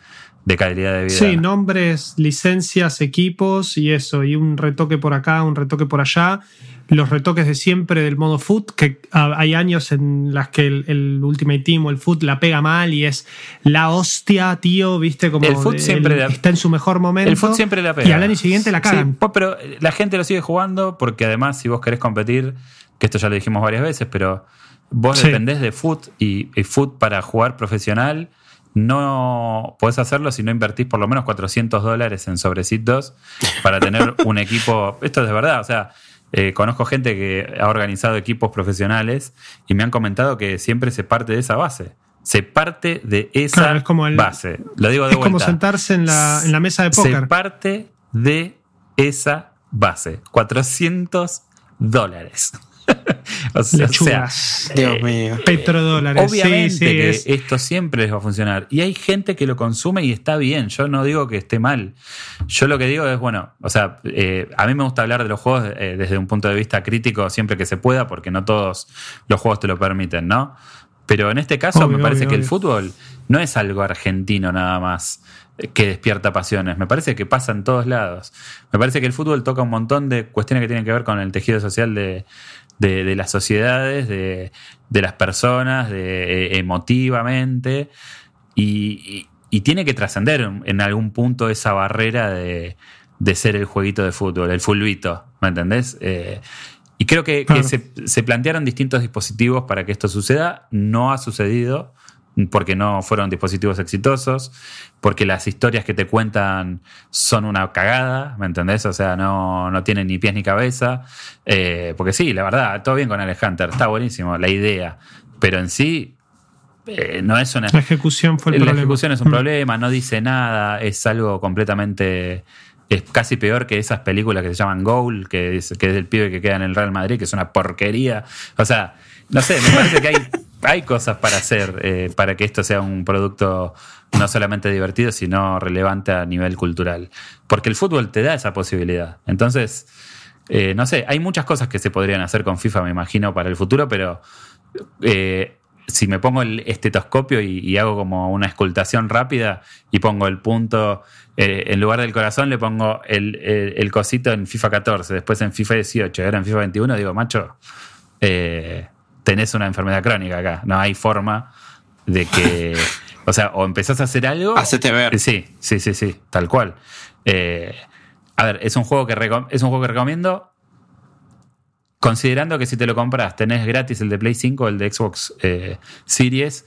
de calidad de vida. Sí, nombres, licencias, equipos y eso, y un retoque por acá, un retoque por allá. Los retoques de siempre del modo foot, que ah, hay años en las que el, Ultimate Team o el foot la pega mal y es la hostia, tío, viste como el foot siempre está en su mejor momento. El foot siempre la pega. Y al año siguiente la cagan. pero la gente lo sigue jugando porque además si vos querés competir que esto ya lo dijimos varias veces, pero vos dependés de foot y, y foot para jugar profesional no podés hacerlo si no invertís por lo menos 400 dólares en sobrecitos para tener [LAUGHS] un equipo. Esto es de verdad, o sea, eh, conozco gente que ha organizado equipos profesionales y me han comentado que siempre se parte de esa base. Se parte de esa base. Lo digo de es como sentarse en la, en la mesa de póker. Se parte de esa base. 400 dólares. [LAUGHS] o sea, Dios eh, mío. Petrodólares. Obviamente que esto siempre les va a funcionar. Y hay gente que lo consume y está bien. Yo no digo que esté mal. Yo lo que digo es, bueno, o sea, eh, a mí me gusta hablar de los juegos eh, desde un punto de vista crítico siempre que se pueda, porque no todos los juegos te lo permiten, ¿no? Pero en este caso me parece que el fútbol no es algo argentino nada más que despierta pasiones. Me parece que pasa en todos lados. Me parece que el fútbol toca un montón de cuestiones que tienen que ver con el tejido social de, de, las sociedades, de, las personas, de, eh, emotivamente, y, tiene que trascender en algún punto esa barrera de, ser el jueguito de fútbol, el fulbito, ¿me entendés? Eh, y creo que, se, se, plantearon distintos dispositivos para que esto suceda, no ha sucedido porque no fueron dispositivos exitosos, porque las historias que te cuentan son una cagada, ¿me entendés? O sea, no, no tienen ni pies ni cabeza. Eh, porque sí, la verdad, todo bien con Alex Hunter, está buenísimo la idea, pero en sí eh, no es una... La ejecución fue el la problema. La ejecución es un mm. problema, no dice nada, es algo completamente... Es casi peor que esas películas que se llaman Goal, que es, que es del pibe que queda en el Real Madrid, que es una porquería. O sea, no sé, me parece que hay hay cosas para hacer eh, para que esto sea un producto no solamente divertido, sino relevante a nivel cultural. Porque el fútbol te da esa posibilidad. Entonces, eh, no sé, hay muchas cosas que se podrían hacer con FIFA, me imagino, para el futuro, pero eh, si me pongo el estetoscopio y, hago como una escultación rápida y pongo el punto, en lugar del corazón le pongo el, el, cosito en FIFA 14, después en FIFA 18, ahora en FIFA 21, digo, macho, tenés una enfermedad crónica acá. No hay forma de que. [LAUGHS] O sea, o empezás a hacer algo. Hacete ver. Sí, sí, sí, sí, tal cual. Eh, a ver, es un juego que es un juego que recomiendo. Considerando que si te lo compras, tenés gratis el de Play 5 o el de Xbox eh, Series.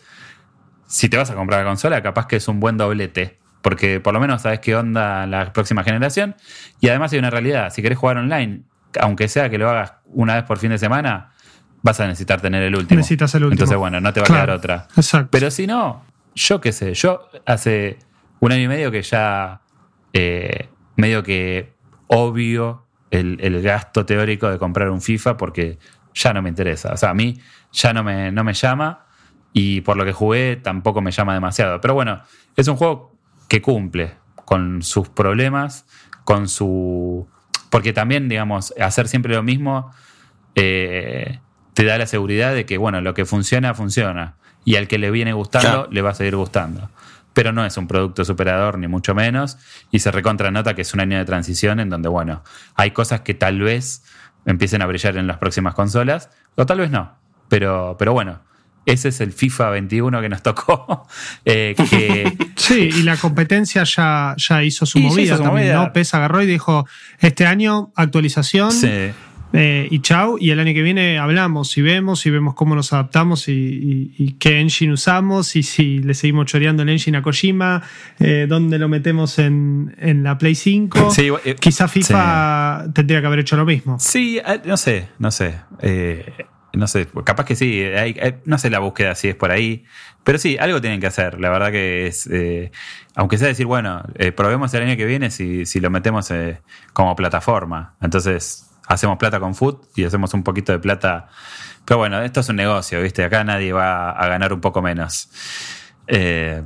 Si te vas a comprar la consola, capaz que es un buen doblete. Porque por lo menos sabes qué onda la próxima generación. Y además hay una realidad. Si querés jugar online, aunque sea que lo hagas una vez por fin de semana, vas a necesitar tener el último. Necesitas el último. Entonces, bueno, no te va a quedar otra. Exacto. Pero si no, yo qué sé, yo hace un año y medio que ya eh, medio que obvio el, gasto teórico de comprar un FIFA porque ya no me interesa. O sea, a mí ya no me, no me llama y por lo que jugué tampoco me llama demasiado. Pero bueno, es un juego que cumple con sus problemas, con su... Porque también, digamos, hacer siempre lo mismo eh, te da la seguridad de que, bueno, lo que funciona, funciona. Y al que le viene gustando, le va a seguir gustando. Pero no es un producto superador, ni mucho menos. Y se recontra nota que es un año de transición en donde, bueno, hay cosas que tal vez empiecen a brillar en las próximas consolas, o tal vez no. Pero, pero bueno, ese es el FIFA 21 que nos tocó. [LAUGHS] Eh, [LAUGHS] sí, y la competencia ya, ya hizo su movida también, ¿no? PES agarró y dijo, este año actualización. Sí. Eh, y chau, y el año que viene hablamos y vemos y vemos cómo nos adaptamos y, qué engine usamos y si le seguimos choreando el engine a Kojima, eh, dónde lo metemos en, la Play 5. Eh, Quizá FIFA tendría que haber hecho lo mismo. Sí, no sé, no sé. no sé, capaz que sí, no sé la búsqueda si es por ahí, pero sí, algo tienen que hacer. La verdad que es, aunque sea decir, bueno, probemos el año que viene si, si lo metemos como plataforma. Entonces, hacemos plata con food y hacemos un poquito de plata. Pero bueno, esto es un negocio, ¿viste? Acá nadie va a ganar un poco menos. Eh,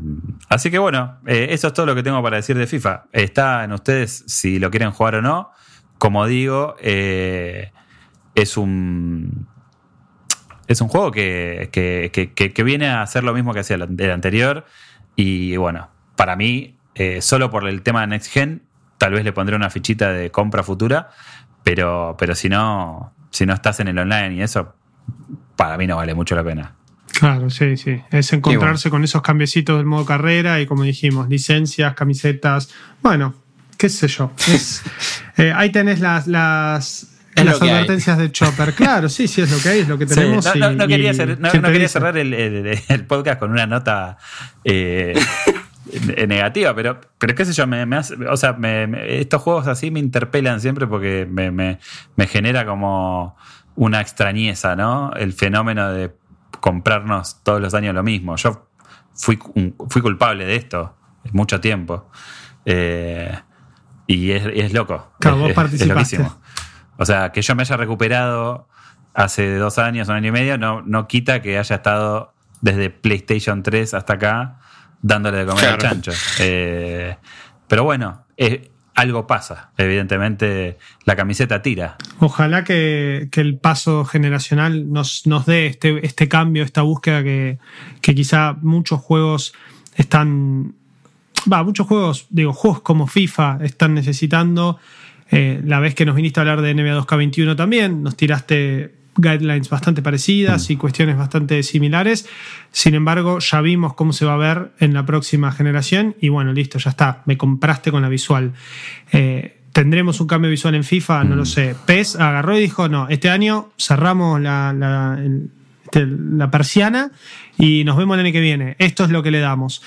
así que bueno, eh, eso es todo lo que tengo para decir de FIFA. Está en ustedes si lo quieren jugar o no. Como digo, eh, es un. Es un juego que, que, viene a hacer lo mismo que hacía el anterior. Y bueno, para mí, solo por el tema de Next Gen, tal vez le pondré una fichita de compra futura. Pero, pero si no, si no estás en el online y eso, para mí no vale mucho la pena. Claro, sí, sí. Es encontrarse con esos cambiecitos del modo carrera y como dijimos, licencias, camisetas. Bueno, qué sé yo. [LAUGHS] Eh, ahí tenés las, las las advertencias de Chopper. Claro, sí, sí, es lo que hay, es lo que tenemos. no, quería, cerrar el, podcast con una nota eh, [LAUGHS] negativa, pero, pero qué sé yo, me, hace, o sea, estos juegos así me interpelan siempre porque me, genera como una extrañeza, ¿no? El fenómeno de comprarnos todos los años lo mismo. Yo fui, fui culpable de esto mucho tiempo. Eh, y es, loco. es, loquísimo. O sea, que yo me haya recuperado hace dos años, un año y medio, no, no quita que haya estado desde PlayStation 3 hasta acá dándole de comer al chancho. Eh, pero bueno, eh, algo pasa. Evidentemente, la camiseta tira. Ojalá que, el paso generacional nos, nos dé este, este cambio, esta búsqueda que, que quizá muchos juegos están. Va, muchos juegos, digo, juegos como FIFA están necesitando. Eh, la vez que nos viniste a hablar de NBA 2K21 también, nos tiraste guidelines bastante parecidas y cuestiones bastante similares. Sin embargo, ya vimos cómo se va a ver en la próxima generación y bueno, listo, ya está, me compraste con la visual. Eh, ¿Tendremos un cambio visual en FIFA? No lo mm. sé. PES agarró y dijo, no, este año cerramos la, la, este, la persiana y nos vemos el año que viene. Esto es lo que le damos.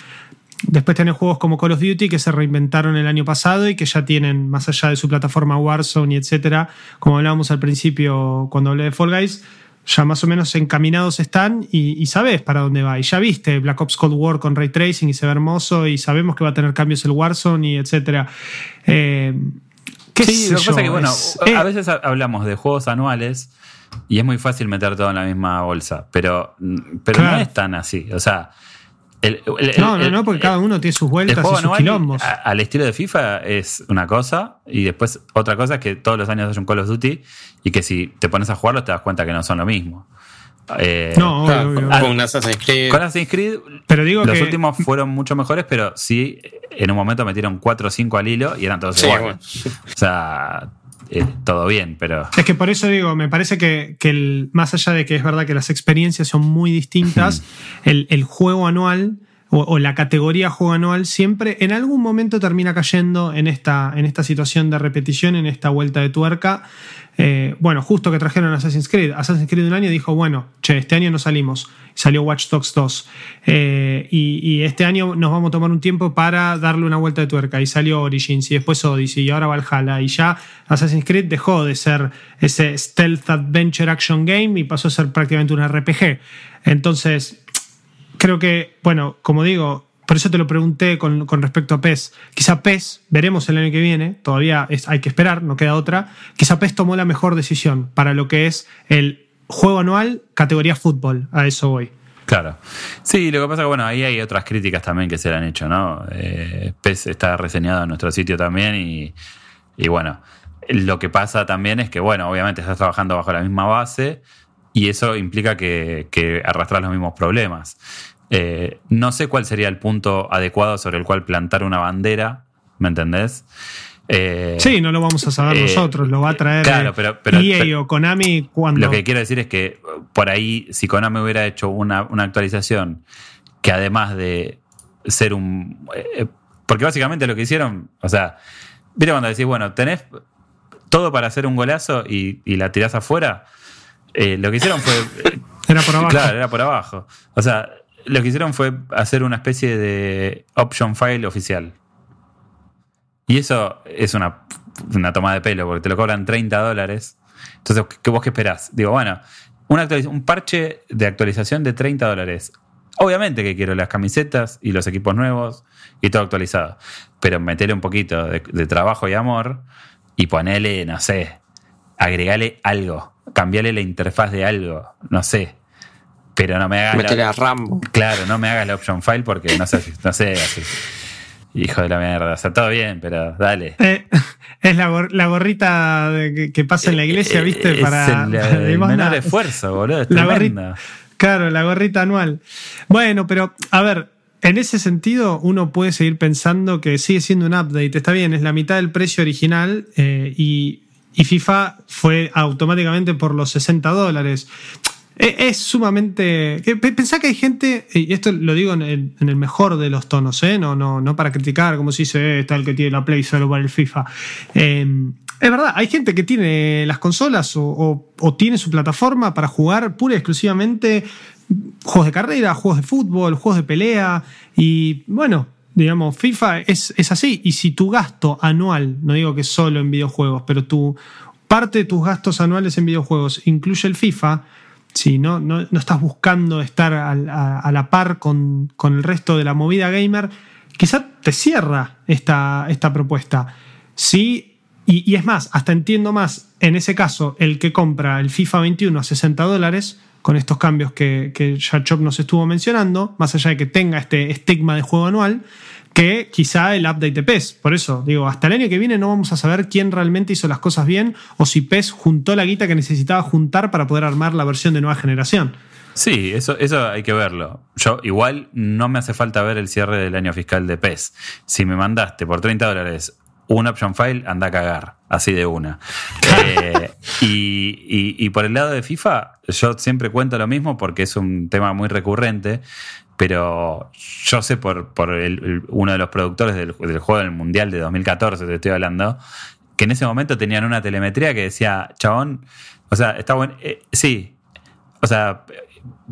Después tenés juegos como Call of Duty que se reinventaron el año pasado y que ya tienen, más allá de su plataforma Warzone y etcétera, como hablábamos al principio cuando hablé de Fall Guys, ya más o menos encaminados están y, sabes para dónde va. Y ya viste Black Ops Cold War con ray tracing y se ve hermoso y sabemos que va a tener cambios el Warzone y etcétera. Eh, sí, lo que pasa es que, bueno, a eh, veces hablamos de juegos anuales y es muy fácil meter todo en la misma bolsa, pero, pero no es tan así. O sea, no, no, no, porque cada uno tiene sus vueltas y sus quilombos. al estilo de FIFA es una cosa, y después otra cosa es que todos los años hay un Call of Duty y que si te pones a jugarlo te das cuenta que no son lo mismo. Eh, no, con Assassin's Creed. Con Assassin's Creed, pero digo los últimos fueron mucho mejores, pero sí, en un momento metieron 4 o 5 al hilo y eran todos iguales. O sea, eh, todo bien, pero... Es que por eso digo, me parece que, el, más allá de que es verdad que las experiencias son muy distintas, [LAUGHS] el, juego anual o, la categoría juego anual siempre en algún momento termina cayendo en esta, en esta situación de repetición, en esta vuelta de tuerca. Eh, bueno, justo que trajeron Assassin's Creed. Assassin's Creed un año dijo, bueno, che, este año no salimos. Salió Watch Dogs 2. Eh, y, este año nos vamos a tomar un tiempo para darle una vuelta de tuerca. Y salió Origins y después Odyssey y ahora Valhalla. Y ya Assassin's Creed dejó de ser ese stealth adventure action game y pasó a ser prácticamente un RPG. Entonces, creo que, bueno, como digo, por eso te lo pregunté con, respecto a PES. Quizá PES, veremos el año que viene, todavía hay que esperar, no queda otra. Quizá PES tomó la mejor decisión para lo que es el juego anual categoría fútbol. A eso voy. Claro. Sí, lo que pasa es que bueno, ahí hay otras críticas también que se le han hecho, ¿no? Eh, PES está reseñado en nuestro sitio también y, y bueno, lo que pasa también es que, bueno, obviamente estás trabajando bajo la misma base y eso implica que, que arrastras los mismos problemas. Eh, no sé cuál sería el punto adecuado sobre el cual plantar una bandera, ¿me entendés? Eh, sí, no lo vamos a saber eh, nosotros, lo va a traer claro, pero, pero, EA o Konami cuando. Lo que quiero decir es que por ahí, si Konami hubiera hecho una, actualización que además de ser un. porque básicamente lo que hicieron, o sea, ¿viste cuando decís, bueno, tenés todo para hacer un golazo y, la tirás afuera? Lo que hicieron fue. [LAUGHS] era por abajo. Claro, era por abajo. O sea, lo que hicieron fue hacer una especie de option file oficial. Y eso es una, toma de pelo, porque te lo cobran 30 dólares. Entonces, ¿qué vos qué esperás? Digo, bueno, un parche de actualización de 30 dólares. Obviamente que quiero las camisetas y los equipos nuevos y todo actualizado. Pero meterle un poquito de, de trabajo y amor y ponerle, no sé, agregale algo, cambiarle la interfaz de algo, no sé, pero no me hagas. la, a Rambo. Claro, no me hagas la option file porque no sé, no sé así. Hijo de la mierda. O sea, todo bien, pero dale. Eh, [LAUGHS] es la, gorrita que, pasa en la iglesia, eh, ¿viste? Es para, el, [LAUGHS] menor esfuerzo, boludo. Es la gorrita, claro, la gorrita anual. Bueno, pero a ver, en ese sentido, uno puede seguir pensando que sigue siendo un update. Está bien, es la mitad del precio original eh, y, y FIFA fue automáticamente por los 60 dólares. Es, sumamente. Pensá que hay gente, y esto lo digo en el, mejor de los tonos, ¿eh? no, no, no para criticar, como si se está el que tiene la Play solo para el FIFA. Em, Es verdad, hay gente que tiene las consolas o, tiene su plataforma para jugar pura y exclusivamente juegos de carrera, juegos de fútbol, juegos de pelea. Y bueno, digamos, FIFA es, es así. Y si tu gasto anual, no digo que solo en videojuegos, pero tu parte de tus gastos anuales en videojuegos incluye el FIFA, si no, no, estás buscando estar a, la par con, el resto de la movida gamer, quizá te cierra esta, esta propuesta. Sí, y, es más, hasta entiendo más en ese caso el que compra el FIFA 21 a 60 dólares, con estos cambios que, que ya Chop nos estuvo mencionando, más allá de que tenga este estigma de juego anual, que quizá el update de PES. Por eso, digo, hasta el año que viene no vamos a saber quién realmente hizo las cosas bien o si PES juntó la guita que necesitaba juntar para poder armar la versión de nueva generación. Sí, eso, eso hay que verlo. Yo igual no me hace falta ver el cierre del año fiscal de PES. Si me mandaste por 30 dólares un option file, anda a cagar, así de una. [LAUGHS] Eh, y, y, por el lado de FIFA, yo siempre cuento lo mismo porque es un tema muy recurrente pero yo sé por, por uno de los productores del, juego del Mundial de 2014, te estoy hablando, que en ese momento tenían una telemetría que decía, chabón, o sea, está bueno, eh, sí, o sea,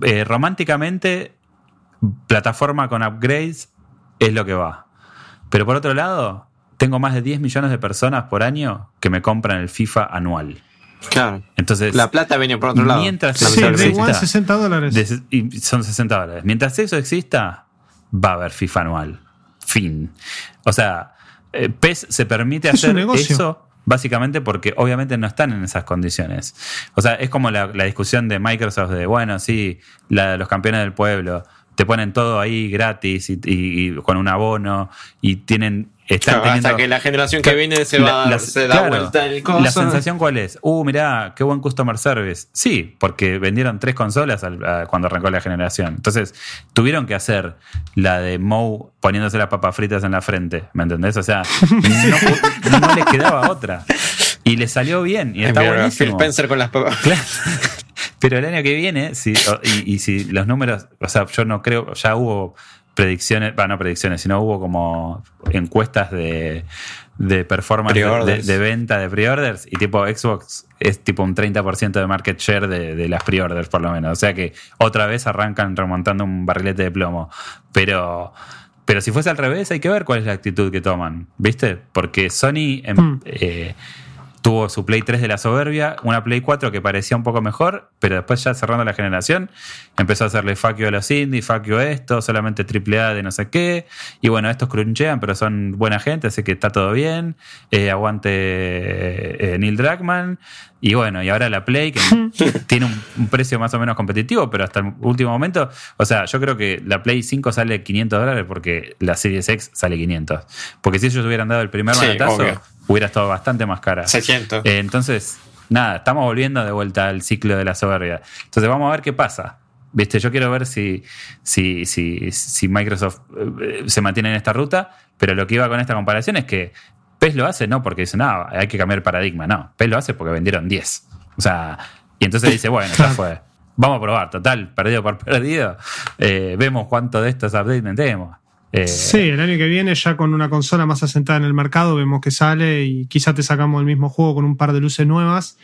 eh, románticamente, plataforma con upgrades es lo que va. Pero por otro lado, tengo más de 10 millones de personas por año que me compran el FIFA anual. Claro. Entonces, la plata viene por otro lado. Mientras sí, exista, 60 dólares. y son 60 dólares. Mientras eso exista, va a haber FIFA anual. Fin. O sea, eh, PES se permite hacer eso básicamente porque obviamente no están en esas condiciones. O sea, es como la, discusión de Microsoft de, bueno, sí, los campeones del pueblo, te ponen todo ahí gratis y con un abono y tienen hasta que la generación que viene se, va, da vuelta el coso. La sensación cuál es? Uh, mirá, qué buen customer service. Sí, porque vendieron tres consolas cuando arrancó la generación. Entonces, tuvieron que hacer la de Moe poniéndose las papas fritas en la frente. ¿Me entendés? O sea, [LAUGHS] no, les quedaba otra. Y le salió bien. Y está buenísimo. Phil Spencer con las papas. Pero el año que viene, si, y, y si los números, o sea, yo no creo, ya hubo predicciones, bueno, no predicciones, sino hubo como encuestas de, de performance de, venta de pre-orders y tipo Xbox es tipo un 30% de market share de, las pre-orders por lo menos. O sea que otra vez arrancan remontando un barrilete de plomo. Pero, pero si fuese al revés hay que ver cuál es la actitud que toman, ¿viste? Porque Sony... Em, hmm. eh, tuvo su Play 3 de la soberbia, una Play 4 que parecía un poco mejor, pero después ya cerrando la generación, empezó a hacerle facio a los indies, facio esto, solamente AAA de no sé qué, y bueno, estos crunchean, pero son buena gente, así que está todo bien, eh, aguante eh, Neil Druckmann, y bueno, y ahora la Play, que [LAUGHS] tiene un, precio más o menos competitivo, pero hasta el último momento, o sea, yo creo que la Play 5 sale 500 dólares porque la Series X sale 500. Porque si ellos hubieran dado el primer sí, hubiera estado bastante más cara. 600. Eh, entonces, nada, estamos volviendo de vuelta al ciclo de la soberbia. Entonces, vamos a ver qué pasa. Viste, yo quiero ver si, si, si, si Microsoft eh, se mantiene en esta ruta, pero lo que iba con esta comparación es que PES lo hace no porque dice, no, hay que cambiar el paradigma, no. PES lo hace porque vendieron 10. O sea, y entonces dice, bueno, ya [LAUGHS] fue. Vamos a probar, total, perdido por perdido. Eh, vemos cuánto de estos updates metemos. Eh, sí, el año que viene ya con una consola más asentada en el mercado vemos que sale y quizá te sacamos el mismo juego con un par de luces nuevas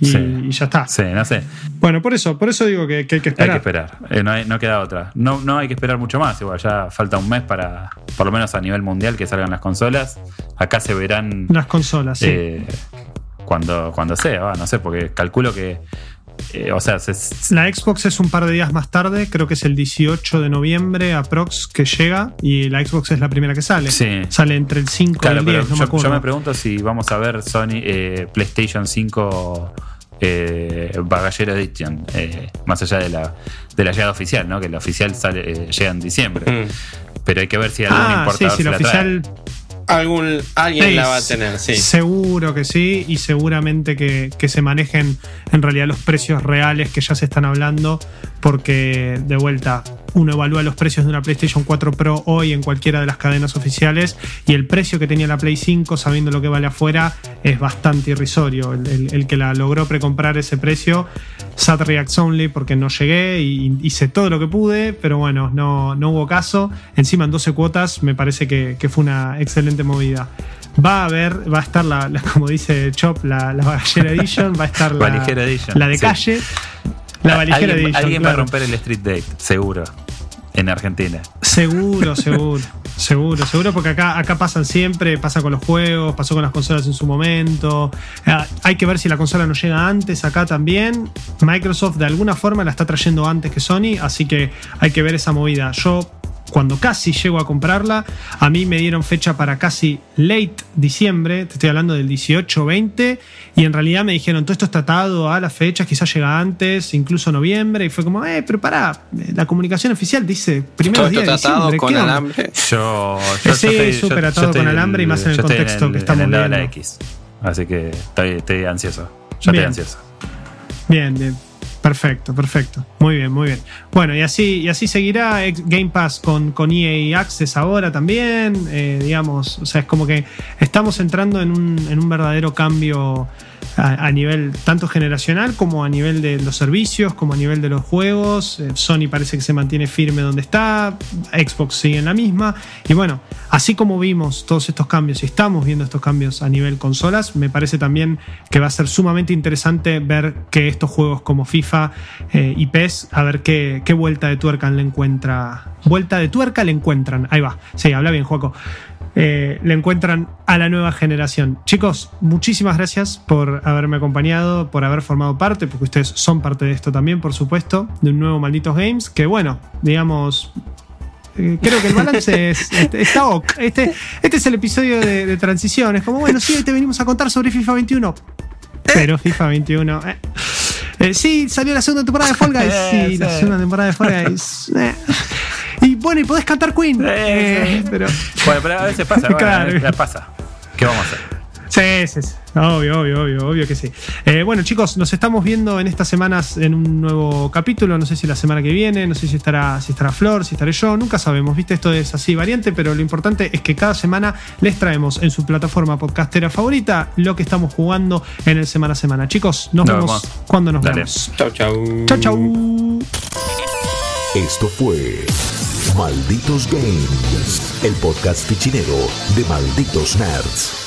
y, ya está. Sí, no sé. Bueno, por eso, por eso digo que, hay que esperar. Hay que esperar, eh, no, hay, no, queda otra. No, no hay que esperar mucho más, igual ya falta un mes para, por lo menos a nivel mundial, que salgan las consolas. Acá se verán... Las consolas, sí. Eh, cuando, cuando sea, no sé, porque calculo que eh, o sea, la Xbox es un par de días más tarde, creo que es el 18 de noviembre, aprox, que llega, y la Xbox es la primera que sale. Sale entre el 5 y el 10, no yo, me Yo me pregunto si vamos a ver Sony eh, PlayStation 5 eh, Bagallero Edition, eh, más allá de la, de la llegada oficial, ¿no? Que la oficial sale, llega en diciembre. Mm. Pero hay que ver si algún ah, importador sí, si la oficial Algún, alguien la va a tener, sí. Seguro que sí, y seguramente que, que, se manejen en realidad los precios reales que ya se están hablando, porque de vuelta, uno evalúa los precios de una PlayStation 4 Pro hoy en cualquiera de las cadenas oficiales y el precio que tenía la Play 5, sabiendo lo que vale afuera, es bastante irrisorio. El, que la logró precomprar ese precio, Sat Reacts Only, porque no llegué y hice todo lo que pude, pero bueno, no, no hubo caso. Encima en 12 cuotas me parece que, que fue una excelente movida. Va a haber, va a estar la, como dice Chop, la, la Bagallera Edition, va a estar la, la de calle. La valijera Edition. Alguien va a romper el Street Date, seguro en Argentina. Seguro, [LAUGHS] seguro, seguro, seguro, porque acá, acá pasan siempre, pasa con los juegos, pasó con las consolas en su momento. Ah, hay que ver si la consola no llega antes acá también. Microsoft de alguna forma la está trayendo antes que Sony, así que hay que ver esa movida. Yo cuando casi llego a comprarla, a mí me dieron fecha para casi late diciembre, te estoy hablando del 18-20, y en realidad me dijeron, todo esto está atado a las fechas, quizás llega antes, incluso noviembre, y fue como, eh, pero pará, la comunicación oficial dice primero día de diciembre. con alambre. Yo, yo sí, súper atado con alambre y más en el contexto que estamos viendo. la X, así que estoy, ansioso, yo estoy ansioso. Bien, bien. Perfecto, perfecto. Muy bien, muy bien. Bueno, y así, y así seguirá Game Pass con, con EA Access ahora también. Eh, digamos, o sea, es como que estamos entrando en un, en un verdadero cambio a, nivel tanto generacional como a nivel de los servicios, como a nivel de los juegos. Eh, Sony parece que se mantiene firme donde está, Xbox sigue en la misma. Y bueno, así como vimos todos estos cambios y estamos viendo estos cambios a nivel consolas, me parece también que va a ser sumamente interesante ver que estos juegos como FIFA eh, y PES, a ver qué, qué vuelta de tuerca le encuentra. Vuelta de tuerca le encuentran. Ahí va. Sí, habla bien, Juaco. Eh, le encuentran a la nueva generación. Chicos, muchísimas gracias por haberme acompañado, por haber formado parte, porque ustedes son parte de esto también, por supuesto, de un nuevo Malditos Games, que bueno, digamos, eh, creo que el balance [LAUGHS] es, este, está ok. Este, este es el episodio de, transición. Es como, bueno, sí, hoy te venimos a contar sobre FIFA 21. Pero FIFA 21. Eh. sí, salió la segunda temporada de Fall Guys. Sí, la [LAUGHS] segunda temporada de Fall Guys. Y bueno, y podés cantar Queen. Eh, pero... Bueno, pero a veces pasa. Bueno, pasa. ¿Qué vamos a hacer? Sí, sí, sí. Obvio, obvio, obvio, obvio que sí. Eh, bueno, chicos, nos estamos viendo en estas semanas en un nuevo capítulo. No sé si la semana que viene, no sé si estará, si estará Flor, si estaré yo, nunca sabemos. Viste, esto es así variante, pero lo importante es que cada semana les traemos en su plataforma podcastera favorita lo que estamos jugando en el semana a semana. Chicos, nos, vemos, cuando nos vemos. Chau, chau. Chau, chau. Esto fue Malditos Games, el podcast fichinero de Malditos Nerds.